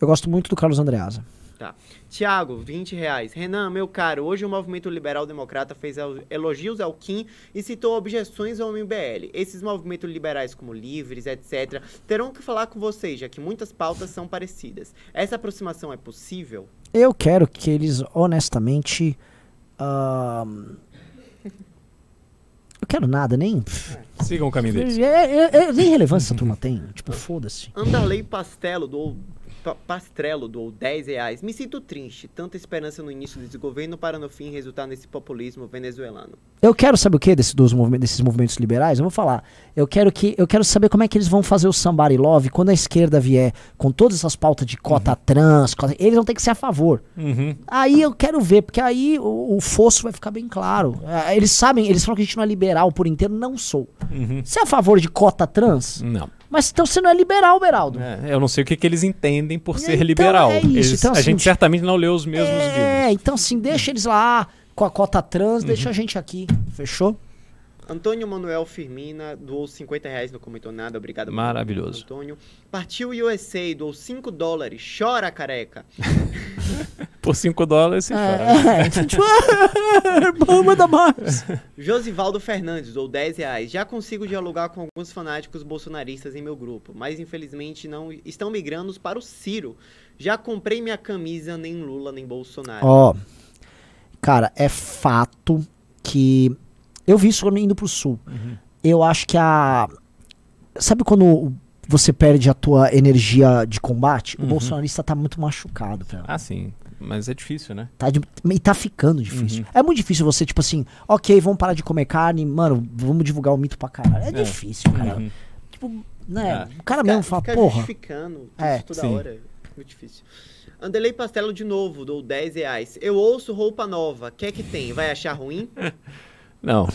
Eu gosto muito do Carlos Andreasa. Tá. Tiago, 20 reais. Renan, meu caro, hoje o movimento liberal democrata fez el- elogios ao Kim e citou objeções ao MBL. Esses movimentos liberais como Livres, etc., terão que falar com vocês, já que muitas pautas são parecidas. Essa aproximação é possível? Eu quero que eles, honestamente. Eu quero nada, nem. Sigam o caminho deles. É, é, é, nem relevância essa turma tem. Tipo, foda-se. Anderley Pastelo doou Pa- Pastrello doou 10 reais. Me sinto triste. Tanta esperança no início desse governo para no fim resultar nesse populismo venezuelano. Eu quero saber o que desse, dos movimentos, desses movimentos liberais. Eu vou falar. Eu quero que eu quero saber como é que eles vão fazer o somebody love quando a esquerda vier com todas essas pautas de cota trans. cota- eles vão ter que ser a favor. Uhum. Aí eu quero ver, porque aí o, o fosso vai ficar bem claro. Ah, Eles sabem, eles falam que a gente não é liberal por inteiro. Não sou. Uhum. Você é a favor de cota trans? Não. Mas então você não é liberal, Beraldo. É, eu não sei o que, que eles entendem por ser Então, liberal. é isso. Eles- Então, a assim, gente certamente não leu os mesmos livros. É, então assim, deixa eles lá com a cota trans, deixa Uhum. a gente aqui. Fechou? Antônio Manuel Firmina doou 50 reais, não comentou nada, obrigado. Maravilhoso. Antônio. Partiu USA, doou 5 dólares, chora careca. Por 5 dólares você chora. É, manda mais. Josivaldo Fernandes, doou 10 reais. Já consigo dialogar com alguns fanáticos bolsonaristas em meu grupo, mas infelizmente não estão migrando para o Ciro. Já comprei minha camisa, nem Lula, nem Bolsonaro. Ó, cara, é fato que. Eu vi isso indo pro sul. Uhum. Eu acho que a. Sabe quando você perde a tua energia de combate? O Uhum. bolsonarista tá muito machucado, cara. Ah, sim. Mas é difícil, né? Tá de- e tá ficando difícil. É muito difícil você, tipo assim, ok, vamos parar de comer carne, mano, vamos divulgar o mito pra caralho. É, É. difícil, cara. Uhum. Tipo, né? É. O cara Fica- mesmo fala, fica porra. justificando É. isso toda Sim. hora. Muito difícil. Andelei Pastelo de novo, dou 10 reais. Eu ouço roupa nova. Quer que tem? Vai achar ruim? Não.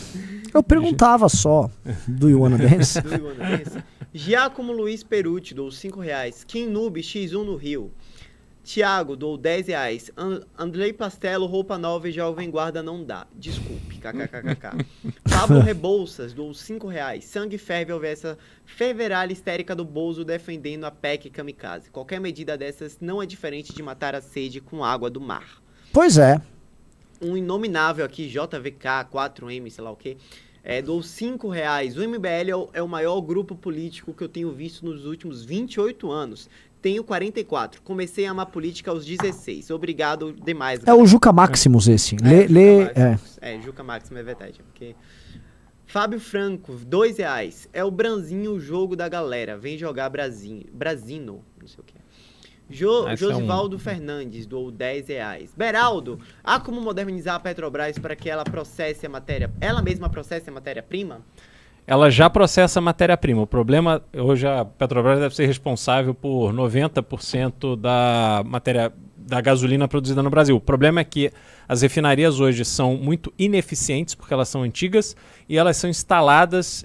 Eu perguntava só do You Wanna Dance. Do you wanna dance? Giacomo Luiz Perucci, dou 5 reais. Kim Noob, X1 no Rio. Tiago, dou 10 reais. An Andrei Pastelo, roupa nova e jovem guarda não dá. Desculpe, kkkk. Pablo Rebouças, dou 5 reais. Sangue ferve houve essa ferveralha histérica do Bozo defendendo a PEC kamikaze. Qualquer medida dessas não é diferente de matar a sede com água do mar. Pois é. Um inominável aqui, JVK, 4M, sei lá o quê. É, dou 5 reais. O MBL é o, é o maior grupo político que eu tenho visto nos últimos 28 anos. Tenho 44. Comecei a amar política aos 16. Obrigado demais. É o Juca Maximus esse. Lê, lê, é. É, Juca Máximo, é verdade. Porque... Fábio Franco, 2 reais. É o Branzinho, o jogo da galera. Vem jogar Brasinho. Brasino, não sei o que. Jo, Esse é um- Josivaldo Fernandes doou 10 reais. Beraldo, há como modernizar a Petrobras para que ela processe a matéria... Ela mesma processe a matéria-prima? Ela já processa matéria-prima. O problema, hoje a Petrobras deve ser responsável por 90% da matéria da gasolina produzida no Brasil. O problema é que as refinarias hoje são muito ineficientes porque elas são antigas e elas são instaladas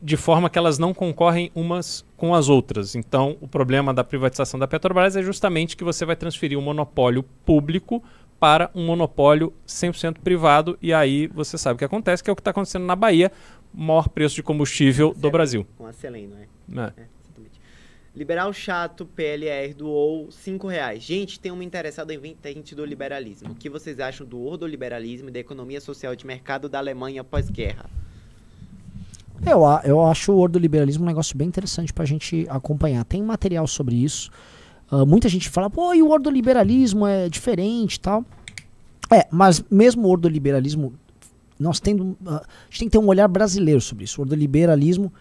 de forma que elas não concorrem umas com as outras. Então, o problema da privatização da Petrobras é justamente que você vai transferir um monopólio público para um monopólio 100% privado e aí você sabe o que acontece, que é o que está acontecendo na Bahia, maior preço de combustível do Brasil. Com a Seleno, é. É. É, exatamente. Liberal Chato, PLR, doou 5 reais. Gente, tem uma interessada em vertente do liberalismo. O que vocês acham do ordoliberalismo e da economia social de mercado da Alemanha pós-guerra? Eu, a- eu acho o ordoliberalismo um negócio bem interessante pra gente acompanhar. Tem material sobre isso. Ah, muita gente fala, pô, e o ordoliberalismo é diferente e tal. É, mas mesmo o ordoliberalismo, nós tendo, ah, a gente tem que ter um olhar brasileiro sobre isso. O ordoliberalismo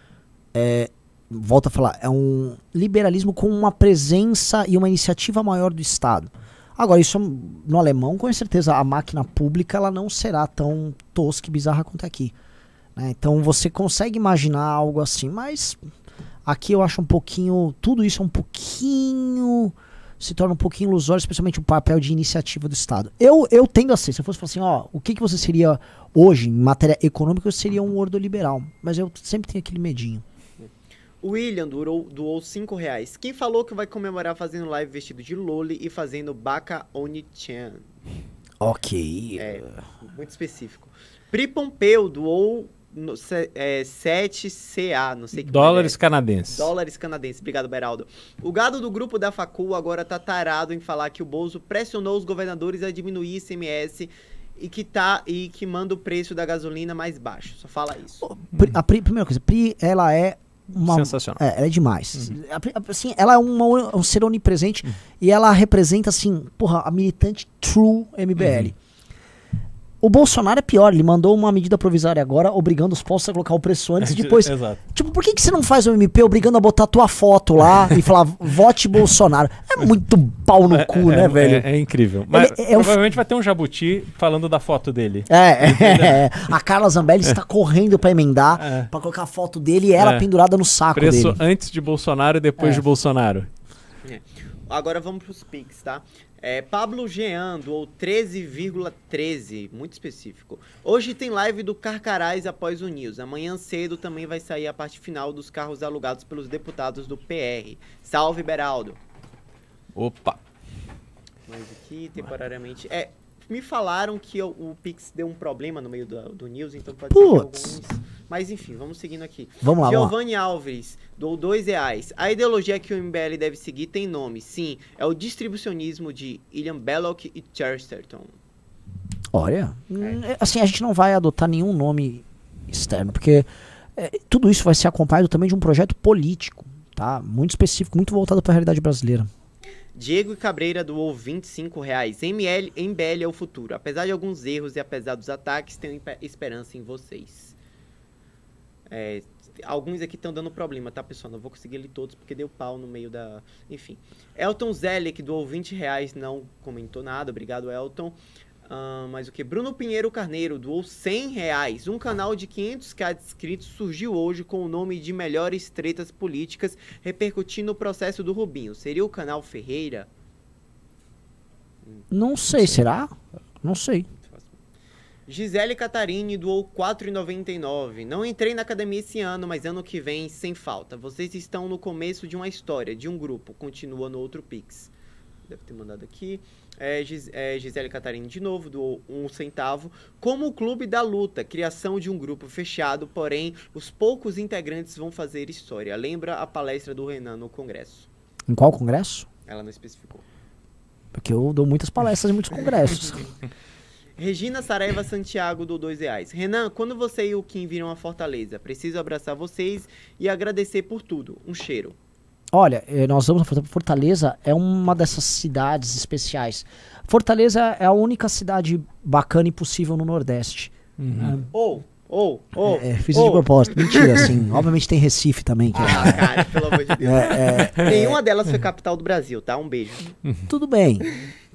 é, volta a falar, é um liberalismo com uma presença e uma iniciativa maior do Estado. Agora, isso no alemão, com certeza, a máquina pública ela não será tão tosca e bizarra quanto aqui. né? Então você consegue imaginar algo assim, mas aqui eu acho um pouquinho. Tudo isso é um pouquinho. Se torna um pouquinho ilusório, especialmente o papel de iniciativa do Estado. Eu, eu tendo a ser, se eu fosse falar assim, ó, o que, que você seria hoje em matéria econômica, eu seria um ordoliberal. Mas eu sempre tenho aquele medinho. O William doou, doou 5 reais. Quem falou que vai comemorar fazendo live vestido de Loli e fazendo Baka Oni-chan? Ok. É, muito específico. Pri Pompeu doou no, se- é, 7CA, não sei que Dólares é. canadenses. Dólares canadenses. Obrigado, Beraldo. O gado do grupo da Facul agora tá tarado em falar que o Bozo pressionou os governadores a diminuir ICMS e que tá e que manda o preço da gasolina mais baixo. Só fala isso. Pri- a Pri- primeira coisa, Pri, ela é uma. Sensacional. É, ela é demais. A- Assim, ela é uma, um ser onipresente e ela representa, assim, porra, a militante true MBL. O Bolsonaro é pior, ele mandou uma medida provisória agora, obrigando os postos a colocar o preço antes e depois. Exato. Tipo, por que, que você não faz o MP obrigando a botar tua foto lá e falar vote Bolsonaro? É muito pau no cu, é, né, é- velho? É, é incrível. Mas Ele é um provavelmente vai ter um jabuti falando da foto dele. É, é, a Carla Zambelli está correndo pra emendar, É. pra colocar a foto dele e ela É. pendurada no saco Preço dele. antes de Bolsonaro e depois É. de Bolsonaro. É. Agora vamos pros Pix, tá? É, Pablo Jean doou 13,13, muito específico. Hoje tem live do Carcarás após o News. Amanhã cedo também vai sair a parte final dos carros alugados pelos deputados do PR. Salve, Beraldo. Opa. Mas aqui, temporariamente. É, me falaram que o, o Pix deu um problema no meio do, do News, então pode Putz. ser que alguns. Mas enfim, vamos seguindo aqui. Vamos lá. Giovanni Alves, doou dois reais. A ideologia que o MBL deve seguir tem nome, sim. É o distribucionismo de William Belloc e Chesterton. Olha, hum, é, assim, a gente não vai adotar nenhum nome externo, porque é, tudo isso vai ser acompanhado também de um projeto político, tá? Muito específico, muito voltado para a realidade brasileira. Diego Cabreira doou 25 reais. ML, MBL é o futuro. Apesar de alguns erros e apesar dos ataques, tenho esperança em vocês. É, alguns aqui estão dando problema, tá, pessoal? Não vou conseguir ler todos porque deu pau no meio da. Enfim. Elton Zelic doou 20 reais, não comentou nada. Obrigado, Elton. Ah, mas o que? Bruno Pinheiro Carneiro doou 100 reais. Um canal de 500k de inscritos surgiu hoje com o nome de Melhores Tretas Políticas, repercutindo o processo do Rubinho. Seria o canal Ferreira? Não sei, será? Não sei. Gisele Catarini doou 4,99. Não entrei na academia esse ano, mas ano que vem, sem falta. Vocês estão no começo de uma história, de um grupo. Continua no outro Pix. Deve ter mandado aqui. É, Gis- é, Gisele Catarini de novo, doou um centavo. Como o Clube da Luta, criação de um grupo fechado, porém, os poucos integrantes vão fazer história. Lembra a palestra do Renan no Congresso? Em qual congresso? Ela não especificou. Porque eu dou muitas palestras em muitos congressos. Regina Saraiva Santiago do dois reais. Renan, quando você e o Kim viram a Fortaleza, preciso abraçar vocês e agradecer por tudo. Um cheiro. Olha, eh, nós vamos a Fortaleza. Fortaleza é uma dessas cidades especiais. Fortaleza é a única cidade bacana e possível no Nordeste. Ou, ou, ou. É, fiz isso de propósito. Mentira, assim. Obviamente tem Recife também. Que é- Ah, cara, pelo amor de Deus. É, é, Nenhuma delas foi capital do Brasil, tá? Um beijo. Tudo bem.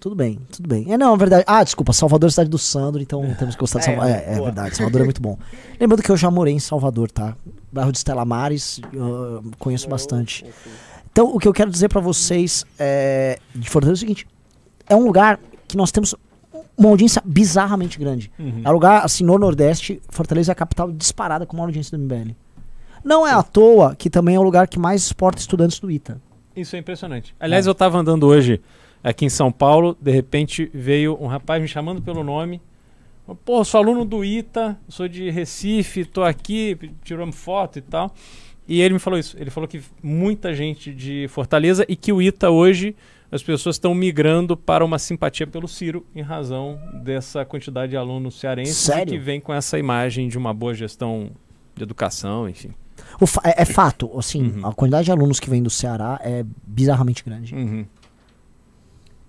Tudo bem, tudo bem. É, não, é verdade. Ah, desculpa, Salvador é a cidade do Sandro, então temos que gostar de É, Salvador. É, é boa. verdade, Salvador é muito bom. Lembrando que eu já morei em Salvador, tá? Bairro de Estela Mares, eu conheço bastante. Então, o que eu quero dizer pra vocês é, de Fortaleza é o seguinte: é um lugar que nós temos uma audiência bizarramente grande. Uhum. É um lugar, assim, no Nordeste, Fortaleza é a capital disparada com uma audiência do MBL. Não é à toa que também é o lugar que mais exporta estudantes do ITA. Isso é impressionante. Aliás, eu tava andando hoje aqui em São Paulo, de repente veio um rapaz me chamando pelo nome. Pô, sou aluno do ITA, sou de Recife, tô aqui, tiramos foto e tal. E ele me falou isso. Ele falou que muita gente de Fortaleza e que o ITA hoje as pessoas estão migrando para uma simpatia pelo Ciro em razão dessa quantidade de alunos cearenses que vem com essa imagem de uma boa gestão de educação, enfim. Fa- é, é fato, assim, a quantidade de alunos que vem do Ceará é bizarramente grande.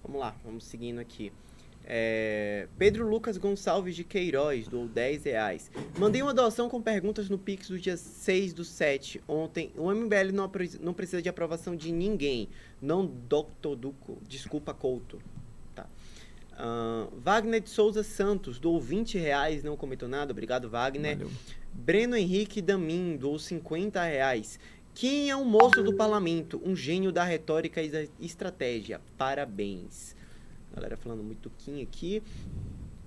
Vamos lá, vamos seguindo aqui. É, Pedro Lucas Gonçalves de Queiroz, doou 10 reais. Mandei uma doação com perguntas no Pix do dia 6 do 7. Ontem, o MBL não, não precisa de aprovação de ninguém. Não Dr. Duco. Desculpa, Couto. Tá. Ahn, Wagner de Souza Santos, doou 20 reais, não comentou nada. Obrigado, Wagner. Breno Henrique Damin, doou 50 reais. Quem é um moço do parlamento? Um gênio da retórica e da estratégia. Parabéns. Galera falando muito Kim aqui.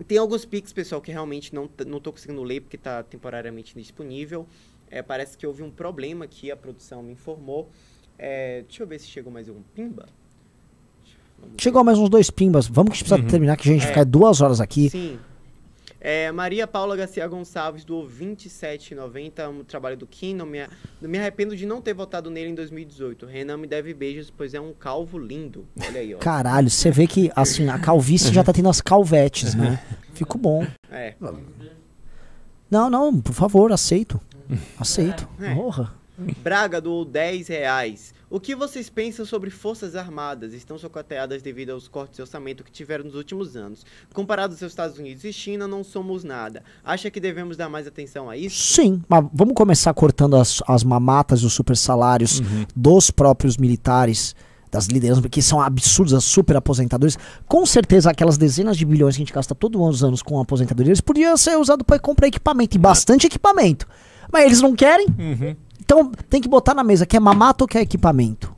Tem alguns pics, pessoal, que realmente não, não tô conseguindo ler porque tá temporariamente indisponível. É, parece que houve um problema aqui, a produção me informou. É, deixa eu ver se chegou mais um pimba. Chegou mais uns dois pimbas. Vamos que a gente precisa Uhum. terminar, que a gente É. ficar duas horas aqui. Sim. É, Maria Paula Garcia Gonçalves doou 27,90. Amo o trabalho do Kim. Não me, não me arrependo de não ter votado nele em 2018. Renan me deve beijos, pois é um calvo lindo. Olha aí, ó. Caralho, você vê que, assim, a calvície já tá tendo as calvetes, né? Fico bom. É. Não, não, por favor, aceito. Aceito. É. Porra. Braga doou 10 reais. O que vocês pensam sobre Forças Armadas? Estão socateadas devido aos cortes de orçamento que tiveram nos últimos anos. Comparados aos Estados Unidos e China, não somos nada. Acha que devemos dar mais atenção a isso? Sim, mas vamos começar cortando as, as mamatas e os super salários dos próprios militares, das lideranças, que são absurdos, as super aposentadores. Com certeza, aquelas dezenas de bilhões que a gente gasta todos os anos com aposentadoria, eles podiam ser usados para comprar equipamento, e bastante equipamento. Mas eles não querem. Então tem que botar na mesa, quer mamata ou quer equipamento?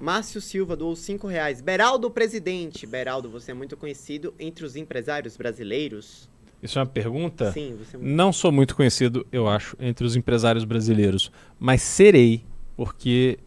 Márcio Silva doou 5 reais. Beraldo Presidente. Beraldo, você é muito conhecido entre os empresários brasileiros? Isso é uma pergunta? Sim, você é Não sou muito conhecido, eu acho, entre os empresários brasileiros, mas serei, porque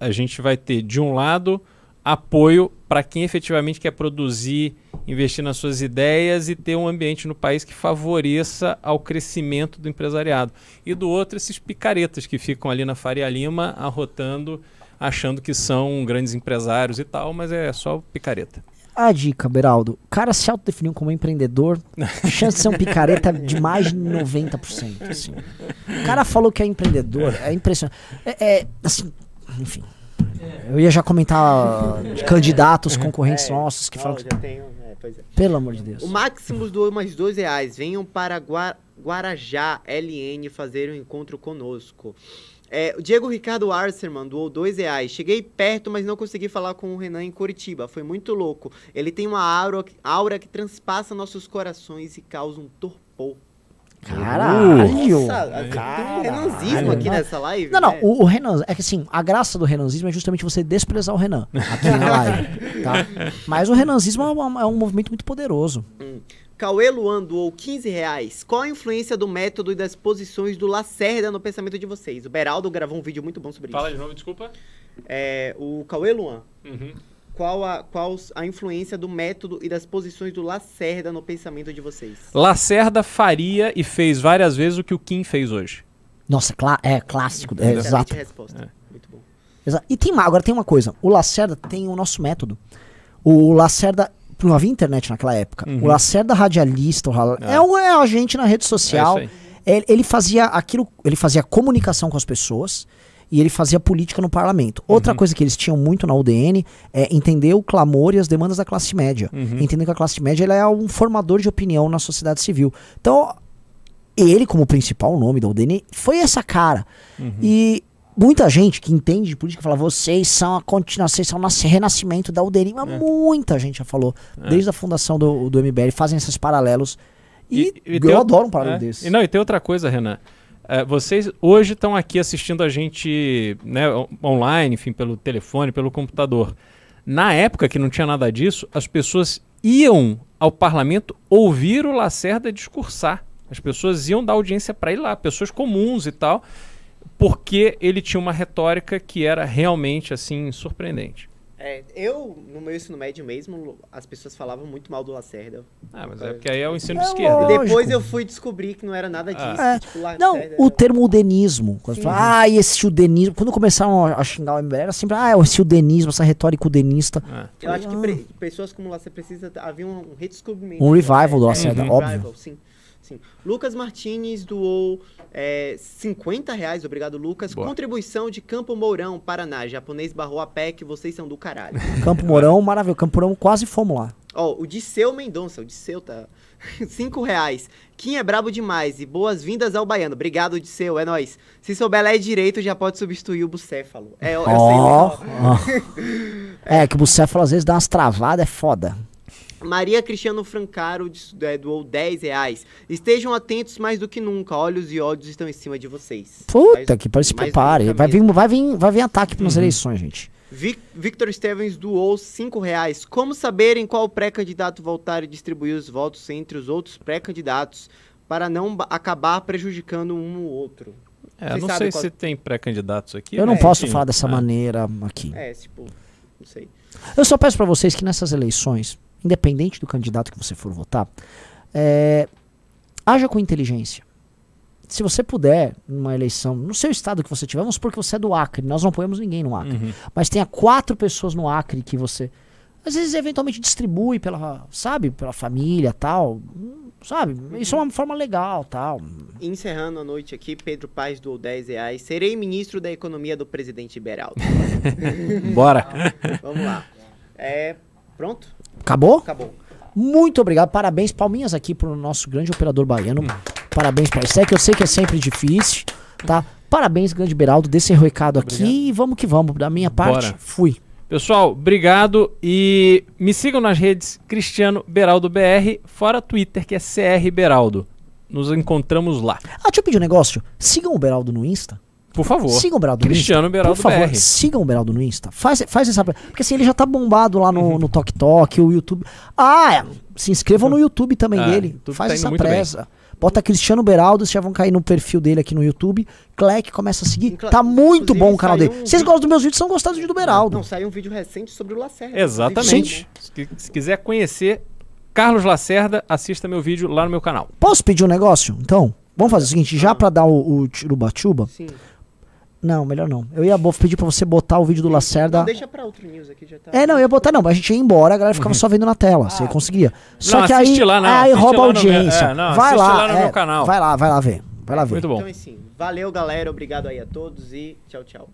a gente vai ter, de um lado, apoio para quem efetivamente quer produzir, investir nas suas ideias e ter um ambiente no país que favoreça ao crescimento do empresariado. E do outro, esses picaretas que ficam ali na Faria Lima arrotando, achando que são grandes empresários e tal, mas é só picareta. A dica, Beraldo. O cara se autodefiniu como empreendedor, a chance de ser um picareta de mais de 90%. Assim. O cara falou que é empreendedor, é impressionante. É, é, assim, enfim. Eu ia já comentar de candidatos, concorrentes nossos que falam que... tenho, é, é. Pelo amor de Deus. O Maximus doou mais dois reais. Venham para Gua- Guarajá, LN, fazer um encontro conosco. É, o Diego Ricardo Arcerman doou dois reais. Cheguei perto, mas não consegui falar com o Renan em Curitiba. Foi muito louco. Ele tem uma aura, aura que transpassa nossos corações e causa um torpor. Caralho! Nossa, tem um renanzismo aqui nessa live. Não, não, né? o, o Renan, é que assim, a graça do renanzismo é justamente você desprezar o Renan aqui na live, tá? Mas o renanzismo é um, é um movimento muito poderoso. Hum. Cauê Luan doou 15 reais. Qual a influência do método e das posições do Lacerda no pensamento de vocês? O Beraldo gravou um vídeo muito bom sobre Fala isso. de novo, desculpa. É, o Cauê Luan. Uhum. Qual, a, qual a influência do método e das posições do Lacerda no pensamento de vocês? Lacerda faria e fez várias vezes o que o Kim fez hoje. Nossa, clá- é clássico, é, Excelente exato. resposta. Muito bom. E tem mais, agora tem uma coisa. O Lacerda tem o nosso método. É. é, é. É e ele fazia política no parlamento. Outra Uhum. coisa que eles tinham muito na UDN é entender o clamor e as demandas da classe média. Uhum. Entender que a classe média ela é um formador de opinião na sociedade civil. Então, ele, como principal nome da UDN, foi essa cara. Uhum. E muita gente que entende de política fala: vocês são a continuação, vocês são o renascimento da UDN. Mas muita gente já falou, É. desde a fundação do, do MBL, fazem esses paralelos. E, eu tem- adoro um paralelo é. desse. E não, e tem outra coisa, Renan. É, vocês hoje estão aqui assistindo a gente né, on- online, enfim, pelo telefone, pelo computador. Na época que não tinha nada disso, as pessoas iam ao parlamento ouvir o Lacerda discursar. As pessoas iam dar audiência para ir lá, pessoas comuns e tal, porque ele tinha uma retórica que era realmente assim surpreendente. É, eu, no meu ensino médio mesmo, as pessoas falavam muito mal do Lacerda. Ah, mas é porque aí é o ensino É de esquerda. lógico. Depois eu fui descobrir que não era nada disso. É. Tipo, Lacerda Não, era- o termo udenismo. Quando fala, ah, esse udenismo. Quando começaram a xingar o MBL, era sempre, ah, esse udenismo, essa retórica udenista. Eu acho que pre- pessoas como Lacerda precisa havia um redescobrimento. Um do revival do Lacerda. Lacerda, um óbvio. revival, sim, sim. Lucas Martinez doou é, 50 reais, obrigado Lucas. Boa. Contribuição de Campo Mourão, Paraná. Japonês barrou a PEC, vocês são do caralho. Campo Mourão, maravilhoso. Campo Mourão, quase fomos lá. Ó, o Disseu Mendonça, o Disseu tá. 5 reais. Kim é brabo demais e boas-vindas ao Baiano. Obrigado, Disseu, é nóis. Se souber ler direito, já pode substituir o Bucéfalo. É, eu, eu Ó, sei. ó. É, que o Bucéfalo às vezes dá umas travadas, é foda. Maria Cristiano Francaro é, doou 10 reais. Estejam atentos mais do que nunca. Olhos e ódios estão em cima de vocês. Puta Mais- que pariu, se prepare. Vai vir, vai, vir, vai vir ataque nas Uhum. eleições, gente. Vic- Victor Stevens doou 5 reais. Como saber em qual pré-candidato voltar e distribuir os votos entre os outros pré-candidatos para não ba- acabar prejudicando um ou outro? É, Vocês não sei qual- se tem pré-candidatos aqui. Eu não posso enfim. falar dessa Ah. maneira aqui. É, tipo, não sei. Eu só peço pra vocês que nessas eleições, independente do candidato que você for votar, é, haja com inteligência. Se você puder, numa eleição, no seu estado que você tiver, vamos supor que você é do Acre, nós não apoiamos ninguém no Acre, Uhum. mas tenha quatro pessoas no Acre que você, às vezes, eventualmente distribui pela, sabe, pela família tal. Sabe? Isso é uma forma legal, tal. Encerrando a noite aqui, Pedro Paes doou 10 reais. Serei ministro da economia do presidente Beraldo. Bora. Vamos lá. É, pronto? Acabou? Acabou. Muito obrigado, parabéns, palminhas aqui pro nosso grande operador baiano. Parabéns pra isso. É que eu sei que é sempre difícil, tá? Parabéns, grande Beraldo, desse recado aqui e vamos que vamos. Da minha parte, Bora. fui. Pessoal, obrigado e me sigam nas redes Cristiano Beraldo BR, fora Twitter, que é CR Beraldo. Nos encontramos lá. Ah, deixa eu pedir um negócio. Sigam o Beraldo no Insta. Por favor. Sigam o Beraldo no Cristiano. Beraldo Por favor, BR. sigam o Beraldo no Insta. Faz, faz essa. Porque assim, ele já tá bombado lá no, no Tok Tok, o YouTube. Ah, é. se inscrevam no YouTube também Ah, dele. YouTube Faz tá essa muito bem. presa. Bota Cristiano Beraldo, vocês já vão cair no perfil dele aqui no YouTube. Cleque, começa a seguir. Tá muito inclusive, bom o canal dele. um Vocês vídeo- gostam dos meus vídeos, são gostados do Beraldo. Não, saiu um vídeo recente sobre o Lacerda. Exatamente. Se, se quiser conhecer Carlos Lacerda, assista meu vídeo lá no meu canal. Posso pedir um negócio? Então, vamos fazer o seguinte, já pra dar o, o Tiruba-Chuba. Sim. Não, melhor não. Eu ia pedir pra você botar o vídeo do Lacerda. Não, deixa pra outro news aqui, já tá. É, não, eu ia botar não, mas a gente ia embora, a galera ficava só vendo na tela, você conseguia. Só Ah. Não, que aí, lá, não, aí rouba a lá no meu- audiência. é, não, vai lá, lá no é, meu canal. Vai lá, vai lá ver. Vai lá ver. Muito bom. Então, assim, valeu, galera. Obrigado aí a todos e tchau, tchau.